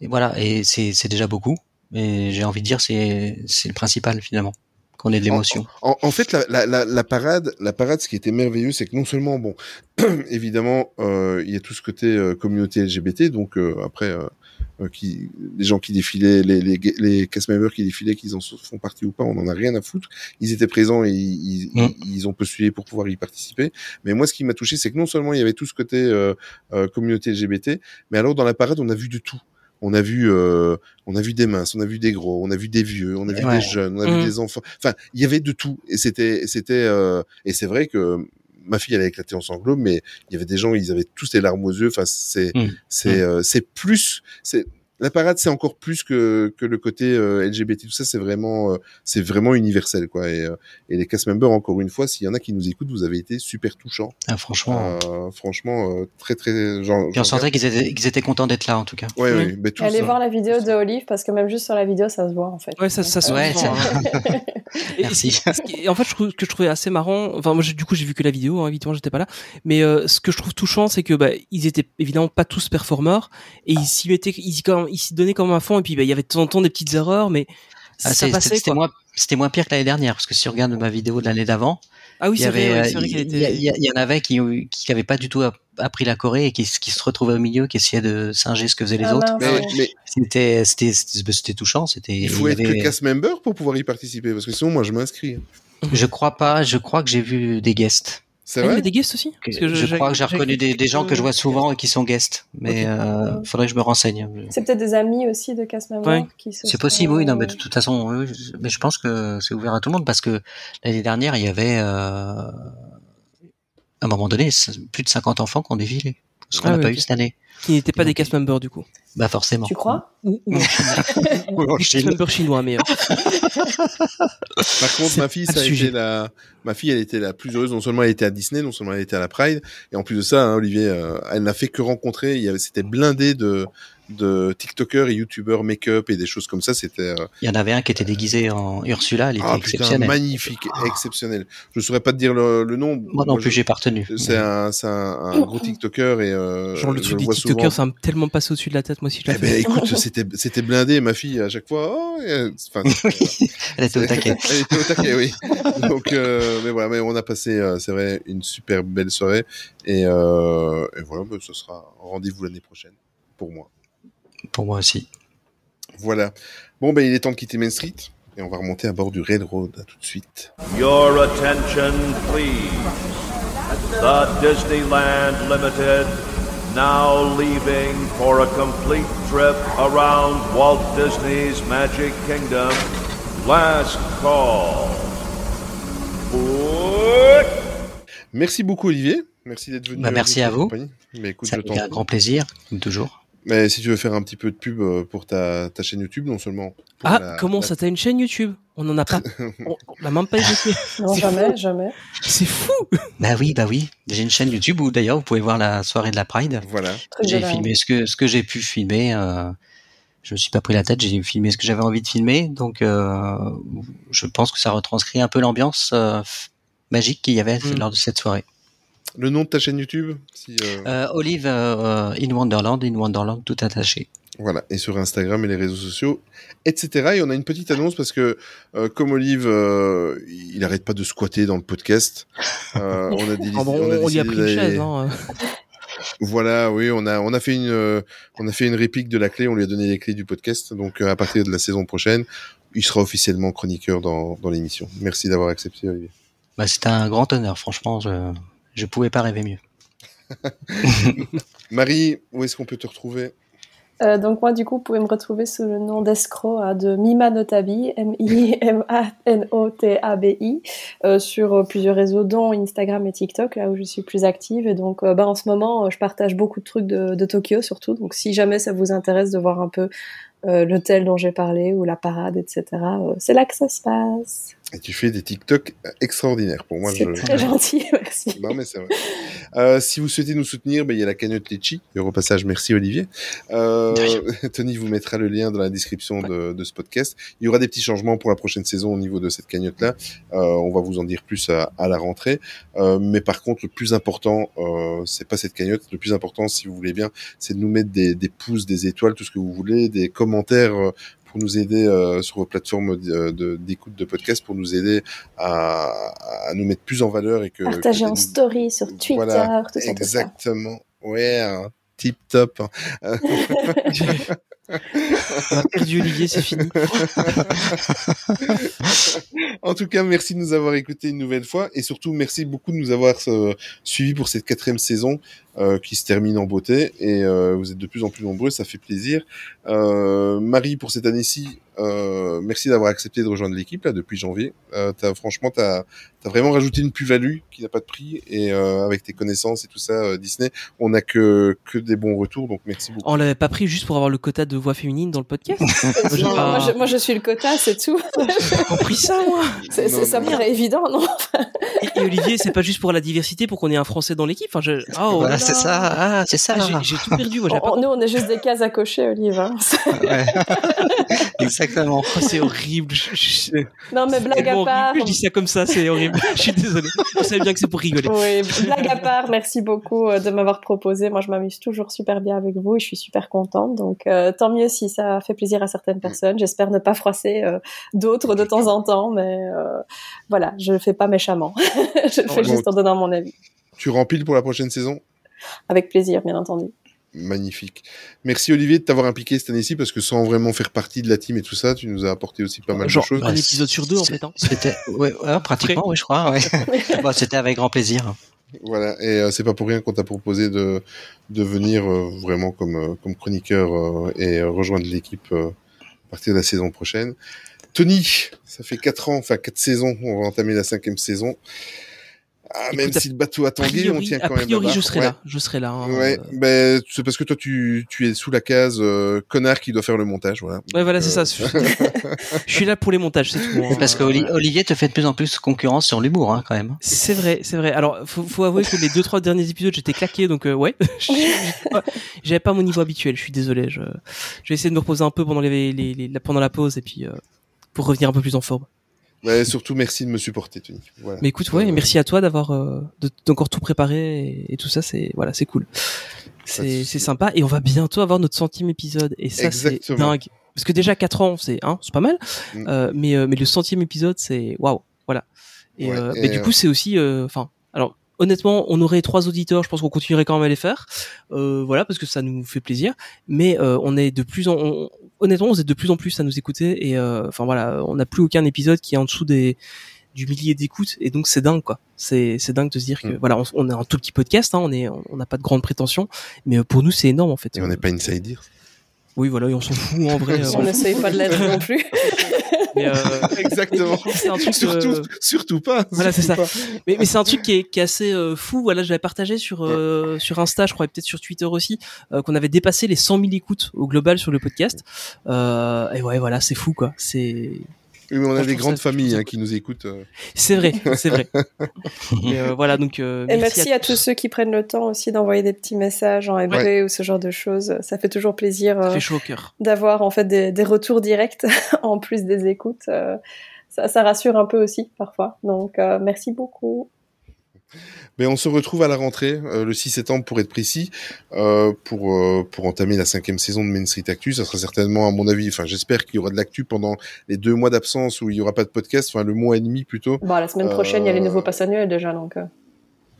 Et voilà, et c'est c'est déjà beaucoup. Et j'ai envie de dire, c'est c'est le principal finalement, qu'on ait de l'émotion. En, en fait, la, la, la, la parade, la parade, ce qui était merveilleux, c'est que non seulement, bon, évidemment, euh, il y a tout ce côté euh, communauté LGBT, donc euh, après, euh, euh, qui, les gens qui défilaient, les, les, les cast qui défilaient, qu'ils en font partie ou pas, on en a rien à foutre. Ils étaient présents et ils, ils, Mm. ils ont postulé pour pouvoir y participer. Mais moi, ce qui m'a touché, c'est que non seulement il y avait tout ce côté euh, communauté LGBT, mais alors dans la parade, on a vu de tout. On a vu, euh, on a vu des minces, on a vu des gros, on a vu des vieux, on a vu Ouais. des jeunes, on a vu des enfants. Enfin, il y avait de tout. Et c'était, c'était, euh, et c'est vrai que ma fille, elle a éclaté en sanglots, mais il y avait des gens, ils avaient tous des larmes aux yeux. Enfin, c'est, Mhm. c'est, euh, c'est plus, c'est, la parade, c'est encore plus que, que le côté euh, LGBT. Tout ça, c'est vraiment, euh, c'est vraiment universel, quoi. Et, euh, et les cast members, encore une fois, s'il y en a qui nous écoutent, vous avez été super touchants. Ah, franchement, Euh, franchement, euh, très, très, genre, puis on sentait qu'ils étaient, contents d'être là en tout cas. Ouais, Mm. ouais, ben, Allez hein. voir la vidéo de Olive parce que même juste sur la vidéo, ça se voit en fait. Ouais, ça, ça se voit, Merci. et et en fait, je trouve ce que je trouvais assez marrant. Enfin, moi, du coup, j'ai vu que la vidéo. Hein, évidemment, j'étais pas là. Mais euh, ce que je trouve touchant, c'est que bah, ils étaient évidemment pas tous performeurs et ils s'y mettaient, ils quand même- ils s'y donnaient comme un fond. Et puis, bah, il y avait de temps en temps des petites erreurs, mais Ah, ça passait. c'était moins, c'était moins pire que l'année dernière, parce que si on regarde ma vidéo de l'année d'avant, Ah oui, il y avait, vrai. il était. il il en avait qui, qui avaient pas du tout app- appris la Corée et qui, qui se retrouvaient au milieu, qui essayaient de singer ce que faisaient les Ah, autres. Mais, mais C'était, c'était, touchant. C'était. il faut être avait- que cast member pour pouvoir y participer, parce que sinon, moi, je m'inscris. Je crois pas. Je crois que j'ai vu des guests. C'est Ah, il y vrai avait des guests aussi. Parce que je, crois que j'ai reconnu des, des gens que je vois souvent et qui sont guests, mais Ok. euh, faudrait que je me renseigne. C'est peut-être des amis aussi de cast members Ouais. qui se C'est possible, oui. Non, mais de toute façon, oui, je- mais je pense que c'est ouvert à tout le monde parce que l'année dernière, il y avait euh, à un moment donné plus de 50 enfants qui ont défilé. Ce qu'on Ah n'a ouais, pas eu cette année. Qui n'étaient pas des cast members du coup. Bah forcément. Tu crois Ou, en Chine. Members chinois, mais. euh, Par contre, ma fille, ça a été la, ma fille, elle était la plus heureuse. Non seulement elle était à Disney, non seulement elle était à la Pride, et en plus de ça, hein, Olivier, euh, elle n'a fait que rencontrer. Il y avait, c'était blindé de, de TikTokers et YouTubers make-up et des choses comme ça. C'était euh, Il y en avait un qui était déguisé en Ursula, il était ah putain exceptionnel. magnifique, exceptionnel. Je saurais pas te dire le, le nom. Moi non Moi, plus, j'ai pas retenu. C'est un, c'est un, un gros TikToker et euh, Genre le je truc des TikTokers, souvent. ça me tellement passé au-dessus de la tête, moi si je Eh ben écoute, c'était c'était blindé, ma fille à chaque fois. Oh, et- enfin, Elle était au taquet. Elle était au taquet, oui. Donc, euh, mais voilà, mais on a passé, euh, c'est vrai, une super belle soirée. Et, euh, et voilà, ce sera rendez-vous l'année prochaine, pour moi. Pour moi aussi. Voilà. Bon, ben, il est temps de quitter Main Street. Et on va remonter à bord du Railroad. À tout de suite. Your attention, please. The Disneyland Limited now leaving for a complete trip around Walt Disney's Magic Kingdom. Last call. Merci beaucoup, Olivier. Merci d'être venu. Bah, merci à vous. accompagner. Mais écoute, Ça a été un grand plaisir, comme toujours. Mais si tu veux faire un petit peu de pub euh, pour ta, ta chaîne YouTube, non seulement. Ah, la- comment la- ça T'as une chaîne YouTube? On en a pas. On, même pas évoqué. Non, jamais, fou. jamais. C'est fou. Bah oui, bah oui. J'ai une chaîne YouTube où d'ailleurs vous pouvez voir la soirée de la Pride. Voilà. J'ai filmé ce que ce que j'ai pu filmer. Euh, je me suis pas pris la tête. J'ai filmé ce que j'avais envie de filmer. Donc euh, je pense que ça retranscrit un peu l'ambiance euh, magique qu'il y avait Mm. lors de cette soirée. Le nom de ta chaîne YouTube si, euh, Euh, Olive euh, in Wonderland, in Wonderland tout attaché. Voilà, et sur Instagram et les réseaux sociaux, etc. Et on a une petite annonce parce que, euh, comme Olive, euh, il arrête pas de squatter dans le podcast. Euh, on a des Ah bon, on a on y a pris une chaise. Hein. Voilà, oui, on a on a fait une euh, on a fait une réplique de la clé, on lui a donné les clés du podcast. Donc euh, à partir de la saison prochaine, il sera officiellement chroniqueur dans dans l'émission. Merci d'avoir accepté, Olivier. Bah, c'était un grand honneur, franchement. Je je pouvais pas rêver mieux. Marie, où est-ce qu'on peut te retrouver? Euh, donc moi, du coup, vous pouvez me retrouver sous le nom d'escroc hein, de Mima Notabi, M-I-M-A-N-O-T-A-B-I, euh, sur euh, plusieurs réseaux, dont Instagram et TikTok, là où je suis plus active. Et donc, euh, bah, en ce moment, euh, je partage beaucoup de trucs de, de Tokyo, surtout. Donc, si jamais ça vous intéresse de voir un peu euh, l'hôtel dont j'ai parlé ou la parade, etc., euh, c'est là que ça se passe. Et tu fais des TikTok extraordinaires. Pour moi, C'est je très gentil, merci. Non, mais c'est vrai. Euh, si vous souhaitez nous soutenir, ben, il y a la cagnotte Litchi. Et au passage, merci Olivier. Euh, Tony vous mettra le lien dans la description de, de ce podcast. Il y aura des petits changements pour la prochaine saison au niveau de cette cagnotte-là. Euh, on va vous en dire plus à, à la rentrée. Euh, mais par contre, le plus important, euh, c'est pas cette cagnotte. Le plus important, si vous voulez bien, c'est de nous mettre des, des pouces, des étoiles, tout ce que vous voulez, des commentaires. Pour nous aider euh, sur vos plateformes de- de- d'écoute de, podcast, pour nous aider à, à nous mettre plus en valeur et que Partager que en story sur Twitter, voilà, tout ça, tout ça. exactement. Ouais, un tip top. On a perdu Olivier, c'est fini. en tout cas, merci de nous avoir écoutés une nouvelle fois et surtout merci beaucoup de nous avoir euh, suivis pour cette quatrième saison euh, qui se termine en beauté et euh, vous êtes de plus en plus nombreux, ça fait plaisir. Euh, Marie, pour cette année-ci, merci d'avoir accepté de rejoindre l'équipe là depuis janvier. As, franchement, tu as, vraiment rajouté une plus-value qui n'a pas de prix et avec tes connaissances et tout ça, Disney, on n'a que, que des bons retours, donc merci beaucoup. On l'avait pas pris juste pour avoir le quota de voix féminine dans le podcast Moi, j'ai Non, pas- moi, je, moi, je suis le quota, c'est tout. j'ai compris ça, moi. C'est- c'est- Non, ça me paraît évident, non Et, et Olivier, c'est pas juste pour la diversité, pour qu'on ait un Français dans l'équipe. Enfin, je... Ah, oh Voilà, là c'est ça. Ah, c'est ça. Ah, j'ai- j'ai tout perdu, moi. pas Nous, on est juste des cases à cocher, Olive. hein. Ouais. Exactement. Oh, c'est horrible. Je, je- Non, mais blague à part. horrible je dis ça comme ça, c'est horrible. je suis désolé. On savait bien que c'est pour rigoler. Oui, blague à part, merci beaucoup euh, de m'avoir proposé. Moi, je m'amuse toujours super bien avec vous et je suis super contente. Donc, euh, tant mieux si ça fait plaisir à certaines personnes. J'espère ne pas froisser euh, d'autres de temps en temps, mais euh, voilà, je le fais pas méchamment. je le fais Bon. juste en donnant mon avis. Tu remplis pour la prochaine saison? Avec plaisir, bien entendu. Magnifique. Merci Olivier de t'avoir impliqué cette année-ci parce que sans vraiment faire partie de la team et tout ça, tu nous as apporté aussi pas mal Genre, de choses. un épisode sur deux, en fait. Hein. C'était ouais, ouais, pratiquement, oui, je crois. Ouais. Bon, c'était avec grand plaisir. Voilà, et euh, c'est pas pour rien qu'on t'a proposé de, venir euh, vraiment comme, euh, comme chroniqueur euh, et rejoindre l'équipe à partir de la saison prochaine. Tony, ça fait quatre ans, enfin quatre saisons, on va entamer la cinquième saison. Ah, Écoute, même a si le bateau a tangué, on priori- tient a quand même priori, la je serai Ouais. là. Je serai là. hein, Ouais, euh. ben c'est parce que toi tu, tu es sous la case euh, connard qui doit faire le montage, voilà. Ouais, voilà, c'est euh, ça. Je suis là pour les montages, c'est tout. hein. Parce que Oli- Olivier te fait de plus en plus concurrence sur l'humour, hein, quand même. C'est vrai, c'est vrai. Alors, faut, faut avouer que les deux trois derniers épisodes, j'étais claqué, donc euh, ouais, j'avais pas mon niveau habituel. Je suis désolé. Je, je vais essayer de me reposer un peu pendant les, les, les- la- pendant la pause et puis euh, pour revenir un peu plus en forme. Ouais, surtout merci de me supporter, Tony. Voilà. Mais écoute, ouais, et merci à toi d'avoir euh, de- d'encore tout préparé et, et tout ça. C'est voilà, c'est cool. C'est sympa et on va bientôt avoir notre centième épisode et ça c'est dingue. Parce que déjà 4 ans, c'est hein, c'est pas mal. Mm. Euh, mais euh, mais le centième épisode, c'est waouh, voilà. Et, Ouais, euh, et, mais du coup, c'est aussi, euh, enfin, alors honnêtement, on aurait trois auditeurs, je pense qu'on continuerait quand même à les faire, euh, voilà, parce que ça nous fait plaisir. Mais euh, on est de plus en, on- honnêtement, on est de plus en plus à nous écouter et euh, enfin voilà, on n'a plus aucun épisode qui est en dessous des du millier d'écoutes et donc c'est dingue quoi. C'est c'est dingue de se dire que Mm. voilà, on, on est un tout petit podcast, hein, on est on n'a pas de grandes prétentions, mais euh, pour nous c'est énorme en fait. Et on n'est pas inside Oui voilà, et on s'en fout en vrai. euh, On n'essaye pas de l'être non plus. mais, euh, Exactement. c'est un truc, surtout, euh, surtout pas. Voilà, c'est ça. pas. mais, mais c'est un truc qui est, qui est assez euh, fou. Voilà, je l'avais partagé sur euh, sur Insta, je crois, et peut-être sur Twitter aussi, euh, qu'on avait dépassé les 100 000 écoutes au global sur le podcast. Euh, et ouais, voilà, c'est fou, quoi. C'est Oui, mais on a des grandes ça, familles hein, qui nous écoutent. euh. c'est vrai, c'est vrai. Mais, euh, voilà, donc euh, Et merci à tous ceux qui prennent le temps aussi d'envoyer des petits messages en MP ou ce genre de choses. Ça fait toujours plaisir Ça euh, fait chaud au cœur. d'avoir en fait des, des retours directs en plus des écoutes. Euh, ça, ça rassure un peu aussi parfois. Donc euh, merci beaucoup. Mais on se retrouve à la rentrée, euh, le 6 septembre pour être précis, euh, pour euh, pour entamer la cinquième saison de Main Street Actu. Ça sera certainement, à mon avis, enfin j'espère qu'il y aura de l'actu pendant les deux mois d'absence où il y aura pas de podcast, enfin le mois et demi plutôt. Bon, la semaine prochaine, il y a les Euh, nouveaux passes annuels déjà. Donc, euh.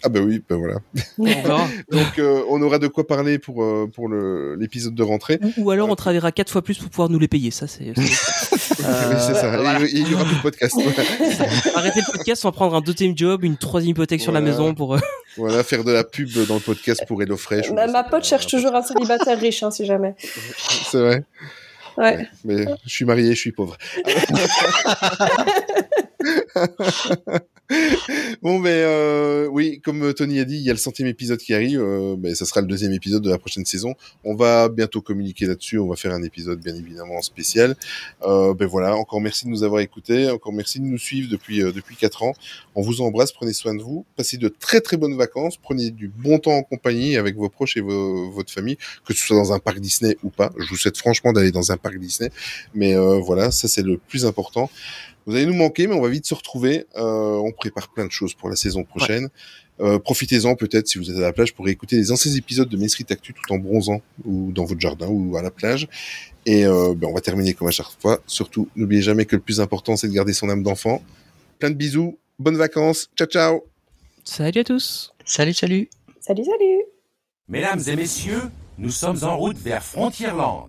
Ah bah oui, ben voilà. On verra. Donc euh, on aura de quoi parler pour euh, pour le l'épisode de rentrée. Ou, ou alors on travaillera quatre fois plus pour pouvoir nous les payer. Ça, c'est. c'est- Oui, c'est ça. Euh, voilà. Et Il y aura plus de podcast. Voilà. Arrêter le podcast, on va prendre un deuxième job, une troisième hypothèque sur la Voilà. maison pour. euh, Voilà, faire de la pub dans le podcast pour HelloFresh. ma, ma pote cherche toujours un célibataire riche, hein, si jamais. C'est vrai. Ouais. Mais je suis marié, je suis pauvre. bon, mais euh, oui, comme Tony a dit, il y a le centième épisode qui arrive. Euh, ben, ça sera le deuxième épisode de la prochaine saison. On va bientôt communiquer là-dessus. On va faire un épisode bien évidemment spécial. Euh, ben voilà, encore merci de nous avoir écoutés. Encore merci de nous suivre depuis euh, depuis quatre ans. On vous embrasse. Prenez soin de vous. Passez de très très bonnes vacances. Prenez du bon temps en compagnie avec vos proches et vos, votre famille, que ce soit dans un parc Disney ou pas. Je vous souhaite franchement d'aller dans un parc Disney. Mais euh, voilà, ça c'est le plus important. Vous allez nous manquer, mais on va vite se retrouver. Euh, on prépare plein de choses pour la saison prochaine. Euh, Profitez-en peut-être si vous êtes à la plage pour écouter les anciens épisodes de Main Street Actu tout en bronzant ou dans votre jardin ou à la plage. Et euh, ben, on va terminer comme à chaque fois. Surtout, n'oubliez jamais que le plus important, c'est de garder son âme d'enfant. Plein de bisous, bonnes vacances, ciao ciao Salut à tous. Salut, salut. Salut, salut. Mesdames et messieurs, nous sommes en route vers Frontierland.